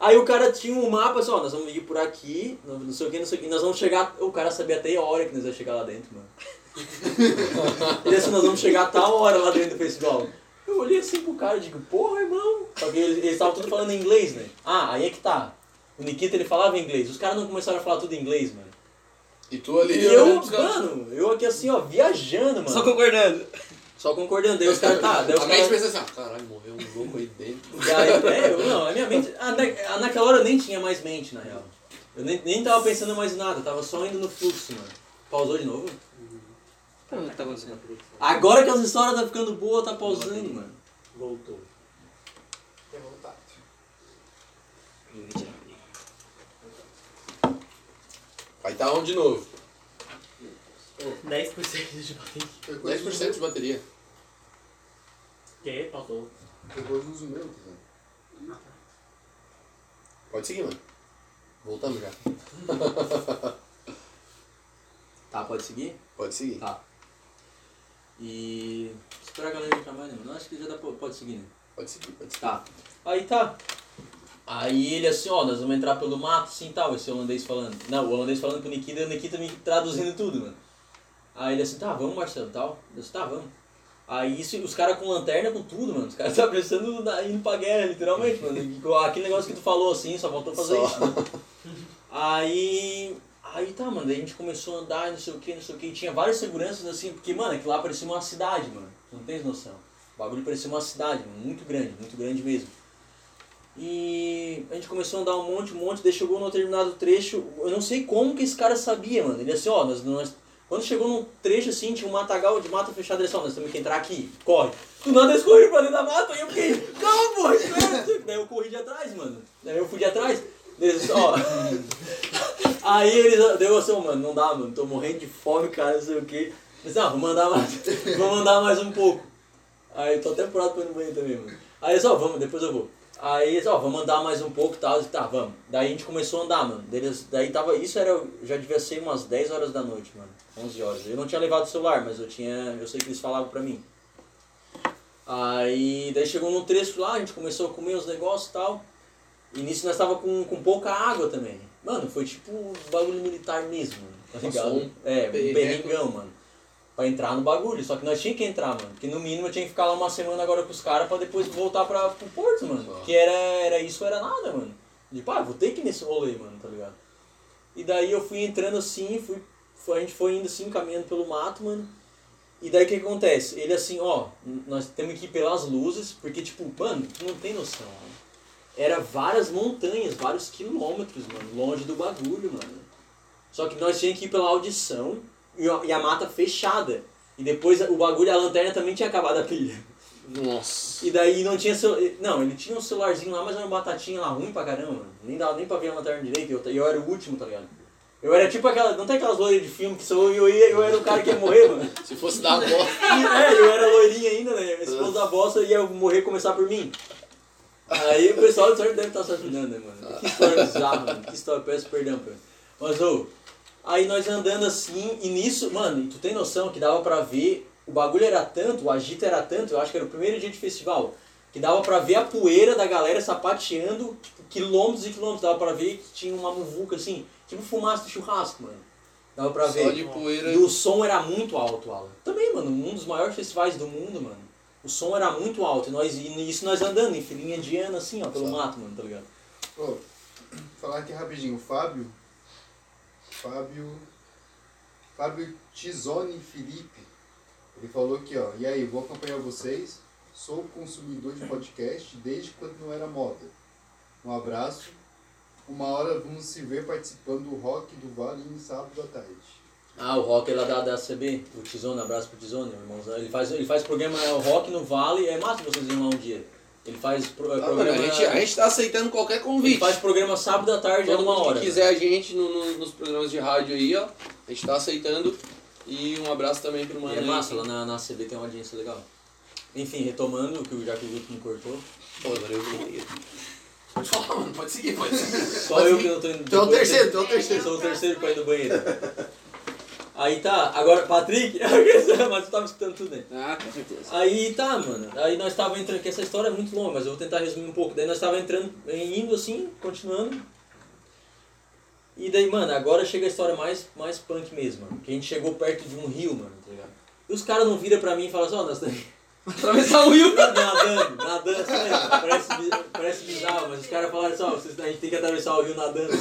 Aí o cara tinha um mapa assim, ó, nós vamos ir por aqui, não sei o que, não sei o que, nós vamos chegar. O cara sabia até a hora que nós ia chegar lá dentro, mano. Ele assim, nós vamos chegar a tal hora lá dentro do festival. Eu olhei assim pro cara e digo, porra, irmão. Só que eles eles estavam tudo falando em inglês, né? Ah, aí é que tá. O Nikita ele falava inglês. Os caras não começaram a falar tudo em inglês, mano. E tu ali. E eu, caras. mano, eu aqui assim, ó, viajando, mano. Só concordando. Só concordando. Daí os caras, tá, daí os A mente caras... pensa assim, ah, caralho, morreu um louco aí dentro. Daí, é, eu, não, a minha mente... ah, na- naquela hora eu nem tinha mais mente, na real. Eu nem, nem tava pensando mais em nada, eu tava só indo no fluxo, mano. Pausou de novo? O que tá acontecendo? Agora que as histórias tá ficando boa, tá pausando, mano. Voltou. Tem vontade. Vai estar on de novo. 10% de bateria. 10% de bateria. Que? Faltou. Depois uso o meu, tá? Pode seguir, mano. Voltamos já. Tá, pode seguir? Pode seguir. Tá. E... Esperar a galera entrar mais, né, mano? Acho que já dá, pra- pode seguir, né? Pode seguir, pode seguir. Tá. Aí tá. Aí ele assim, ó, nós vamos entrar pelo mato, assim tal, esse holandês falando. Não, o holandês falando pro Nikita e o Nikita me traduzindo tudo, mano. Aí ele assim, tá, vamos Marcelo, tal. Eu disse, tá, vamos. Aí isso, os caras com lanterna, com tudo, mano. Os caras tá pensando na, indo pra guerra, literalmente, mano. Aquele negócio que tu falou assim, só faltou fazer Só. isso. Né? Aí. Aí tá, mano, daí a gente começou a andar, não sei o que, não sei o que. Tinha várias seguranças assim, porque, mano, aquilo lá parecia uma cidade, mano. Tu não tens noção. O bagulho parecia uma cidade, mano, muito grande, muito grande mesmo. E a gente começou a andar um monte, um monte, daí chegou num determinado trecho, eu não sei como que esse cara sabia, mano. Ele assim, ó, nós, nós, quando chegou num trecho assim, tinha um matagal de mata fechada, ele ó, nós temos que entrar aqui, corre. Do nada eles correram pra dentro da mata, e eu fiquei, calma, porra, espera. Daí eu corri de atrás, mano. Daí eu fui de atrás. Eles, ó. Aí eles deu assim, mano, não dá, mano, tô morrendo de fome, cara, não sei o que. Mas não, vou mandar mais, vou mandar mais um pouco. Aí tô até apurado pra ir no banheiro também, mano. Aí eles, ó, vamos, depois eu vou. Aí eles, ó, vamos andar mais um pouco e tal, tá, vamos. Daí a gente começou a andar, mano. Deles, daí tava, isso era, já devia ser umas 10 horas da noite, mano, 11 horas. Eu não tinha levado o celular, mas eu tinha, eu sei que eles falavam pra mim. Aí, daí chegou num trecho lá, a gente começou a comer os negócios e tal. E nisso nós tava com, com pouca água também. Mano, foi tipo um bagulho militar mesmo, mano, tá ligado? um é, um perrengão, mano. Pra entrar no bagulho. Só que nós tinha que entrar, mano. Porque no mínimo eu tinha que ficar lá uma semana agora com os caras pra depois voltar pra, pro Porto, mano. Só. Porque era, era isso, era nada, mano. Tipo, ah, vou ter que ir nesse rolê, mano, tá ligado? E daí eu fui entrando assim, fui, a gente foi indo assim, caminhando pelo mato, mano. E daí o que acontece? Ele assim, ó, nós temos que ir pelas luzes, porque tipo, mano, tu não tem noção, mano. Era várias montanhas, vários quilômetros, mano, longe do bagulho, mano. Só que nós tínhamos que ir pela audição e a, e a mata fechada. E depois o bagulho, a lanterna também tinha acabado a pilha. Nossa. E daí não tinha celu... Não, ele tinha um celularzinho lá, mas era uma batatinha lá ruim pra caramba. Nem dava nem pra ver a lanterna direito. E eu, eu era o último, tá ligado? Eu era tipo aquela. Não tem aquelas loiras de filme que sou eu, ia, eu era o cara que ia morrer, mano. Se fosse dar a volta. E, é, eu era loirinha ainda, né? A esposa da bosta ia morrer começar por mim. Aí o pessoal sorte deve estar se ajudando, né, mano? Que história bizarra, mano. Que história, peço perdão, pô. Mas, ô, aí nós andando assim, e nisso, mano, tu tem noção que dava pra ver, o bagulho era tanto, o agito era tanto, eu acho que era o primeiro dia de festival, que dava pra ver a poeira da galera sapateando, tipo, quilômetros e quilômetros, dava pra ver que tinha uma muvuca assim, tipo fumaça de churrasco, mano. Dava pra ver. Só de poeira. E o som era muito alto, Alan. Também, mano, um dos maiores festivais do mundo, mano. O som era muito alto. E nós, e isso nós andando em filinha de ano, assim, ó, pelo Só. mato, mano, tá ligado? Ô, falar aqui rapidinho, o Fábio. Fábio. Fábio Tizoni Felipe. Ele falou aqui, ó. E aí, vou acompanhar vocês. Sou consumidor de podcast desde quando não era moda. Um abraço. Uma hora vamos se ver participando do Rock do Vale em sábado à tarde. Ah, o Rock é lá da, da CB, o Tizone, abraço pro Tizone, irmãozão. Ele faz, ele faz programa, é o Rock no Vale, é massa vocês irem lá um dia. Ele faz pro, é, Ah, mano, programa. a, gente, a gente tá aceitando qualquer ele convite. faz programa sábado à tarde, é Todo uma mundo hora. que quiser a gente no, no- nos programas de rádio aí, ó. A gente tá aceitando. E um abraço também pro mano. É aí. massa, lá na, na CB tem uma audiência legal. Enfim, retomando, que o- já que o Guto me cortou. Pô, agora eu vou. Pode falar, mano. Pode seguir, pode seguir. Só Pode eu seguir. que não tô indo. Tu é o terceiro, tu é o terceiro. Sou o terceiro pra ir no banheiro. Aí tá, agora, Patrick, mas tu tava escutando tudo, né? Ah, com certeza. Aí tá, mano. Aí nós tava entrando, que essa história é muito longa, mas eu vou tentar resumir um pouco. Daí nós tava entrando, indo assim, continuando. E daí, mano, agora chega a história mais, mais punk mesmo, mano. Que a gente chegou perto de um rio, mano, tá ligado? E os caras não viram pra mim e falam assim, ó, nós estamos Atravessar o rio. nadando, nadando, assim, parece, parece bizarro, mas os caras falaram assim, ó, vocês- a gente tem que atravessar o rio nadando.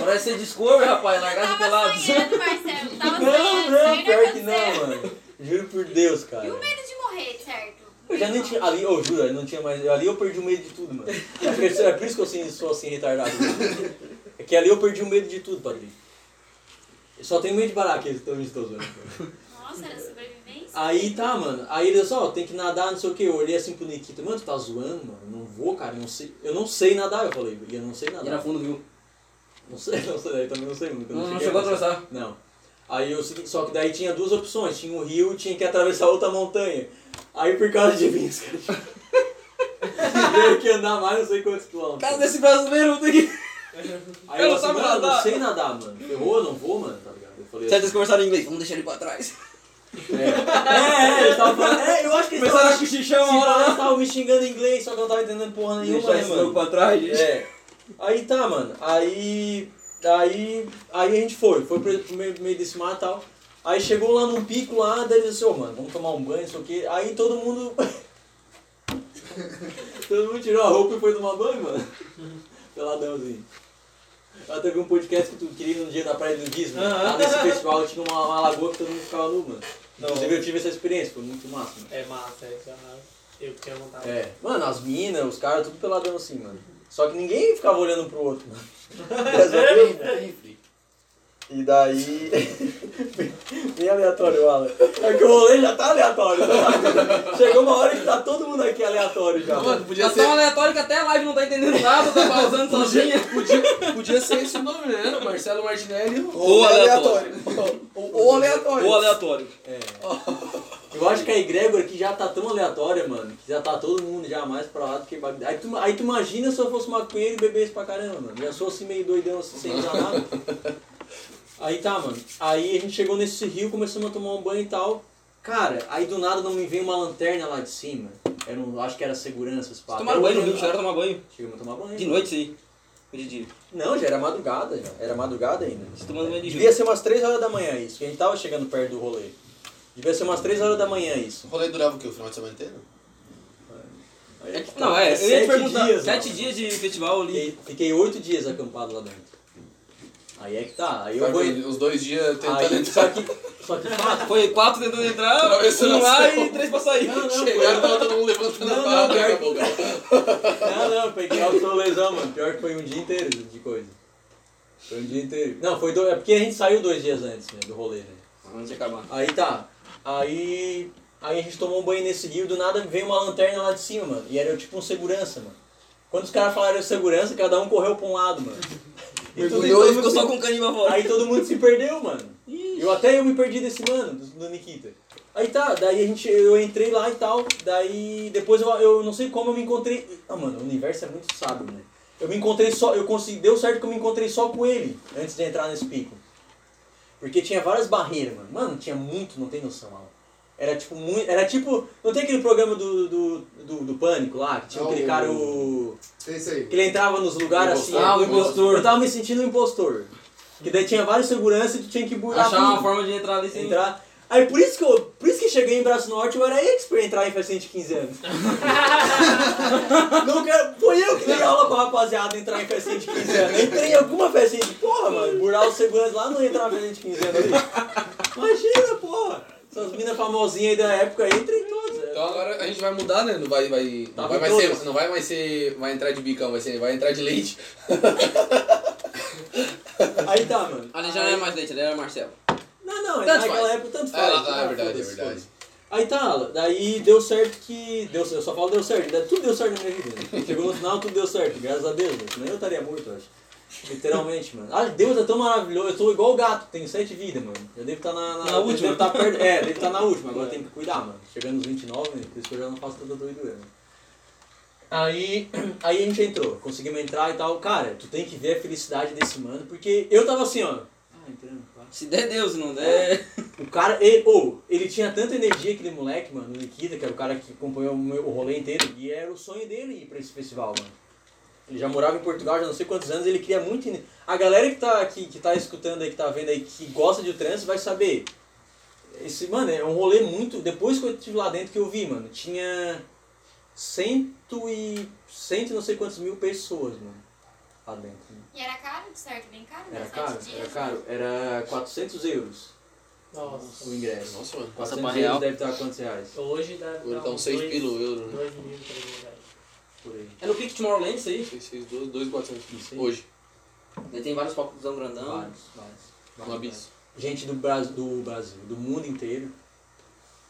Parece ser Discovery, rapaz, largado Tava pelado. sonhando, Marcelo. Tava Não, sonhando. não, pior que não, mano. Juro por Deus, cara. E o medo de morrer, certo? Eu já nem tinha. Ali, eu juro, eu não tinha mais. Ali eu perdi o medo de tudo, mano. Acho que É por isso que eu assim, sou assim retardado. É que ali eu perdi o medo de tudo, Padrinho. Eu só tenho medo de barato, eles estão me zoando. Nossa, era sobrevivência? Aí tá, mano. Aí eles ó, tem que nadar, não sei o que. Eu olhei assim pro Nikita, mano, tu tá zoando, mano? Não vou, cara, não sei. Eu não sei nadar, eu falei, e eu não sei E era nadar. fundo do rio. Não sei, não sei, daí também não sei muito. Não, não cheguei chegou a atravessar. Não. Aí eu só que daí tinha duas opções, tinha um rio e tinha que atravessar outra montanha. Aí por causa de mim, os caras tiveram que andar mais não sei quantos quilômetros. Cara desse brasileiro tem que. Aí eu eu não assim, sabe mano, eu não nadar." sei nadar, mano. Ferrou, não vou, mano, tá ligado? Eu falei eles assim, conversaram em inglês. Vamos deixar ele pra trás. É, é, eles estavam falando, é, eu acho que eles Começaram a cochichar uma hora lá. estavam me xingando em inglês, só que eu não tava entendendo porra nenhuma, né, mano? pra trás. É. Aí tá, mano. Aí. Aí. Aí a gente foi. Foi pro pro meio, meio desse mar e tal. Aí chegou lá num pico lá, daí ele disse, ô mano, vamos tomar um banho, não sei o quê. Aí todo mundo. todo mundo tirou a roupa e foi tomar banho, mano. Peladão assim. Ela teve um podcast que tu queria no dia da praia do Disney. Aham. Lá nesse festival tinha uma, uma lagoa que todo mundo ficava nu, mano. Inclusive eu tive essa experiência, foi muito massa, mano. É massa, é, já, eu tinha vontade. É, mano, as minas, os caras, tudo peladão assim, mano. Só que ninguém ficava olhando pro outro, mano. Graças a Deus, mano. E daí. Bem aleatório, Alan. É que o rolê já tá aleatório, tá? Chegou uma hora que tá todo mundo aqui aleatório já. Mano, podia Tá ser. tão aleatório que até a live não tá entendendo nada, tá pausando sozinha. Podia, podia ser esse o nome, né? Marcelo Martinelli Ou aleatório. Ou, ou aleatório. Ou aleatório. É. Eu acho que a egrégora aqui já tá tão aleatória, mano, que já tá todo mundo já mais pra lá do que bagulho. Aí tu, aí tu imagina se eu fosse maconheiro e bebesse pra caramba, mano. Já sou assim meio doidão, assim, sem usar nada. Aí tá, mano. Aí a gente chegou nesse rio, começamos a tomar um banho e tal. Cara, aí do nada não me veio uma lanterna lá de cima. Era um, acho que era segurança, pá. Tomaram banho no rio, chegaram a tomar banho. Chegamos a tomar banho. De noite, sim. De dia. Não, já era madrugada, já. Era madrugada ainda. Você tomando banho de Devia rio. ser umas 3 horas da manhã isso, que a gente tava chegando perto do rolê. Devia ser umas 3 horas da manhã isso. O rolê durava o quê? O final de semana inteiro? Tá, Não, é, eu ia te sete perguntar. dias, sete mano. dias de festival ali. Fiquei, fiquei oito dias acampado lá dentro. Aí é que tá. Aí eu Foi vou. Os dois dias tentando Aí, entrar. só que. Só que. Foi quatro tentando entrar, um lá e três pra sair. Não, não, Chegaram, tava todo mundo levantando Não, a não, barra. pior- acabou, cara. Não, não, peguei alto lesão, mano. Pior que foi um dia inteiro de coisa. Foi um dia inteiro. Não, foi dois. É porque a gente saiu dois dias antes, né, do rolê, né? Antes de acabar. Aí tá. Aí. Aí a gente tomou um banho nesse rio, do nada veio uma lanterna lá de cima, mano. E era tipo um segurança, mano. Quando os caras falaram segurança, cada um correu pra um lado, mano. E Mergulhou e todo ficou mundo só se- com o caninho pra fora. Aí todo mundo se perdeu, mano. Eu até eu me perdi desse mano, do, do Nikita. Aí tá, daí a gente, eu entrei lá e tal, daí depois eu, eu não sei como eu me encontrei. Ah, mano, o universo é muito sábio, né? Eu me encontrei só, eu consegui, deu certo que eu me encontrei só com ele antes de entrar nesse pico. Porque tinha várias barreiras, mano. Mano, tinha muito, não tem noção, Alan. Era tipo muito. Era tipo. Não tem aquele programa do, do, do, do Pânico lá, que tinha Ah, aquele o- cara, o. Aí. Que ele entrava nos lugares assim. Ah, o impostor. Eu tava me sentindo um impostor. Que daí tinha vários seguranças e tu tinha que burlar Achar uma tudo. forma de entrar ali sem. Entrar. Aí por isso que eu. Por isso que cheguei em Braço Norte, eu era expert em entrar em festinha de 15 anos. não quero. Foi eu que dei aula pra rapaziada entrar em festinha de 15 anos. Eu entrei em alguma festinha de. Porra, mano, burlar os seguranças lá não entrar em festinha de 15 anos. Imagina, porra. Essas minas famosinhas aí da época aí, entrei em todas. Então agora a gente vai mudar, né? Não vai, vai, não vai mais ser, não vai mais ser, vai entrar de bicão, vai ser, vai entrar de leite. Aí tá, mano. Ali já não era mais leite, ali era Marcelo. Não, não, Tanto naquela faz. época tanto Ah, faz. ah, é Ah, verdade, é verdade. Aí tá, daí deu certo que. Deu, eu só falo deu certo, daí tudo deu certo na minha vida. né? Chegou no final, tudo deu certo, graças a Deus, né? senão eu estaria morto, eu acho. Literalmente, mano. Ah, Deus é tão maravilhoso, eu sou igual o gato, tenho sete vidas, mano. Eu devo estar na, Na última. Devo estar perto, é, devo estar na última, agora tem que cuidar, mano. Chegando nos 29, né? por isso que eu já não faço tanta doidura, né? Aí, aí a gente entrou, conseguimos entrar e tal. Cara, tu tem que ver a felicidade desse mano, porque eu tava assim, ó. Ah, entrando, pá. Se der Deus, não der. O cara, ele, oh, ele tinha tanta energia, aquele moleque, mano, o Nikita, que era o cara que acompanhou o, meu- o rolê inteiro, e era o sonho dele ir pra esse festival, mano. Ele já morava em Portugal já não sei quantos anos, ele queria muito. A galera que tá aqui, que tá escutando aí, que tá vendo aí, que gosta de trânsito, vai saber. Esse, mano, é um rolê muito. Depois que eu estive lá dentro que eu vi, mano, tinha cento e. cento e não sei quantos mil pessoas, mano. Lá dentro. E era caro, de certo? Bem caro? Era né? caro? Sete dias, Era caro. Era 400 euros Nossa. o ingresso. Nossa, mano. Passa 400 pra euros real. deve estar quantos reais? Hoje deve Agora dar tá uns uns 6 dois- pila o euro, né? dois mil, três mil reais. Por aí. É no Pique Tomorrowland isso aí. 6, 6, 2, 2, 400. Isso aí. Hoje, Ele tem vários palcos grandão. Vários, vários. no abismo. Gente do Brasil, do Brasil, do mundo inteiro.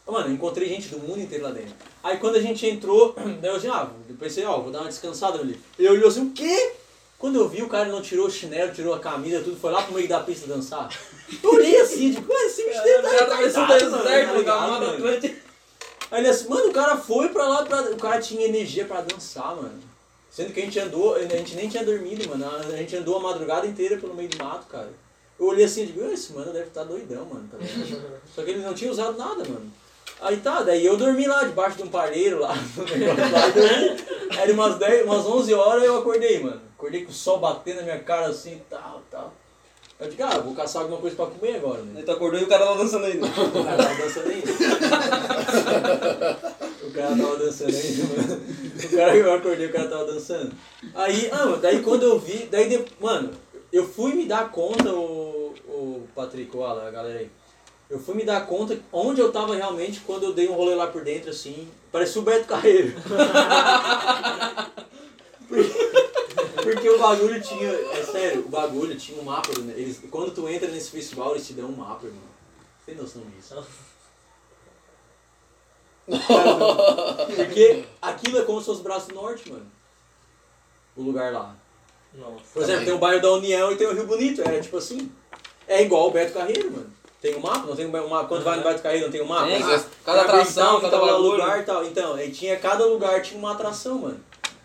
Ô, Mano, eu encontrei gente do mundo inteiro lá dentro. Aí quando a gente entrou, daí eu assim, ah, eu pensei, ó, vou dar uma descansada ali. Ele olhou assim, o quê? Quando eu vi, o cara não tirou o chinelo, tirou a camisa, tudo, foi lá pro meio da pista dançar. Eu olhei assim, tipo, ué, esse bicho dele O tá cara atravessou o retardado, mano, deserto, tá ligado, mano? Aí ele assim, mano, o cara foi pra lá, pra... o cara tinha energia pra dançar, mano. Sendo que a gente andou, a gente nem tinha dormido, mano. A gente andou a madrugada inteira pelo meio do mato, cara. Eu olhei assim e digo, esse mano deve estar doidão, mano, tá? Só que ele não tinha usado nada, mano. Aí tá, daí eu dormi lá, debaixo de um palheiro lá, no negócio lá, dormi. Era umas, 10, umas 11 horas eu acordei, mano. Acordei com o sol batendo na minha cara assim, tal, tal. Eu digo, ah, vou caçar alguma coisa pra comer agora, né? Aí tu acordou e o cara lá dançando ainda. O cara tava dançando ainda. o cara tava dançando ainda, mano. O cara eu acordei, o cara tava dançando. Aí, ah, mano, daí quando eu vi, daí, de- mano, eu fui me dar conta, o, o Patrick, o Alan, a galera aí. Eu fui me dar conta onde eu tava realmente quando eu dei um rolê lá por dentro, assim. Parecia o Beto Carreiro. Porque- o bagulho tinha. É sério, o bagulho tinha um mapa. né? Eles, quando tu entra nesse festival, eles te dão um mapa, irmão. Tem noção disso? Cara, Porque aquilo é como se fosse o Braço Norte, mano. O lugar lá. Nossa. Por exemplo, Também. tem o bairro da União e tem o Rio Bonito. Era tipo assim. É igual o Beto Carreiro, mano. Tem um mapa? Não tem um mapa? Quando vai no Beto Carreiro não tem um mapa? Tem, Ah, cada atração, então, cada bagulho. lugar e tal. Então, aí tinha, cada lugar tinha uma atração, mano.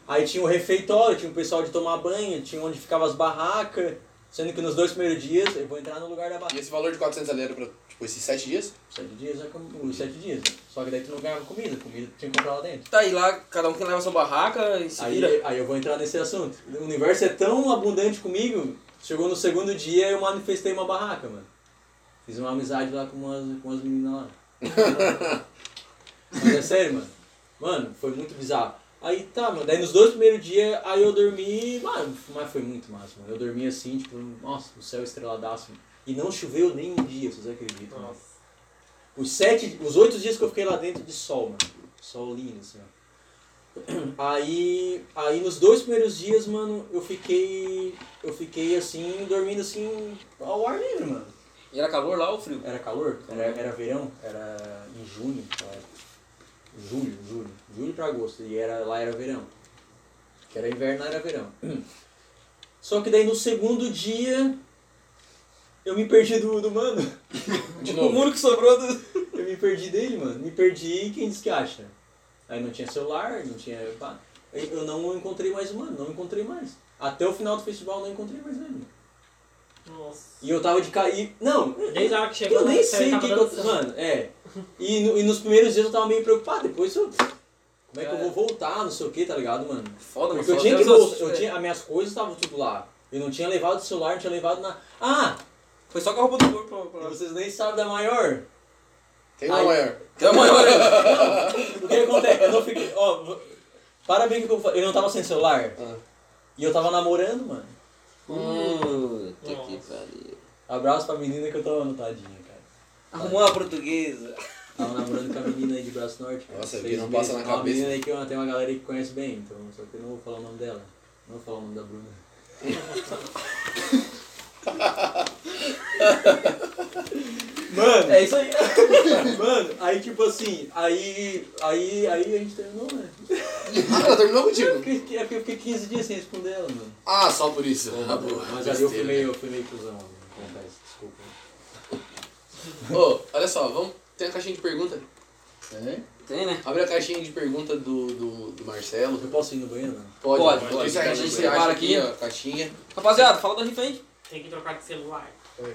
Aí tinha o refeitório, tinha o pessoal de tomar banho, tinha onde ficavam as barracas. Sendo que nos dois primeiros dias eu vou entrar no lugar da E barraca. esse valor de 400 ali era pra, tipo, esses 7 dias? Sete dias é como. Os sete dias. né? Só que daí tu não ganhava comida, comida tinha que comprar lá dentro. Tá aí lá, cada um que leva sua barraca e se vira. Aí, aí eu vou entrar nesse assunto. O universo é tão abundante comigo, chegou no segundo dia eu manifestei uma barraca, mano. Fiz uma amizade lá com umas, com umas meninas lá. Mas é sério, mano. Mano, foi muito bizarro. Aí tá, mano. Daí nos dois primeiros dias, aí eu dormi. Mano, mas foi muito massa, mano. Eu dormi assim, tipo, nossa, o céu estreladaço. E não choveu nem um dia, vocês acreditam? mano? Nossa. Os sete, os oito dias que eu fiquei lá dentro de sol, mano. Sol lindo, assim, ó. Aí, aí nos dois primeiros dias, mano, eu fiquei, eu fiquei assim, dormindo assim, ao ar livre, mano. E era calor lá ou frio? Era calor, era, era verão, era em junho. Julho, julho, julho pra agosto, e era, lá era verão. Que era inverno, lá era verão. Só que daí no segundo dia, eu me perdi do, do mano. De O novo. único que sobrou do... Eu me perdi dele, mano. Me perdi quem disse que acha? Aí não tinha celular, não tinha. pá. Eu não encontrei mais o mano, não encontrei mais. Até o final do festival eu não encontrei mais ele. Nossa. E eu tava de cair. Não, Desde a hora que chegou, eu nem né, sei o que, que eu. Mano, é. E, no- e nos primeiros dias eu tava meio preocupado. Depois eu. Como é que eu vou voltar, não sei o que, tá ligado, mano? Foda, Porque eu tinha que voltar. Eu tinha, as minhas coisas estavam tudo lá. Eu não tinha levado o celular, não tinha levado nada. Ah! Foi só com a roupa do corpo pra... pra... Vocês nem sabem da maior. Quem é o Ai. maior? Que é o maior ainda. O que acontece? Eu não fiquei. Ó, v- para bem que eu Eu não tava sem celular. Ah. E eu tava namorando, mano. Puta que Nossa. pariu. Abraço pra menina que eu tava anotadinha, cara. Arrumou uma portuguesa. Tava namorando com a menina aí de Braço Norte. Cara. Nossa, que não meses. passa na É Uma cabeça. menina aí que eu, tem uma galera aí que conhece bem, então só que eu não vou falar o nome dela. Não vou falar o nome da Bruna. Mano, É isso aí. mano, aí tipo assim, aí, aí, aí a gente terminou, né? Ah, ela terminou contigo? Porque, é porque eu fiquei 15 dias sem responder ela, mano. Ah, só por isso. Ah, boa. Mas ali eu fui meio, eu fui meio cuzão, mano. confesso, desculpa. Ô, olha só, vamos. Tem a caixinha de pergunta? É? Tem, né? Abre a caixinha de pergunta do, do, do Marcelo. Eu posso ir no banheiro, mano? Pode, Pode, pode. isso, a gente gente separa aqui, aqui. ó, a caixinha. Rapaziada, fala da rifa aí. Tem que trocar de celular.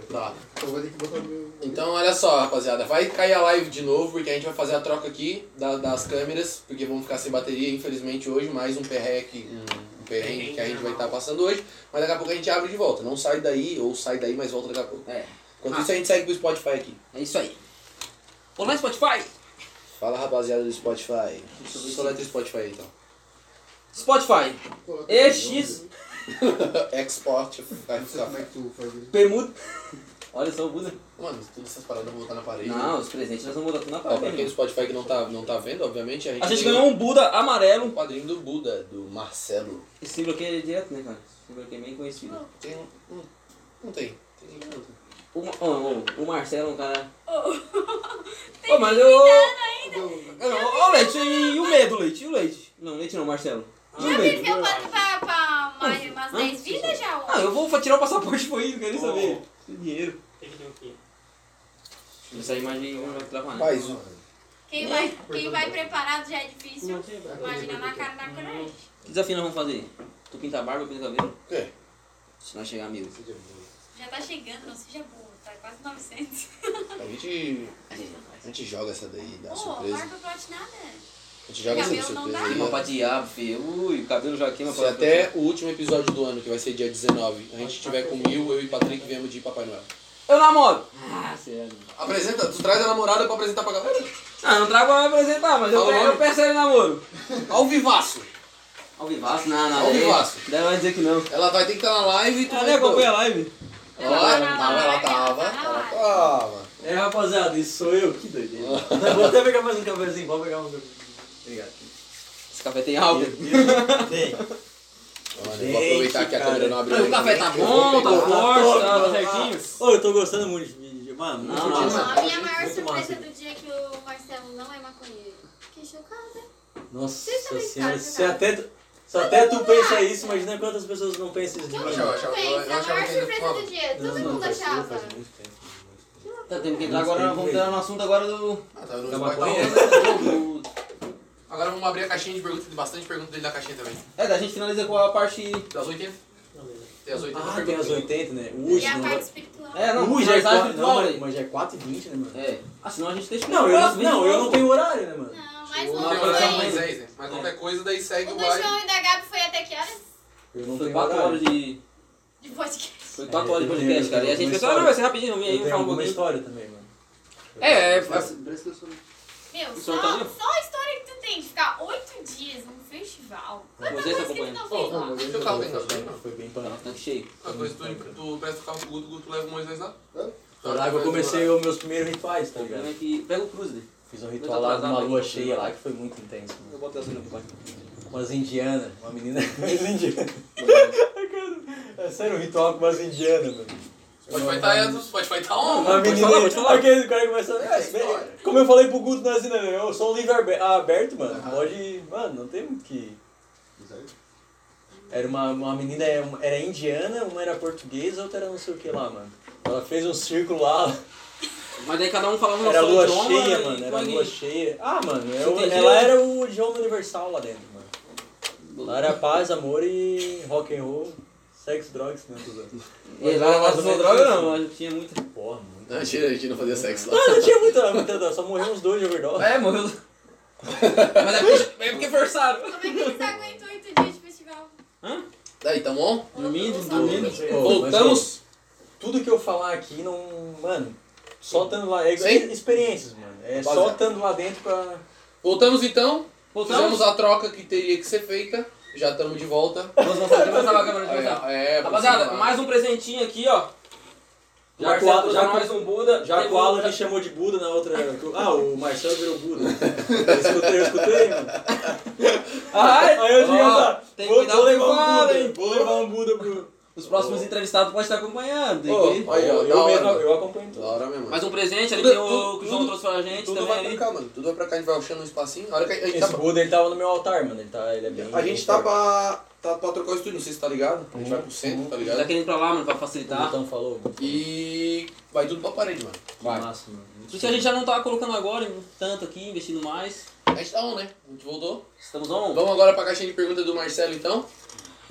Tá. Então vou ter que botar o meu. Então, olha só, rapaziada. Vai cair a live de novo, porque a gente vai fazer a troca aqui da- das câmeras, porque vamos ficar sem bateria, infelizmente, hoje. Mais um perreque, um, um perrengue que a gente vai estar passando hoje. Mas daqui a pouco a gente abre de volta. Não sai daí, ou sai daí, mas volta daqui a pouco. É. Enquanto isso, a gente segue pro Spotify aqui. É isso aí. Olá, Spotify! Fala, rapaziada do Spotify. Soleta o Spotify aí, então. Spotify. EX. Export. Não como é que tu faz isso. Permuta. Olha só o Buda. Mano, todas essas paradas vão botar na parede. Não, os presentes nós vamos botar tudo na Ó, pra parede. quem do Spotify que não tá, não tá vendo, obviamente, a gente, A gente tem ganhou um Buda um amarelo. quadrinho do Buda, do Marcelo. Esse símbolo aqui é direto, né, cara? Esse símbolo aqui é bem conhecido. Não, tem. Não, não tem. Tem outro. O, Ma- ó, ó, o Marcelo é um cara. Ô, mas eu... Ô, Leite, e o medo, Leite? E o Leite? Não, leite não, Marcelo. E o Já medo? pra, pra, pra mais umas Hã? 10 vidas já, Ah, eu vou tirar o passaporte foi isso, não quero nem Oh. saber. Tem dinheiro. Tem que ter o quê? Essa imagem não vai travar, né? Rapaz, o- Quem vai, quem vai preparado já é difícil. Imagina na cara da creche. Que desafio nós vamos fazer? Tu pinta a barba, eu pinto o cabelo? o quê? Se nós chegar a mil. Já tá chegando, não seja burro, tá quase 900. A gente. A gente faz. Joga essa daí, dá Ô, surpresa. barba platinada. A gente não surpresa dá. aí. Queima pra diabo, filho. Ui, o cabelo já queima Se pra até o último episódio do ano, que vai ser dia 19, a gente tiver com mil, eu e Patrick viemos de Papai Noel. Eu namoro. Ah, sério. Apresenta, tu traz a namorada pra apresentar pra galera. Ah, não trago pra apresentar, mas eu, Fala o pe- nome. eu peço ele namoro. Ao vivaço. Ao vivaço? Não, não. Ao daí- vivaço. Daí vai dizer que não. Ela vai ter que estar na live e tu vai nem acompanha a live? Ó, ela tava, ela tava. Tá Ela live. tava. É, rapaziada, isso sou eu. Que doideira. Vou até pegar mais um cafezinho. Pode pegar um cafezinho. Obrigado. Esse café tem álcool. Tem. Eu vou aproveitar que a câmera não abriu. O café tá bom, tá forte, tá, certinho. Ô, eu tô gostando muito de vídeo. Mano, Não, não, essa A minha maior surpresa massa. do dia é que o Marcelo não é maconheiro. Fiquei chocada. Nossa também senhora, se até, tu- se até tu pensa isso, imagina quantas pessoas não pensam isso de Todo mim. achava- mundo achava- pensa, eu a maior surpresa do dia. Todo Não, não, mundo faz- achava. faz muito tempo, muito tempo. Tá, temos que entrar agora, vamos entrar no assunto agora do... Ah, tá, Da maconha? Agora vamos abrir a caixinha de perguntas. Tem bastante perguntas dele da caixinha também. É, da gente finaliza com a parte... Das 80? Tem as 80 Ah, tem perguntas. as 80, né? E Ui, a não parte espiritual. É, não, Ui, já é finalizar 4, espiritual não, aí. mas já é 4 e 20, né, mano? É. Ah, senão a gente deixa Não, eu não, não, eu não tenho... horário, né, mano? Não, mas Não, não Tem mas é foi. Moisés, né? Mas qualquer coisa daí segue O o do. João e da Gabi foi até que horas? Eu não Foi tenho 4 horas horário. de... De podcast. Foi 4 É, horas de eu podcast, tenho- cara. E a eu gente tenho pensou, ah, não, vai ser rapidinho, vamos aí, Eu vamos tenho falar um alguma pouquinho. história também, mano. É, é, Parece- parece que eu sou- Meu, só, tá só a história que tu tem de ficar oito dias num festival. Quanta tá coisa que tu não fez lá? Carro tem Foi bem- Foi bem panado. Tanque cheio. Uma coisa, tu, tu presta o carro pro Guto, o Guto leva o Moisés lá. Lá que eu comecei os meus primeiros rituais, tá ligado? é que... Pega o cruze, né? Fiz um ritual tô lá numa aí, lua cheia lá que foi muito intenso, mano. Eu boto gasolina pro pai. Umas indianas, uma menina. Umas indianas. É sério, um ritual com umas indianas, mano. Pode vai estar pode vai estar on. Uma pode menina. falar, pode falar. Aquele cara começa. É, como eu falei pro Guto na assim, né? Eu sou um livro abe- aberto, mano. Pode. Mano, não tem muito que. Era uma, uma menina, era era indiana, uma era portuguesa, outra era não sei o que lá, mano. Ela fez um círculo lá, Mas daí cada um falava era lua idioma cheia, mano. Era é que- lua cheia. Ah, mano, eu- ela era o idioma universal lá dentro, mano. Lá era paz, amor e rock and roll, sexo, drogas, né? Tudo. E lá não ou menos droga não, mas tinha muita... Porra, muito. Não, mentira, a gente não fazia sexo lá. Ah, não tinha muita, muita, só morreu uns dois de overdose. É, morreu... mas é porque, é porque forçaram. Como é que eles aguentam oito dias de festival? Daí, tamo on? Dormindo, dormindo. Voltamos? Tudo que eu falar aqui não. Mano, só estando lá. É igual Sim. experiências, mano. É só estando lá dentro pra. Voltamos então. Voltamos? Fizemos a troca que teria que ser feita. Já estamos de volta. Vamos mostrar vamos mostrar a câmera de mostrar. É, é, Rapaziada, aproximar. mais um presentinho aqui, ó. Já Marcelo já mais um Buda. Já o Alan me chamou de Buda na outra. Ah, o Marcelo virou Buda. Eu escutei, eu escutei, mano. Ai, Aí eu digo, ó, tá, tem que vou, vou levar um Buda. hein? Vou levar um Buda pro. Os próximos entrevistados podem estar acompanhando. que- Aí, ó, eu, mesmo, eu acompanho tudo. hora mesmo. Mais um presente, ali Tudo- tem o tudo- que o João tudo- trouxe pra gente Tudo também vai pra cá, mano. Tudo vai pra cá, a gente vai achando um espacinho. A hora que a gente Esse tá. Buda ele tava no meu altar, mano. Ele, tá, ele é bem. A gente tá pra, tá pra trocar o estúdio, não sei se tá ligado. A gente vai pro centro, tá Tá ligado? querendo ir pra lá, mano, pra O facilitar. Botão falou. E vai tudo pra parede, mano. Vai. massa, mano. Por isso a gente já não tá colocando agora tanto aqui, investindo mais. A gente tá on, né? A gente voltou. Estamos on. Vamos agora pra caixinha de perguntas do Marcelo, então.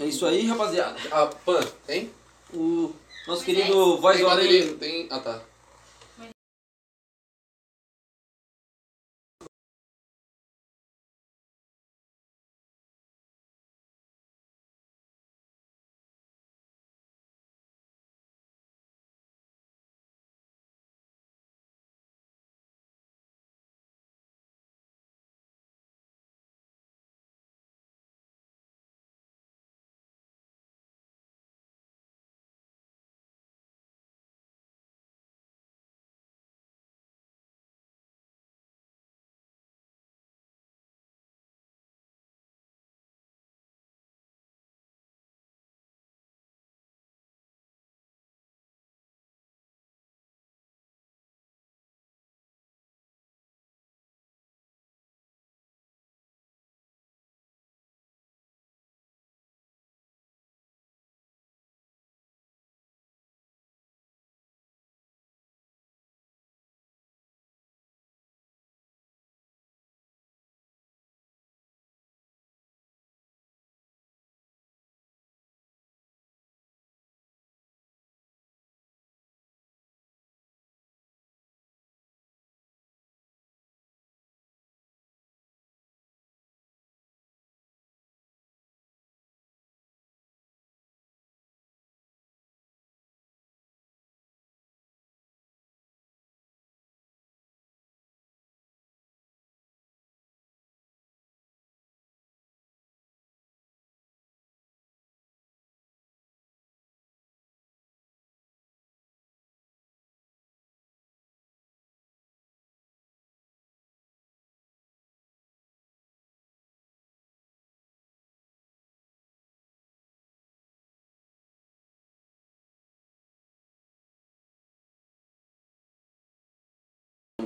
É isso aí, rapaziada. A Pan, tem? O nosso querido Voz Tem do Além. Tem. Ah, tá.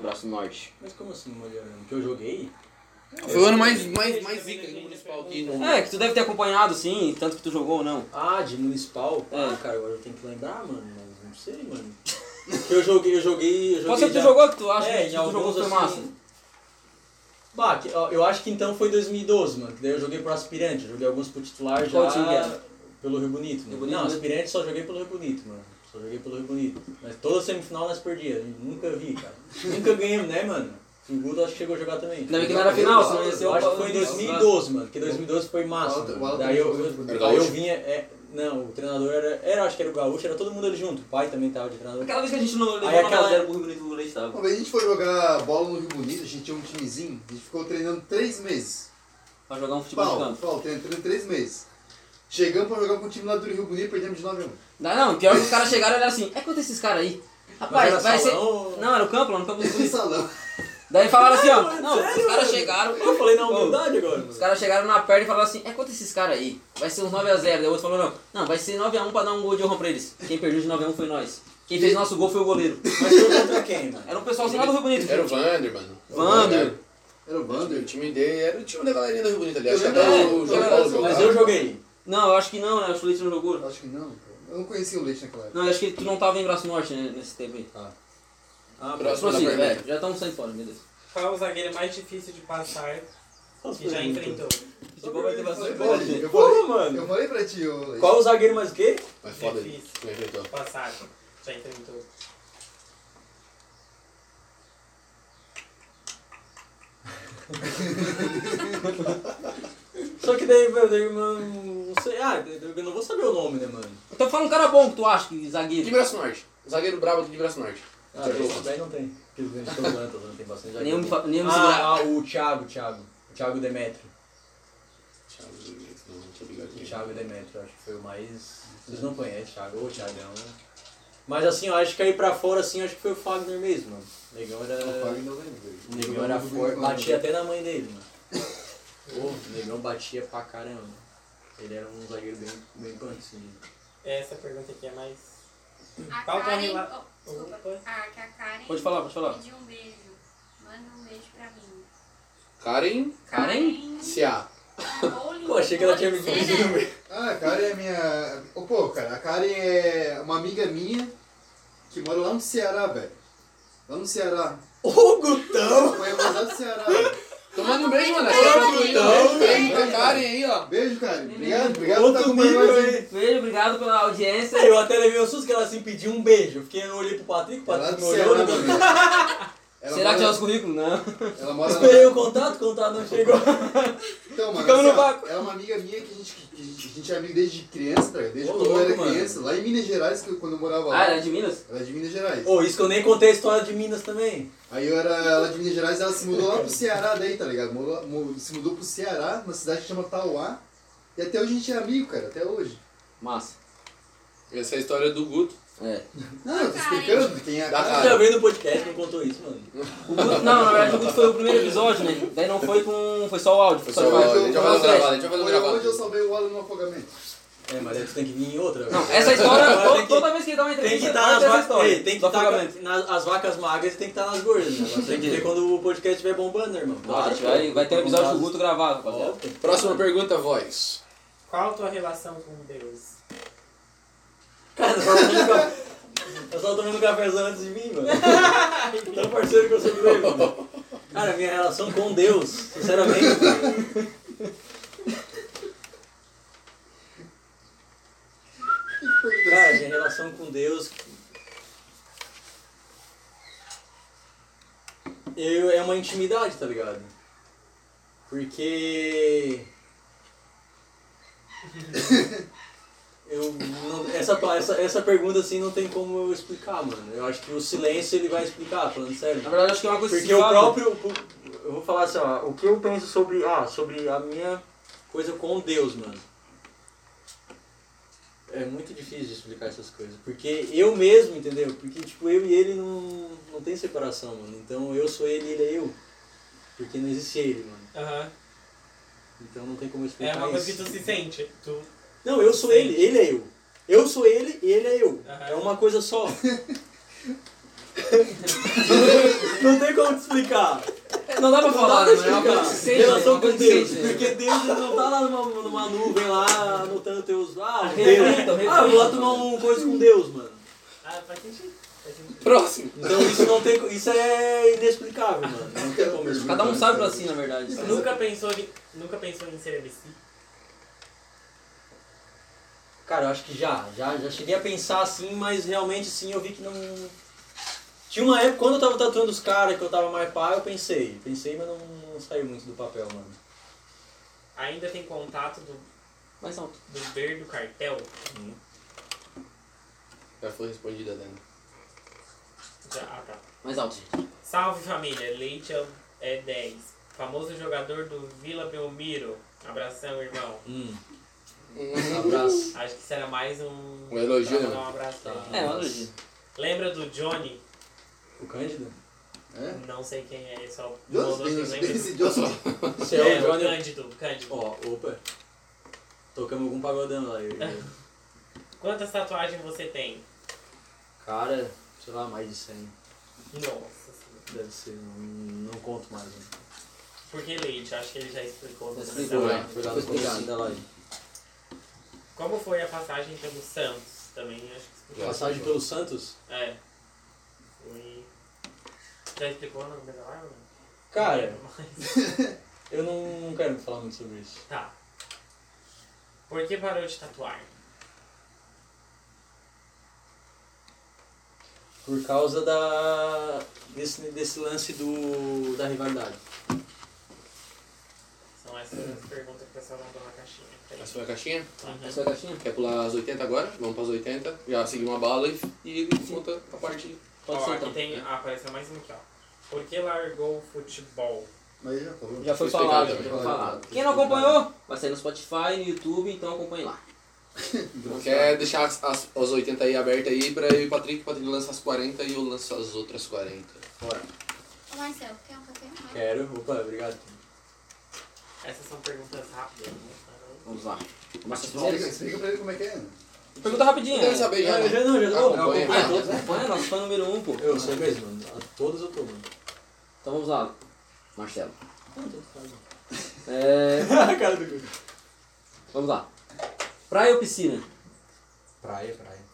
Braço Norte. Mas como assim, melhorando? Que eu joguei? Foi o ano mais, mais, mais zica do municipal aqui no. É, que tu deve ter acompanhado, sim, tanto que tu jogou ou não. Ah, de municipal? É. Ah, cara, agora eu tenho que lembrar, mano. Mas não sei, mano. Porque eu joguei, eu joguei. Eu joguei Pode ser que tu já- jogou, que tu acha É, que tu jogou alguns foi assim. massa. Bah, eu acho que então foi 2012, mano. Que daí eu joguei pro aspirante. Eu joguei alguns pro titular já. Qual time que era? Pelo Rio Bonito. Né? Rio Bonito, não, né? aspirante só joguei pelo Rio Bonito, mano. Só joguei pelo Rio Bonito. Mas toda semifinal nós perdíamos. Nunca vi, cara. Nunca ganhamos, né, mano? O Guto acho que chegou a jogar também. Ainda bem que não era final, senão ia ser Eu o acho que foi em 2012, mano. Porque 2012 foi massa. O o mano. Daí eu, eu, de daí eu vinha. é, não, o treinador era. Era, acho que era o Gaúcho, era todo mundo ali junto. O pai também tava de treinador. Aquela vez que a gente não levou Aí 9 aquela- a 0 pro Rio Bonito do Leite tava. Uma vez a gente foi jogar bola no Rio Bonito, a gente tinha um timezinho, a gente ficou treinando três meses. Pra jogar um futebol de Pau, campo. pau, treinando três meses. Chegamos pra jogar com o time lá do Rio Bonito, perdemos de 9 a 1. Não, não, pior que os caras chegaram e olharam assim, é quanto esses caras aí? Rapaz, era vai salão? ser. Não, era o campo, lá no campo do Bonito. salão. Daí falaram assim, ó. Mano, Não, sério, os caras chegaram. Eu falei na humildade agora. Os caras chegaram na perna e falaram assim, é quanto esses caras aí? Vai ser uns 9x0. Daí o outro falou, não, não, vai ser 9x1 pra dar um gol de honra pra eles. Quem perdeu de 9x1 foi nós. Quem fez nosso gol foi o goleiro. Mas foi contra quem, mano? Era um pessoalzinho lá do Rio Bonito. Era o Vander, mano. Vander. Era o O Vander. time dele era o time da galerinha do Rio Bonito ali. Eu Acho que lembro, até é, o João eu Paulo lembro, jogava. Mas eu joguei. Não, eu acho que não, né? Acho que o Leite não jogou. Acho que não, cara. Eu não conhecia o Leite naquela época. Não, eu acho que tu não tava em Braço Norte né, nesse tempo aí. Ah, Próximo da Prossiga, é, já estamos saindo fora, Deus. Qual o zagueiro mais difícil de passar que já enfrentou? Futebol vai ter Eu bastante falei, coisa. eu falei, Porra, mano. eu falei pra ti, ô Leite. Qual o zagueiro mais o quê? Mas foda ele. Difícil. Inventou. Passar, já enfrentou. Só que daí, velho, daí, mano, não sei. Ah, eu não vou saber o nome, né, mano? Então fala um cara bom que tu acha, que De zagueiro. Braço Norte. Zagueiro brabo de Braço Norte. Ah, esse daí não tem. Porque eles estão usando, tô usando, tem bastante zagueiro. Nenhum, nenhum Ah, ah, o Thiago, Thiago. O Thiago Demetrio. Thiago Luiz, não, não tinha ligado O. Thiago Demetrio, acho que foi o mais. Vocês não conhecem, Thiago, ou Thiagão, né? Mas assim, eu acho que aí pra fora, assim, acho que foi o Fagner mesmo, mano. O negão O era. Fagner não lembro. O negão era forte. Batia até na mãe dele, mano. Pô, o negão batia pra caramba. Ele era um zagueiro bem, bem assim. Essa pergunta aqui é mais. A Qual que é a Karen. rela- oh, desculpa. Opa. Ah, que a Karen Pode falar, pode falar. pediu um beijo. Manda um beijo pra mim. Karen Karen? Rowling, Pô, achei que ela tinha me conhecido Senna. mesmo. Ah, a Karen é minha. Ô, pô, cara, a Karen é uma amiga minha que mora lá no Ceará, velho. Lá no Ceará. Ô, Gutão! Foi lá do Ceará, velho. Tomando um beijo, mano. Ô, Beijo, pra Karen aí, ó. Beijo, Karen. Obrigado, obrigado por estar Outro acompanhando nível aí. Beijo, obrigado pela audiência. Eu até levei um susto que ela assim pediu um beijo. Eu Fiquei, eu olhei pro Patrick, o Patrick Ceará, olhou. Ela Será que mora- tinha os currículos? Não. Ela mora na- Esperei o contato, o contato não chegou. Então, mano, Ficamos assim, no ó, vácuo. ela é uma amiga minha que a gente, que a gente, a gente é amigo desde criança, tá? Desde Ô, quando eu louco, era mano. criança, lá em Minas Gerais, que eu- quando eu morava Ah, lá. era de Minas? Ela é de Minas Gerais. Ô, isso que eu nem contei a história de Minas também. Aí eu era ela de Minas Gerais, ela se mudou lá pro Ceará daí, tá ligado? Mudou- mu- se mudou pro Ceará, uma cidade que chama Tauá. E até hoje a gente é amigo, cara, até hoje. Massa. Essa é a história do Guto. É. Não, eu tô explicando quem é a cara. Já veio no podcast, não contou isso, mano. O Guto, não, na verdade o Guto foi o primeiro episódio, né? Daí não foi com. Foi só o áudio. Foi só só o áudio. A gente vai fazer um gravado, a gente vai fazer um gravado. onde eu salvei o óleo no afogamento. É, mas aí tu tem que vir em outra. Não, essa história, Agora to- tem que- toda vez que ele dá uma Tem que entrevista, estar nas história. Ei, tem que estar nas as vacas magras e tem que estar nas gordas, né? Tem que ver quando o podcast estiver bombando, né, irmão? A gente vai, vai ter um episódio do Guto gravado, rapaziada. Próxima pergunta, voz. Qual a tua relação com Deus? Cara, nós tava tomando um cafezão antes de mim, mano. Tão parceiro que eu sou dele, mano. Cara, minha relação com Deus, sinceramente. Cara, minha relação com Deus. Eu, é uma intimidade, tá ligado? Porque. Eu não- essa, essa, essa pergunta assim não tem como eu explicar, mano. Eu acho que o silêncio ele vai explicar, falando sério. Na verdade, acho que é uma coisa que Porque o próprio. Eu vou falar assim, ó, o que eu penso sobre. Ah, sobre a minha coisa com Deus, mano. É muito difícil de explicar essas coisas. Porque eu mesmo, entendeu? Porque tipo, eu e ele não, não tem separação, mano. Então eu sou ele e ele é eu. Porque não existe ele, mano. Aham. Então não tem como eu É explicar uma coisa isso. que tu se sente. Tu... Não, eu sou ele, ele é eu. Eu sou ele e ele é eu. É uma coisa só. não tem como te explicar. Não dá pra falar, né? Não dá É pra explicar. né? É Relação uma com Deus. né? Porque Deus não tá lá numa, numa nuvem lá, anotando teus. Ah, Reflita, Deus. Ah, eu vou lá tomar uma coisa com Deus, mano. Ah, faz sentido. Próximo. Então isso não tem. Isso é inexplicável, mano. Não tem como explicar. Cada um sabe pra si, na verdade. Nunca pensou em, nunca pensou em ser MC? Cara, eu acho que já, já, já cheguei a pensar assim, mas realmente sim eu vi que não. Tinha uma época, quando eu tava tatuando os caras, que eu tava mais pá, eu pensei. Pensei, mas não, não saiu muito do papel, mano. Ainda tem contato do, Mais alto. do Ber do cartel? Já foi respondida, Dani. Já, ah, tá. Mais alto. Salve família, Leite é- é 10. Famoso jogador do Vila Belmiro. Abração, irmão. Hum. Um Abraço. Acho que isso era mais um. Um elogio, pra né? dar um abraço pra Tá. ele. É, uma elogio. Lembra do Johnny? O Cândido? É? Não sei quem é, só Johnson, mandou quem lembra. Johnson. Você É, é, o o Johnny. Cândido, Cândido. Ó, opa. Tocamos algum pagodão lá. eu- Quantas tatuagens você tem? Cara, sei lá, mais de 100. Nossa senhora. Deve ser, não, não conto mais. Né? Por que leite? Acho que ele já explicou. Explicou, começo. é. Foi lá no da live. Como foi a passagem pelo Santos? Também acho que. Passagem pelo Santos? É. Foi. Já explicou live? ou não? Cara, eu não, não quero falar muito sobre isso. Tá. Por que parou de tatuar? Por causa da desse, desse lance do da rivalidade. São essas as perguntas que o pessoal mandou na caixinha. Essa foi a caixinha? Uhum. Essa é a caixinha? Quer pular as 80 agora? Vamos pras 80. Já seguir uma bala e, e conta a parte. Pode Ó, ser aqui então. tem. Ah, apareceu mais um aqui, ó. Por que largou o futebol? Mas já falou. Já foi Foi falado, já foi falado. Quem não acompanhou, vai sair no Spotify, no YouTube, então acompanhe lá. Quer deixar as, as, as 80 aí abertas aí pra eu e o Patrick? O Patrick lança as 40 e eu lanço as outras 40. Bora. Ô Marcelo, quer um café? Quero. Opa, obrigado. Essas são perguntas rápidas, né? Vamos lá. Começa as Explica, explica pra ele como é que é. Pergunta rapidinha. Deve saber já. Já, né? já não, já tô. acompanha. Ah, acompanha, nosso fã número um, pô. Eu sou mesmo, mano. A Todas eu tô, mano. Então vamos lá, Marcelo. É, A cara do Gugu. vamos lá. Praia ou piscina? Praia, praia.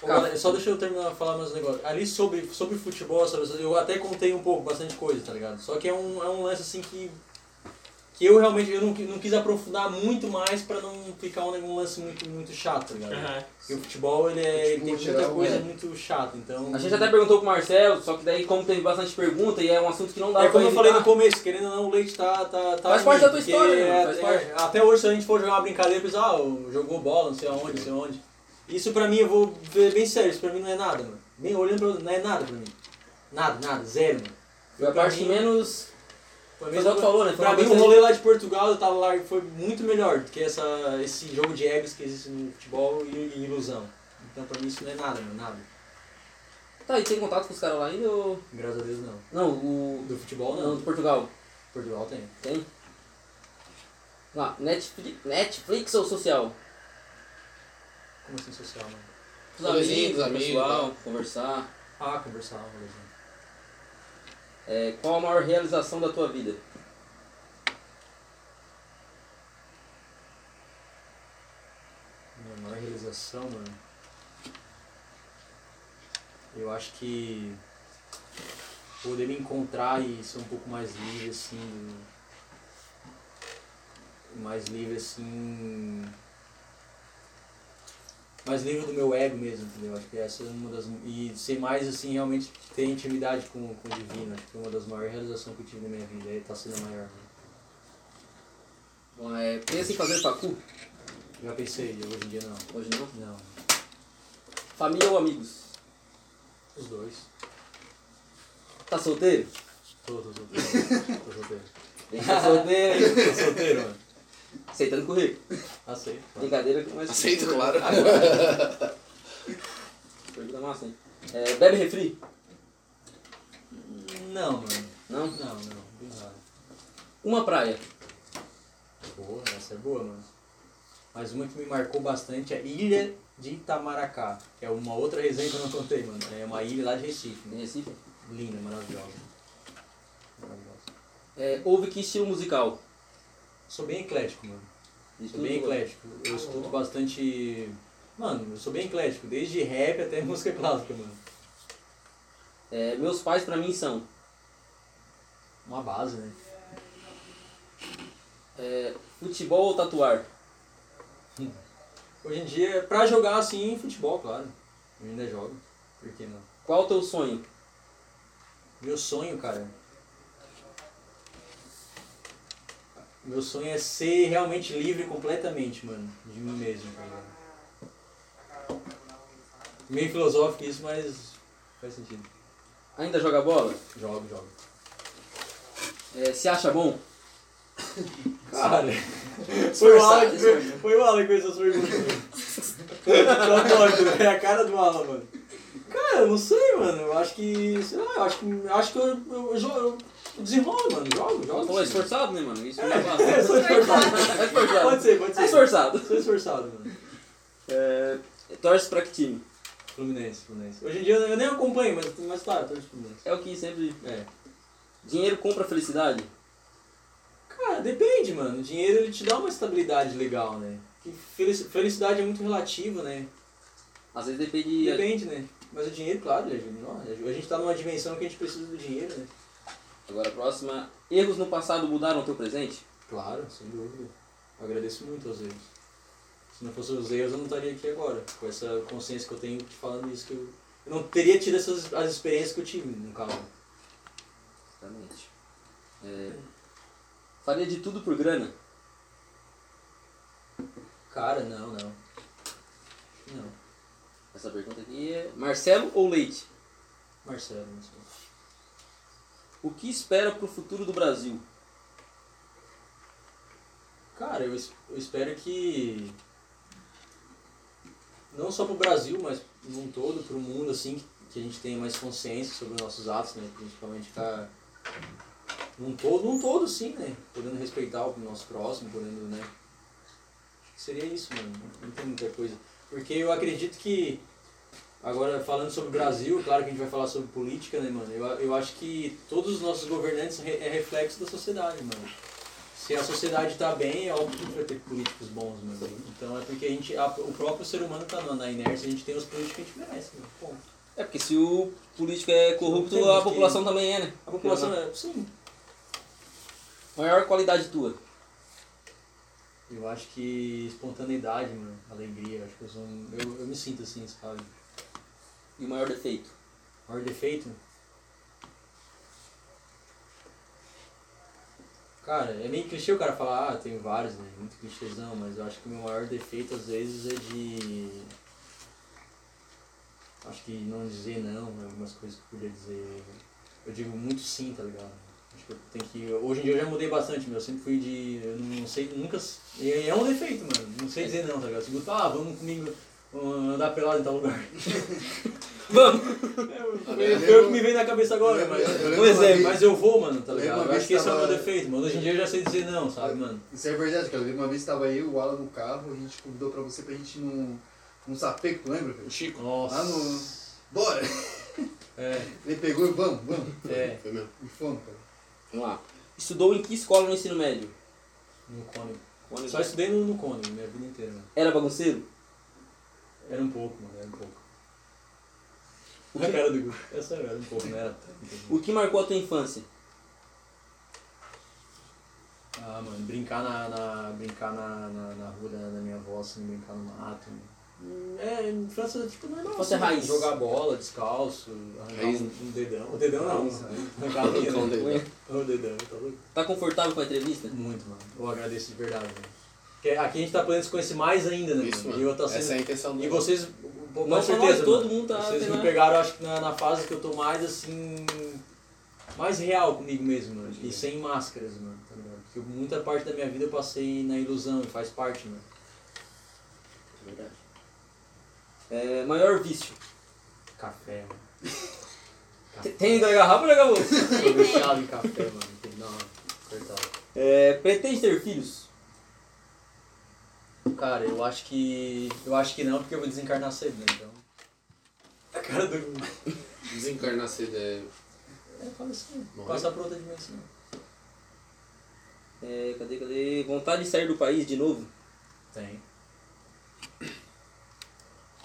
Cara. Cara, só deixa eu terminar de falar meus negócios. Ali sobre, sobre futebol, sabe, eu até contei um pouco, bastante coisa, tá ligado? Só que é um, é um lance assim que. Que eu realmente eu não, não quis aprofundar muito mais pra não ficar um, um lance muito, muito chato, tá ligado? Aham. Porque o futebol ele, é, ele tem Futebol muita coisa é. muito chata, então. A gente até perguntou pro Marcelo, só que daí como teve bastante pergunta e é um assunto que não dá É pra como eu falei no evitar. começo, querendo ou não, o leite tá. tá, tá Faz parte da tua história, né, é- faz é- até hoje, se a gente for jogar uma brincadeira, pensa, ah, jogou bola, não sei aonde, não sei onde. Isso pra mim, eu vou ver bem sério, isso pra mim não é nada, mano. Bem olhando pra não é nada pra mim. Nada, nada, zero, mano. Foi a parte mim- menos. Pra Foi igual tu falou, né? Foi Pra mim, o coisa- rolê lá de Portugal, eu tava lá, foi muito melhor do que essa, esse jogo de egos que existe no futebol e, e ilusão. Então pra mim isso não é nada, mano, nada. Tá, e tem contato com os caras lá ainda ou. Graças a Deus não. Não, o. Do futebol Não, não. do Portugal. Portugal tem. Tem? Lá, Netflix, Netflix ou social? Como assim social, mano? Os amigos, o amigos, pessoal, conversar. Ah, conversar, um. É, qual a maior realização da tua vida? Minha maior realização, mano. Eu acho que poder me encontrar e ser um pouco mais livre, assim. Mais livre, assim. Mais livre do meu ego mesmo, entendeu? Acho que essa é uma das. E ser mais, assim, realmente ter intimidade com, com o divino. Acho que foi uma das maiores realizações que eu tive na minha vida. E tá sendo a maior. né? Bom, é, pensa em fazer facu? Já pensei, hoje em dia não. Hoje não. Não. Família ou amigos? Os dois. Tá solteiro? Tô, tô solteiro. tô solteiro. Tem que tá solteiro, hein? Tô solteiro, mano. Aceitando currículo. Aceito. Brincadeira com mais. Aceito, claro. Pergunta massa, hein? É, bebe refri? Não, mano. Não? Não, não. Uma praia. Porra, essa é boa, mano. Mas uma que me marcou bastante é a Ilha de Itamaracá. Que é uma outra resenha que eu não contei, mano. É uma ilha lá de Recife. Em Recife? Linda, maravilhosa. É, ouve que estilo musical? Sou bem eclético, mano. Isso Sou bem eclético. Eu escuto bastante. Mano, eu sou bem eclético, desde rap até música clássica, mano. É, meus pais pra mim são Uma base, né? é, futebol ou tatuar? Hoje em dia, pra jogar assim, futebol, claro. Eu ainda jogo. Por que não? Qual o teu sonho? Meu sonho, cara. Meu sonho é ser realmente livre completamente, mano. De mim mesmo, tá ligado? Meio filosófico isso, mas faz sentido. Ainda joga bola? Jogo, jogo. É, se acha bom? Cara, foi o Alan que fez- foi o Alan que fez essas perguntas. É a cara do Alan, mano. Cara, eu não sei, mano. Eu acho que. Sei lá, eu acho que. eu Acho que eu, eu, eu, eu desenrolo, mano. Jogo, jogo. Falou, é esforçado, né, mano? Isso é É, eu sou esforçado. É esforçado. Pode ser, pode ser. É esforçado. Sou esforçado, mano. É, torce pra que time? Fluminense, Fluminense. Hoje em dia eu nem acompanho, mas, mas claro, torço pro Fluminense. É o que sempre. É. Dinheiro compra felicidade? Cara, depende, mano. O dinheiro ele te dá uma estabilidade legal, né? Felicidade é muito relativo, né? Às vezes depende. Depende, né? Mas o dinheiro, claro, ele ajuda. Não, A gente tá numa dimensão que a gente precisa do dinheiro, né? Agora a próxima. Erros no passado mudaram o teu presente? Claro, sem dúvida. Eu agradeço muito aos erros. Se não fossem os erros, eu não estaria aqui agora. Com essa consciência que eu tenho te falando isso, que eu, eu não teria tido essas as experiências que eu tive, no caso. Exatamente. É, faria de tudo por grana? Cara, não, não. Não. Essa pergunta aqui é. Marcelo ou Leite? Marcelo, sei. O que espera pro futuro do Brasil? Cara, eu, eu espero que não só pro Brasil, mas num todo, pro mundo, assim, que a gente tenha mais consciência sobre os nossos atos, né? Principalmente ficar num todo, num todo sim, né? Podendo respeitar o nosso próximo, podendo, né? Acho que seria isso, mano. Não tem muita coisa. Porque eu acredito que, agora falando sobre o Brasil, claro que a gente vai falar sobre política, né, mano? Eu, eu acho que todos os nossos governantes re- é reflexo da sociedade, mano. Se a sociedade está bem, é óbvio que vai ter políticos bons, mano. Então é porque a gente, a- o próprio ser humano tá na, inércia, a gente tem os políticos que a gente merece, mano. Ponto. É porque se o político é corrupto, a população também é, né? A população é, sim. Maior qualidade tua? Eu acho que espontaneidade, mano, alegria, acho que eu sou um, eu, eu me sinto assim, sabe? E o maior defeito? Maior defeito? Cara, é meio clichê o cara falar, ah, tem vários, né? Muito clichêzão, mas eu acho que o meu maior defeito às vezes é de. Acho que não dizer não, algumas coisas que eu podia dizer. Eu digo muito sim, tá ligado? Acho que eu tenho que. Hoje em dia eu já mudei bastante, meu. Eu sempre fui de. Eu não sei, nunca. É um defeito, mano. Não sei dizer não, tá ligado? Tipo, ah, vamos comigo vamos andar pelado em tal lugar. Vamos! É, foi o que me veio na cabeça agora, Eu mas. eu Um exemplo. Mas eu vou, mano, tá Eu ligado? uma Eu vez acho que esse é o meu defeito, mano. Hoje em dia eu já sei dizer não, sabe, mano? Isso é verdade, cara. Eu uma vez tava eu e o Alan no carro, a gente convidou pra você pra gente ir num, num sapeco, tu lembra? velho? Chico. Nossa. Lá no. Bora! É, Ele pegou e vamos, vamos. é, Foi mesmo. E fomos, cara. Vamos lá. Estudou em que escola no ensino médio? no Cone. Cone- Só estudei no, no Cone, minha vida inteira, mano. Era bagunceiro? Era um pouco, mano, era um pouco. O A que, cara do Gu. É sério, era um pouco, não era tanto. o que marcou a tua infância? Ah, mano, brincar na, na, brincar na, na, na rua da, da minha avó, assim, brincar no mato. Hum, É, infância, tipo, normal. Infância assim, raiz. Jogar bola, descalço, arrancar Raiz. um, um dedão. O dedão não, arrancar a unha, né? dedão. O dedão, tá louco? Tá confortável com a entrevista? Muito, mano. Eu agradeço de verdade, velho. Porque aqui a gente tá podendo se conhecer mais ainda, né, Isso, mano? E eu tá sendo... Essa é a intenção do E vocês, com Não só certeza, nós, todo mundo tá Vocês me pegaram, acho que na, na fase que eu tô mais, assim... Mais real comigo mesmo, mano. E sem máscaras, mano, tá ligado? Porque muita parte da minha vida eu passei na ilusão e faz parte, mano. Verdade. É, maior vício? Café, mano. Tem- Tem da garrafa ou da garrafa? Tô viciado em café, mano. Uma cortada. É, pretende ter filhos? Cara, eu acho que... Eu acho que não, porque eu vou desencarnar cedo, né? Então... A cara do... Desencarnar cedo é. É, fala assim. Morrer? Passar pra outra dimensão. É, cadê, cadê? Vontade de sair do país de novo? Tem.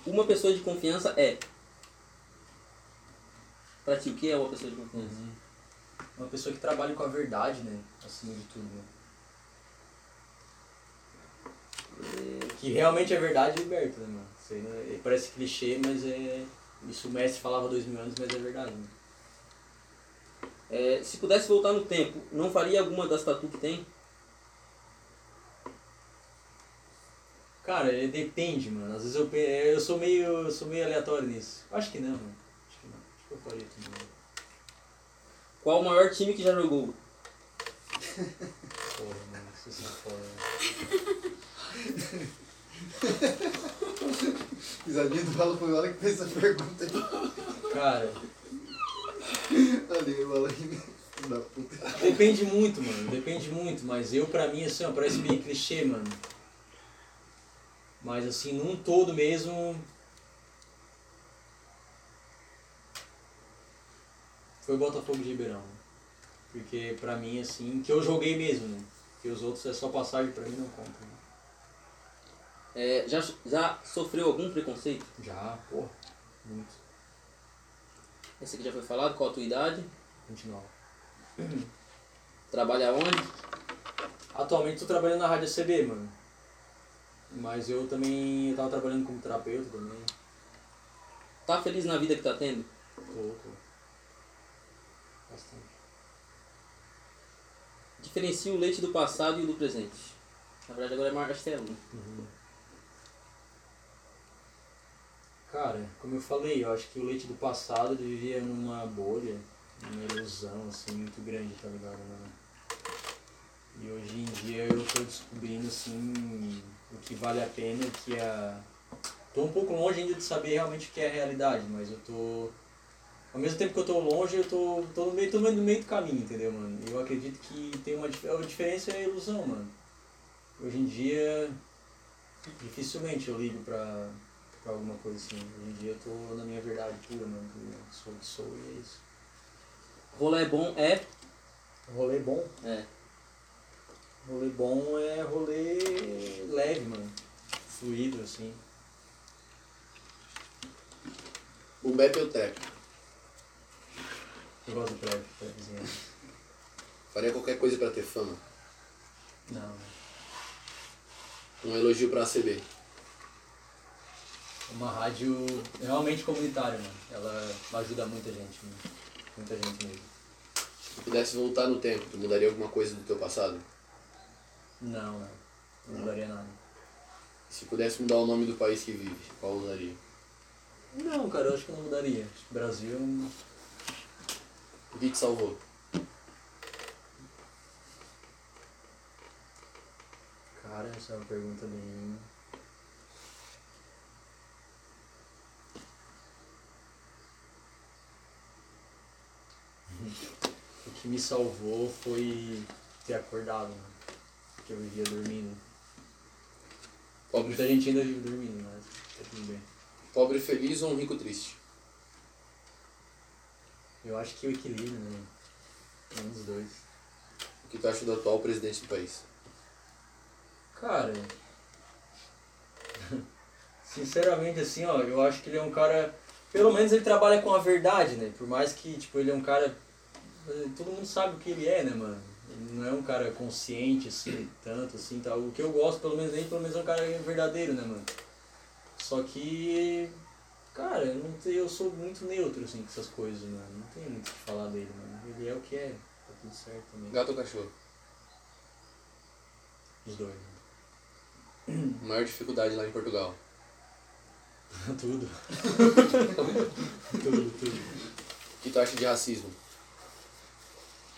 Uma pessoa de confiança é. Pra ti, o que é uma pessoa de confiança? Uma pessoa que trabalha com a verdade, né? Acima de tudo. Né? Que realmente é verdade liberta, né, mano? É- parece clichê, mas é. Isso o mestre falava dois mil anos, mas é verdade. Né? É, se pudesse voltar no tempo, não faria alguma das tatu que tem? Cara, é- depende, mano. Às vezes eu, é, eu sou meio. eu sou meio aleatório nisso. Acho que não, mano. Acho que não. Acho que eu faria também. Qual o maior time que já jogou? Porra, mano, vocês são foda. Risadinha do Bala foi o Alan que fez essa pergunta aí. Cara, Alan filho da puta. depende muito, mano. Depende muito, mas eu pra mim, assim, ó, parece meio clichê, mano. Mas assim, num todo mesmo. Foi Botafogo de Ribeirão. Porque pra mim, assim, que eu joguei mesmo, né? Que os outros é só passagem pra mim não conta. Né? É, já, já sofreu algum preconceito? Já, porra, muito. Esse aqui já foi falado, qual a tua idade? 29. Trabalha onde? Atualmente tô trabalhando na Rádio CB, mano. Mas eu também eu tava trabalhando como terapeuta também. Tá feliz na vida que tá tendo? Tô, tô. Bastante. Diferencia o leite do passado e o do presente. Na verdade agora é Marcelo. né? Cara, como eu falei, eu acho que o leite do passado vivia numa bolha, numa ilusão assim muito grande, tá ligado, mano? E hoje em dia eu tô descobrindo assim o que vale a pena, que é. Tô um pouco longe ainda de saber realmente o que é a realidade, mas eu tô. Ao mesmo tempo que eu tô longe, eu tô, tô, no, meio, tô no meio do caminho, entendeu, mano? Eu acredito que tem uma a diferença é a ilusão, mano. Hoje em dia, dificilmente eu ligo pra, pra alguma coisa assim. Hoje em dia eu tô na minha verdade pura, mano. Eu sou o que sou e é isso. Rolê bom é. Rolê bom? É. Rolê bom é rolê leve, mano. Fluido, assim. O Beppe ou o Trap? Eu gosto do trap, trapzinho. Faria qualquer coisa pra ter fama. Não. Um elogio pra ACB. Uma rádio realmente comunitária, mano. Ela ajuda muita gente, mano. Muita gente mesmo. Se pudesse voltar no tempo, tu mudaria alguma coisa do teu passado? Não, não. Não mudaria nada. Se pudesse mudar o nome do país que vive, qual usaria? Não, cara, eu acho que não mudaria. Brasil. O que te salvou? Cara, essa é uma pergunta bem. O que me salvou foi ter acordado, mano. Porque eu vivia dormindo. Pobre, Muita gente ainda vive dormindo, mas tá tudo bem. pobre feliz ou um rico triste? Eu acho que o equilíbrio, né? Um dos dois. O que tu acha do atual presidente do país? Cara, sinceramente assim, ó, eu acho que ele é um cara, pelo menos ele trabalha com a verdade, né? Por mais que, tipo, ele é um cara, todo mundo sabe o que ele é, né, mano? Ele não é um cara consciente, assim, tanto, assim, tal. O que eu gosto, pelo menos dele, pelo menos é um cara verdadeiro, né, mano? Só que, cara, eu, não tenho, eu sou muito neutro, assim, com essas coisas, mano. Não tenho muito o que falar dele, mano. Ele é o que é, tá tudo certo também. Gato ou cachorro? Os dois, né? Maior dificuldade lá em Portugal? tudo. tudo, tudo. O que tu acha de racismo?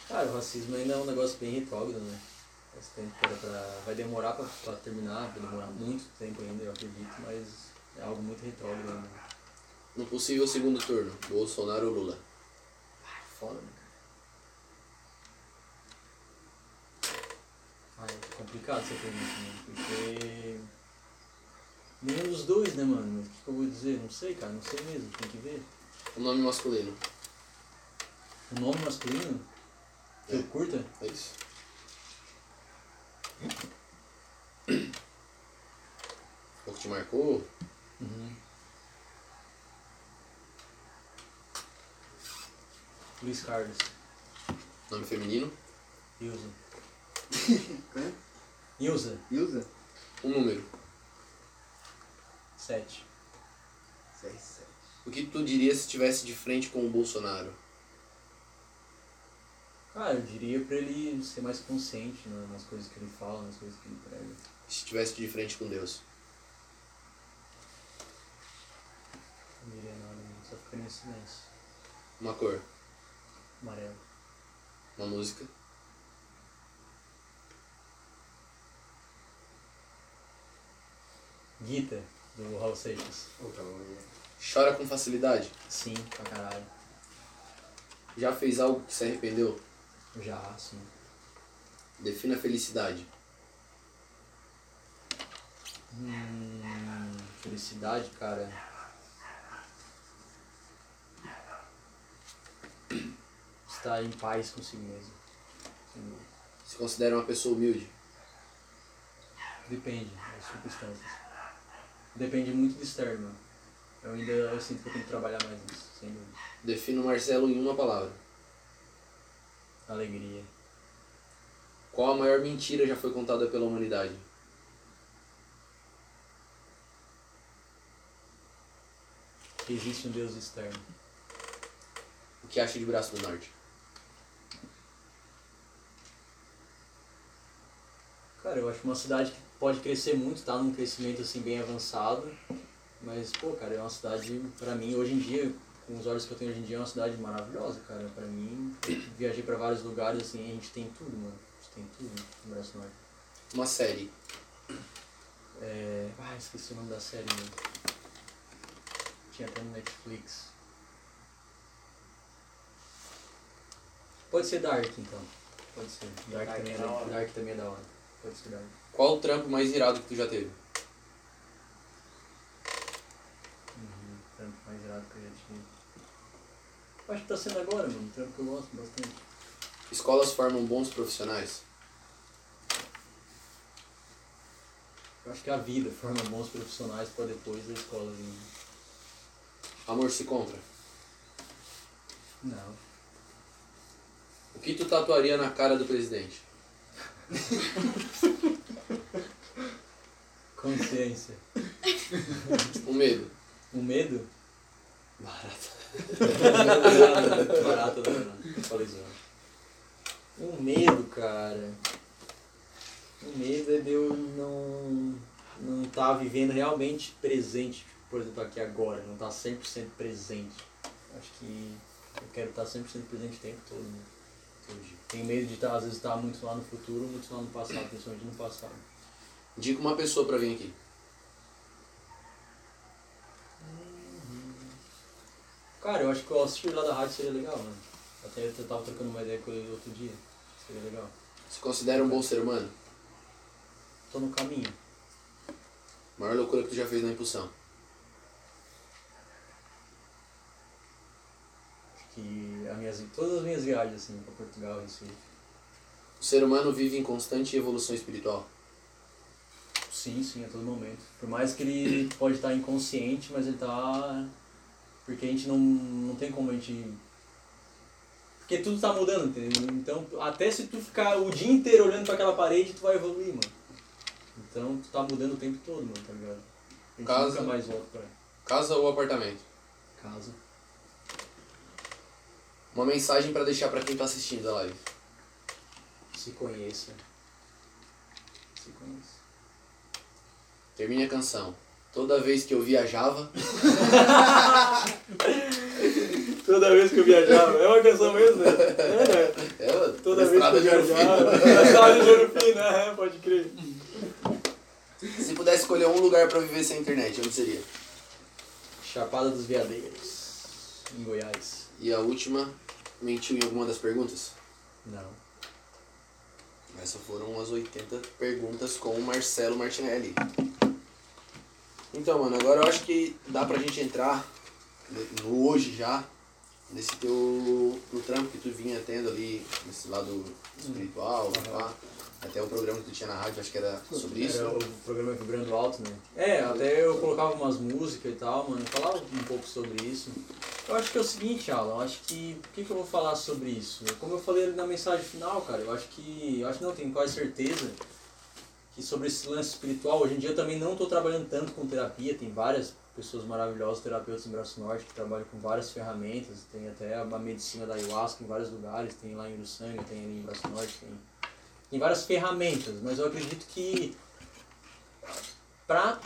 Cara, o racismo ainda é um negócio bem retrógrado, né? Tempo pra... Vai demorar pra, pra terminar, vai demorar muito tempo ainda, eu acredito, mas é algo muito retrógrado ainda. No possível segundo turno, Bolsonaro ou Lula? Foda, né, cara? Ah, é complicado essa pergunta, né? Porque... Nenhum dos dois, né, mano? O que eu vou dizer? Não sei, cara, não sei mesmo, tem que ver. O nome masculino? O nome masculino? Eu curto curta? É isso. O que te marcou? Uhum. Luiz Carlos. Nome feminino? Ilza. É? Ilza. Ilza. Um número. Sete. Seis, sete. O que tu dirias se estivesse de frente com o Bolsonaro? Cara, eu diria pra ele ser mais consciente né, nas coisas que ele fala, nas coisas que ele prega. Se estivesse de frente com Deus? Não diria nada, não. só ficaria em silêncio. Uma cor? Amarelo. Uma música? Guita, do Raul Seixas. Chora com facilidade? Sim, pra caralho. Já fez algo que se arrependeu? Já, sim. Defina a felicidade. Hum, felicidade, cara. Estar em paz consigo mesmo. Se considera uma pessoa humilde? Depende das circunstâncias. Depende muito do externo. Eu ainda eu sinto que eu tenho que trabalhar mais nisso, sem dúvida. Defina o Marcelo em uma palavra. Alegria. Qual a maior mentira já foi contada pela humanidade? Que existe um Deus externo. O que acha de Braço do Norte? Cara, eu acho uma cidade que pode crescer muito, tá num crescimento assim bem avançado. Mas, pô, cara, é uma cidade, pra mim, hoje em dia, com os olhos que eu tenho hoje em dia, é uma cidade maravilhosa, cara. Pra mim, viajei pra vários lugares, assim, a gente tem tudo, mano. A gente tem tudo no Braço Norte. Uma série. É... Ah, esqueci o nome da série, mano. Tinha até no Netflix. Pode ser Dark, então. Pode ser. Dark, Dark também, é é da hora. Dark também é da hora. Pode ser Dark. Qual o trampo mais irado que tu já teve? Uhum. Trampo mais irado que eu já tive. Acho que tá sendo agora, mano. Trampo que eu gosto bastante. Escolas formam bons profissionais? Eu acho que a vida forma bons profissionais pra depois da escola. Amor se compra? Não. O que tu tatuaria na cara do presidente? Consciência. O medo? O medo? Barata. Barato, não. Zoando. O medo, cara. O medo é de eu não não estar vivendo realmente presente, por exemplo, aqui agora, não estar 100% presente. Acho que eu quero estar 100% presente o tempo todo. Né? Tenho medo de estar, às vezes estar muito lá no futuro, muito lá no passado, principalmente no passado. Diga uma pessoa pra vir aqui. Cara, eu acho que o assistir lá da rádio seria legal, mano. Até eu tava trocando uma ideia com ele outro dia. Seria legal. Se considera um bom ser humano? Tô no caminho. Maior loucura que tu já fez na impulsão? Acho que as minhas, todas as minhas viagens, assim, pra Portugal, Recife. O ser humano vive em constante evolução espiritual? Sim, sim, a todo momento. Por mais que ele pode estar inconsciente, mas ele tá. Porque a gente não, não tem como a gente. Porque tudo tá mudando, entendeu? Então, até se tu ficar o dia inteiro olhando pra aquela parede, tu vai evoluir, mano. Então, tu tá mudando o tempo todo, mano, tá ligado? A gente Casa. nunca mais volta pra Casa ou apartamento? casa. Uma mensagem pra deixar pra quem tá assistindo a live. Se conheça. Se conheça. Termine a canção. Toda vez que eu viajava, Toda vez que eu viajava, é uma canção mesmo, né? É, né? ela Toda vez que eu viajava, Fino. estrada de Ouro Fino, é, pode crer. Se pudesse escolher um lugar pra viver sem internet, onde seria? Chapada dos Veadeiros, em Goiás. E a última, mentiu em alguma das perguntas? Não. Essas foram as 80 perguntas com o Marcelo Martinelli. Então, mano, agora eu acho que dá pra gente entrar no hoje já, nesse teu no trampo que tu vinha tendo ali, nesse lado espiritual, pá. Até o programa que tu tinha na rádio, acho que era sobre isso. Era o programa Vibrando Alto, né? É, até eu colocava umas músicas e tal, mano. Falava um pouco sobre isso. Eu acho que é o seguinte, Alan, eu acho que. Por que, que eu vou falar sobre isso? Como eu falei ali na mensagem final, cara, eu acho que. Eu acho que não, tenho quase certeza que sobre esse lance espiritual, hoje em dia eu também não estou trabalhando tanto com terapia, tem várias pessoas maravilhosas, terapeutas em Braço Norte, que trabalham com várias ferramentas, tem até a medicina da ayahuasca em vários lugares, tem lá em Uruçanga, tem ali em Braço Norte, tem, tem várias ferramentas, mas eu acredito que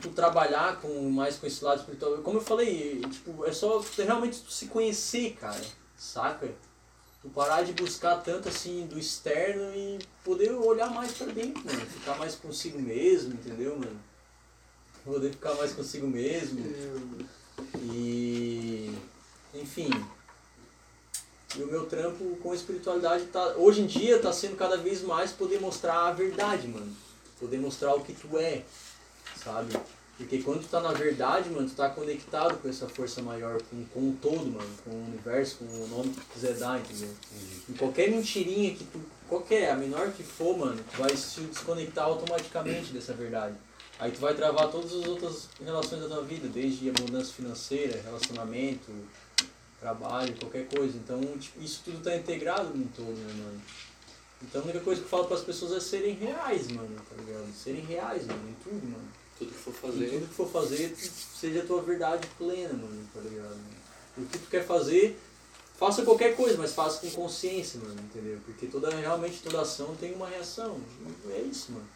tu trabalhar com mais com esse lado espiritual, como eu falei, tipo, é só realmente se conhecer, cara, saca? Tu parar de buscar tanto assim do externo e poder olhar mais pra dentro, mano, ficar mais consigo mesmo, entendeu, mano? Poder ficar mais consigo mesmo. E enfim, e o meu trampo com espiritualidade tá, hoje em dia tá sendo cada vez mais poder mostrar a verdade, mano. Poder mostrar o que tu é, sabe? Porque quando tu tá na verdade, mano, tu tá conectado com essa força maior, com, com o todo, mano, com o universo, com o nome que tu quiser dar, entendeu? E qualquer mentirinha que tu, qualquer, a menor que for, mano, tu vai se desconectar automaticamente dessa verdade. Aí tu vai travar todas as outras relações da tua vida, desde a mudança financeira, relacionamento, trabalho, qualquer coisa. Então, tipo, isso tudo tá integrado no todo, né, mano? Então a única coisa que eu falo para as pessoas é serem reais, mano, tá ligado? Serem reais, mano, em tudo, mano. Tudo que for fazer. tudo que for fazer, seja a tua verdade plena, mano, tá ligado? O que tu quer fazer, faça qualquer coisa, mas faça com consciência, mano, entendeu? Porque toda, realmente toda ação tem uma reação. E é isso, mano.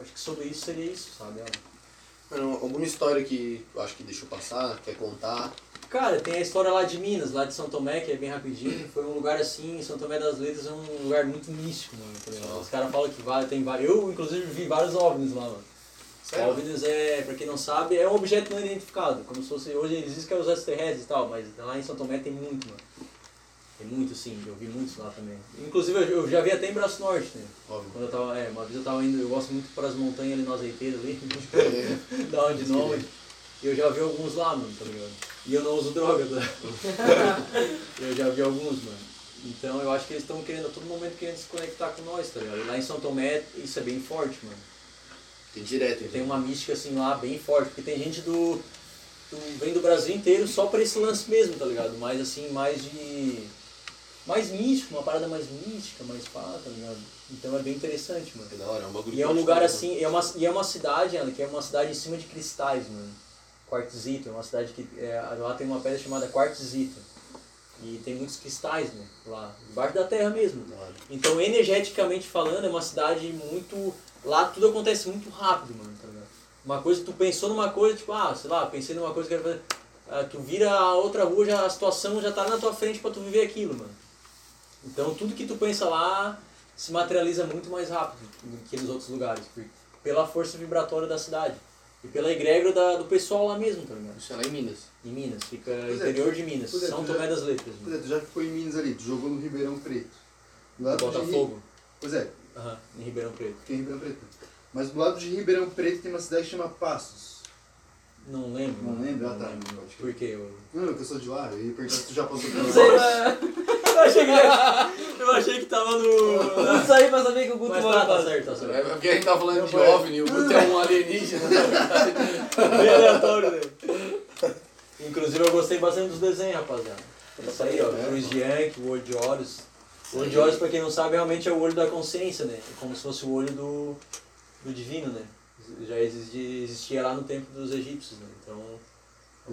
Acho que sobre isso seria isso, sabe? Mano, alguma história que eu acho que deixou passar, quer contar? Cara, tem a história lá de Minas, lá de São Tomé, que é bem rapidinho. Foi um lugar assim, São Tomé das Letras é um lugar muito místico, mano. tá. Os caras falam que vai, tem vários. Eu, inclusive, vi vários OVNIs lá, mano. OVNIs é, pra quem não sabe, é um objeto não identificado. Como se fosse. Hoje eles dizem que é os extraterrestres e tal, mas lá em São Tomé tem muito, mano. Tem muito sim, eu vi muitos lá também. Inclusive eu, já vi até em Braço Norte, né? Óbvio. Quando eu tava. É, uma vez eu tava indo, eu gosto muito para as montanhas ali no azeiteiro ali, da onde não. E eu já vi alguns lá, mano, tá ligado? E eu não uso droga, tá? eu já vi alguns, mano. Então eu acho que eles estão querendo a todo momento querendo se conectar com nós, tá ligado? E lá em São Tomé isso é bem forte, mano. Tem direto, Tem uma mística assim lá bem forte, porque tem gente do, do. vem do Brasil inteiro só pra esse lance mesmo, tá ligado? Mais assim, mais de. Mais místico, uma parada mais mística, mais pá, tá ligado? Então é bem interessante, mano. Que da hora, é um bagulho E é um lugar gosto, assim, é uma, e é uma cidade, Ana, que é uma cidade em cima de cristais, mano. Quartzito, é uma cidade que. É, lá tem uma pedra chamada Quartzito. E tem muitos cristais, né? Lá, debaixo da terra mesmo. Hora. Então, energeticamente falando, é uma cidade muito. Lá tudo acontece muito rápido, mano, tá ligado? Uma coisa, tu pensou numa coisa, tipo, ah, sei lá, pensei numa coisa que eu quero fazer. Ah, tu vira a outra rua, já, a situação já tá na tua frente pra tu viver aquilo, mano. Então, tudo que tu pensa lá se materializa muito mais rápido do que nos outros lugares, por- pela força vibratória da cidade. E pela egrégora da, do pessoal lá mesmo, tá ligado? Isso é lá em Minas. Em Minas, fica Pois é, interior de Minas, é, São Tomé já- das Letras. Pois é, tu já ficou em Minas ali, tu jogou no Ribeirão Preto. Ri- Botafogo, Pois é, Aham, em Ribeirão Preto. fiquei em Ribeirão Preto. Mas do lado de Ribeirão Preto tem uma cidade que chama Passos. Não lembro. Não mano, lembra? Ah, tá. lembro. Pode crer. Por quê? Eu... Não, que eu sou de lá, eu ia perguntar se tu já passou por Não sei, mas... Eu achei que, eu achei que tava no. Não sei pra saber que o Guto Mas mora tá, tá certo, tá certo. É porque a gente tá falando de. OVNI, o Guto é um alienígena. Bem aleatório, né? Inclusive eu gostei bastante dos desenhos, rapaziada. Isso aí, ó. É, Cruz Yankee, o olho de olhos. O olho de olhos, pra quem não sabe, realmente é o olho da consciência, né? É como se fosse o olho do, do divino, né? Já existia, existia lá no tempo dos egípcios, né? Então,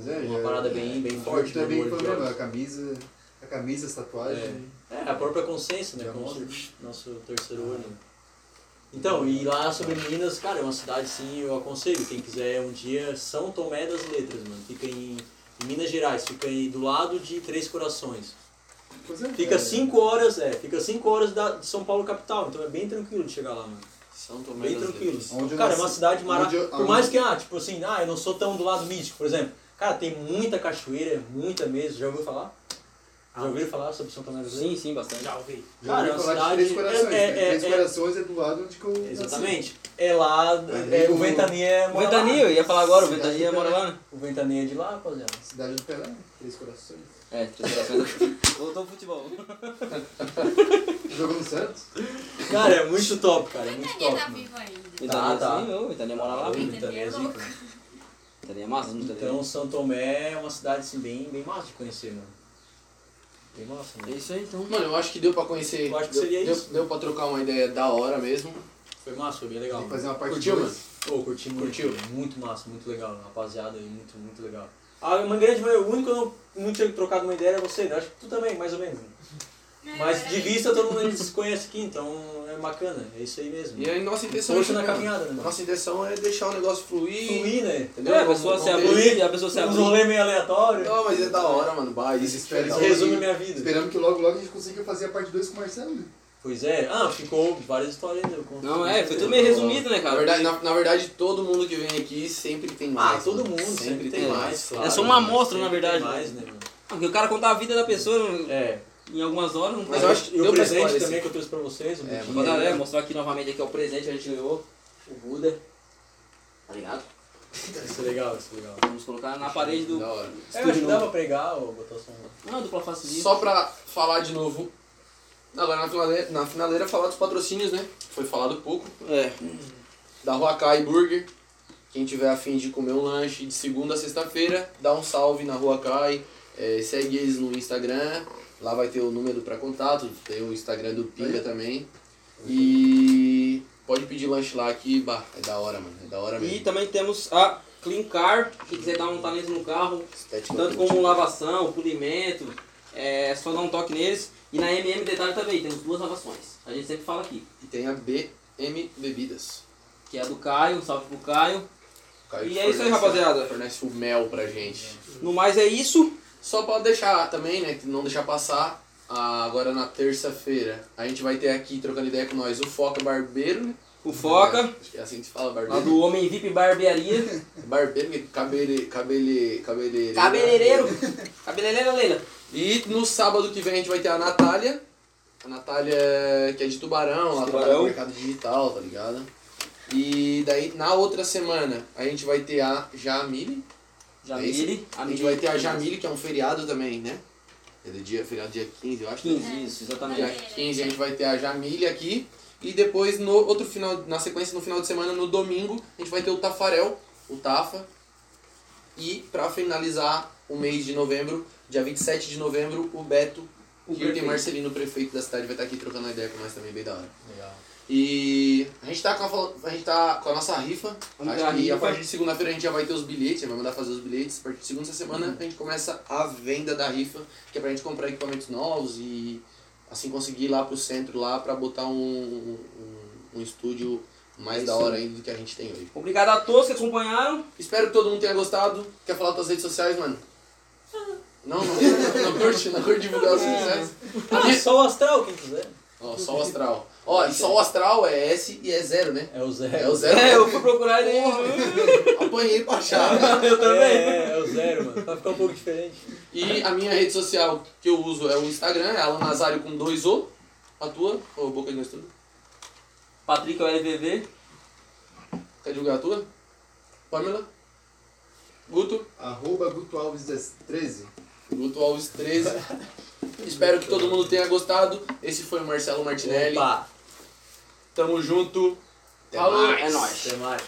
é, uma já- parada bem, bem forte, né? é bem olho fã de mesmo, olhos. a camisa, a camisa, as tatuagens. É, a própria consciência, né? Como nosso terceiro olho. Então, e lá sobre Minas, cara, é uma cidade sim, eu aconselho. Quem quiser um dia, São Tomé das Letras, mano. Fica em, em Minas Gerais, fica aí do lado de Três Corações. É, Fica é, 5 horas, é, fica 5 horas da, de São Paulo capital, então é bem tranquilo de chegar lá, mano. São Tomé Bem tranquilo. Cara, é nasci- uma cidade maravilhosa. Por onde- mais que, ah, tipo assim, ah, eu não sou tão do lado místico, por exemplo. Cara, tem muita cachoeira, muita mesmo, já ouviu falar? Já ouviram falar sobre São Tomé das Letras? Sim, sim, bastante. Já ouvi. Já Cara, ouvi é uma falar de cidade- Três Corações. é- né? é- Três é- Corações é do lado onde que eu nasci. Exatamente. É lá, é, o o- Ventania O mora Ventania, eu ia falar agora, o Ventania do mora lá, né? O Ventania é de lá, rapaziada. Cidade do Pelé, Três Corações. É, três corações. Voltou pro futebol. Jogou no Santos? Cara, é muito top, cara. É O muito Ventania top. tá mano. vivo ainda. Ventania, tá. sim, ô, Ventania mora lá. O Ventania é zica. é massa, não Então, São Tomé é uma cidade assim, bem, bem massa de conhecer, mano. Bem massa, É isso aí, então. Mano, eu acho que deu pra conhecer. Eu acho que deu, seria deu, isso. deu pra trocar uma ideia da hora mesmo. Foi massa, foi bem legal. Tem que fazer uma parte Curtiu, dois. mano? Pô, curti muito. Curtiu? Muito massa, muito legal. Rapaziada aí, muito, muito legal. Ah, uma grande maioria, o único que eu não, não tinha trocado uma ideia era você, né? Acho que tu também, mais ou menos. né? Mas de vista todo mundo se conhece aqui, então é bacana, é isso aí mesmo. E a nossa intenção é na caminhada, né, nossa intenção é deixar o negócio fluir. Fluir, né? Entendeu? É, a pessoa se abrir, a pessoa se abrir. rolê meio aleatório. Não, mas é da hora, mano. Bah, isso só. Resume minha vida. Esperamos que logo, logo a gente consiga fazer a parte 2 com o Marcelo. né? Pois é. Ah, ficou várias histórias eu conto. Não, é, foi tudo meio resumido, né, Na cara? verdade, na, na verdade, todo mundo que vem aqui sempre tem mais. Ah, todo mano. mundo sempre, tem mais. claro, É só uma amostra, na sempre verdade. tem mais, né, mano? Ah, Porque o cara contar a vida da pessoa É. em algumas horas, não Mas eu acho que E o deu pra presente esclarecer. também que eu trouxe pra vocês, o É. Vou dar, é, mostrar aqui novamente aqui ó, o presente que a gente ganhou. O Buda. Tá ligado? Isso é legal, isso é legal. Vamos colocar na parede do. Da hora. É, eu acho que dá pra pregar ou botar o som. Não, dupla face. Só pra falar de novo. Agora na finaleira, na finaleira falar dos patrocínios, né? Foi falado pouco. É. Da Huacai Burger. Quem tiver afim de comer um lanche de segunda a sexta-feira, dá um salve na Huacai. É, segue eles no Instagram. Lá vai ter o número pra contato. Tem o Instagram do Pinga também. E pode pedir lanche lá que bah, é da hora, mano. É da hora E mesmo. também temos a Clean Car, quem quiser dar um talento no carro, tanto como lavação, polimento, é só dar um toque neles. E na MM Detalhe também, temos duas lavações. A gente sempre fala aqui. E tem a BM Bebidas. Que é a do Caio, um salve pro Caio. Caio E é isso aí, rapaziada. Fornece o mel pra gente. No mais é isso. Só pra deixar também, né? Não deixar passar. ah, agora na terça-feira a gente vai ter aqui trocando ideia com nós o Foca Barbeiro. né? O Foca, Acho que é assim que se fala, lá barbeiro. do Homem VIP Barbearia. Barbeiro, que cabele, cabele, cabeleireiro. Cabeleireiro. Cabeleireira Leila. E no sábado que vem a gente vai ter a Natália. A Natália que é de Tubarão, ela De trabalha no Tubarão. mercado digital, tá ligado? E daí na outra semana a gente vai ter a Jamile. Jamile. A gente vai ter a Jamile, que é um feriado também, né? É do dia, feriado dia 15, eu acho. 15, isso, exatamente. Dia 15 a gente vai ter a Jamile aqui. E depois, no outro final, na sequência, no final de semana, no domingo, a gente vai ter o Tafarel, o Tafa. E pra finalizar o mês de novembro, dia 27 de novembro, o Beto, O prefeito. Marcelino, prefeito da cidade, vai estar aqui trocando uma ideia com nós também, bem da hora. Legal. E a gente tá com a, a, gente tá com a nossa rifa. Vamos Acho a que a rifa. partir de segunda-feira a gente já vai ter os bilhetes, vai mandar fazer os bilhetes. A partir de segunda semana a gente começa a venda da rifa, que é pra gente comprar equipamentos novos e assim conseguir ir lá pro centro lá pra botar um, um, um estúdio mais da hora ainda do que a gente tem hoje. Obrigado a todos que acompanharam. Espero que todo mundo tenha gostado. Quer falar das redes sociais, mano? Não, não, não, não curte, não curte divulgar sociais. A Ah, minha- só o astral, quem quiser. Ó, Sol Astral. Ó, e Sol Astral é S e é zero, né? É o zero. É o zero. É, eu fui procurar ele. Apanhei pra achar. Eu também. É, é o zero, mano. Pra ficar um pouco diferente. E a minha rede social que eu uso é o Instagram, é Alan Nazário com dois O. A tua? Ô, boca de nós tudo. Patrick é o LVV. Quer divulgar a tua? Pamela? Guto? Arroba Guto Alves 13. Guto Alves 13. Espero que todo mundo tenha gostado. Esse foi o Marcelo Martinelli. Opa, Tamo junto. Até Falou, mais. é nóis. até mais.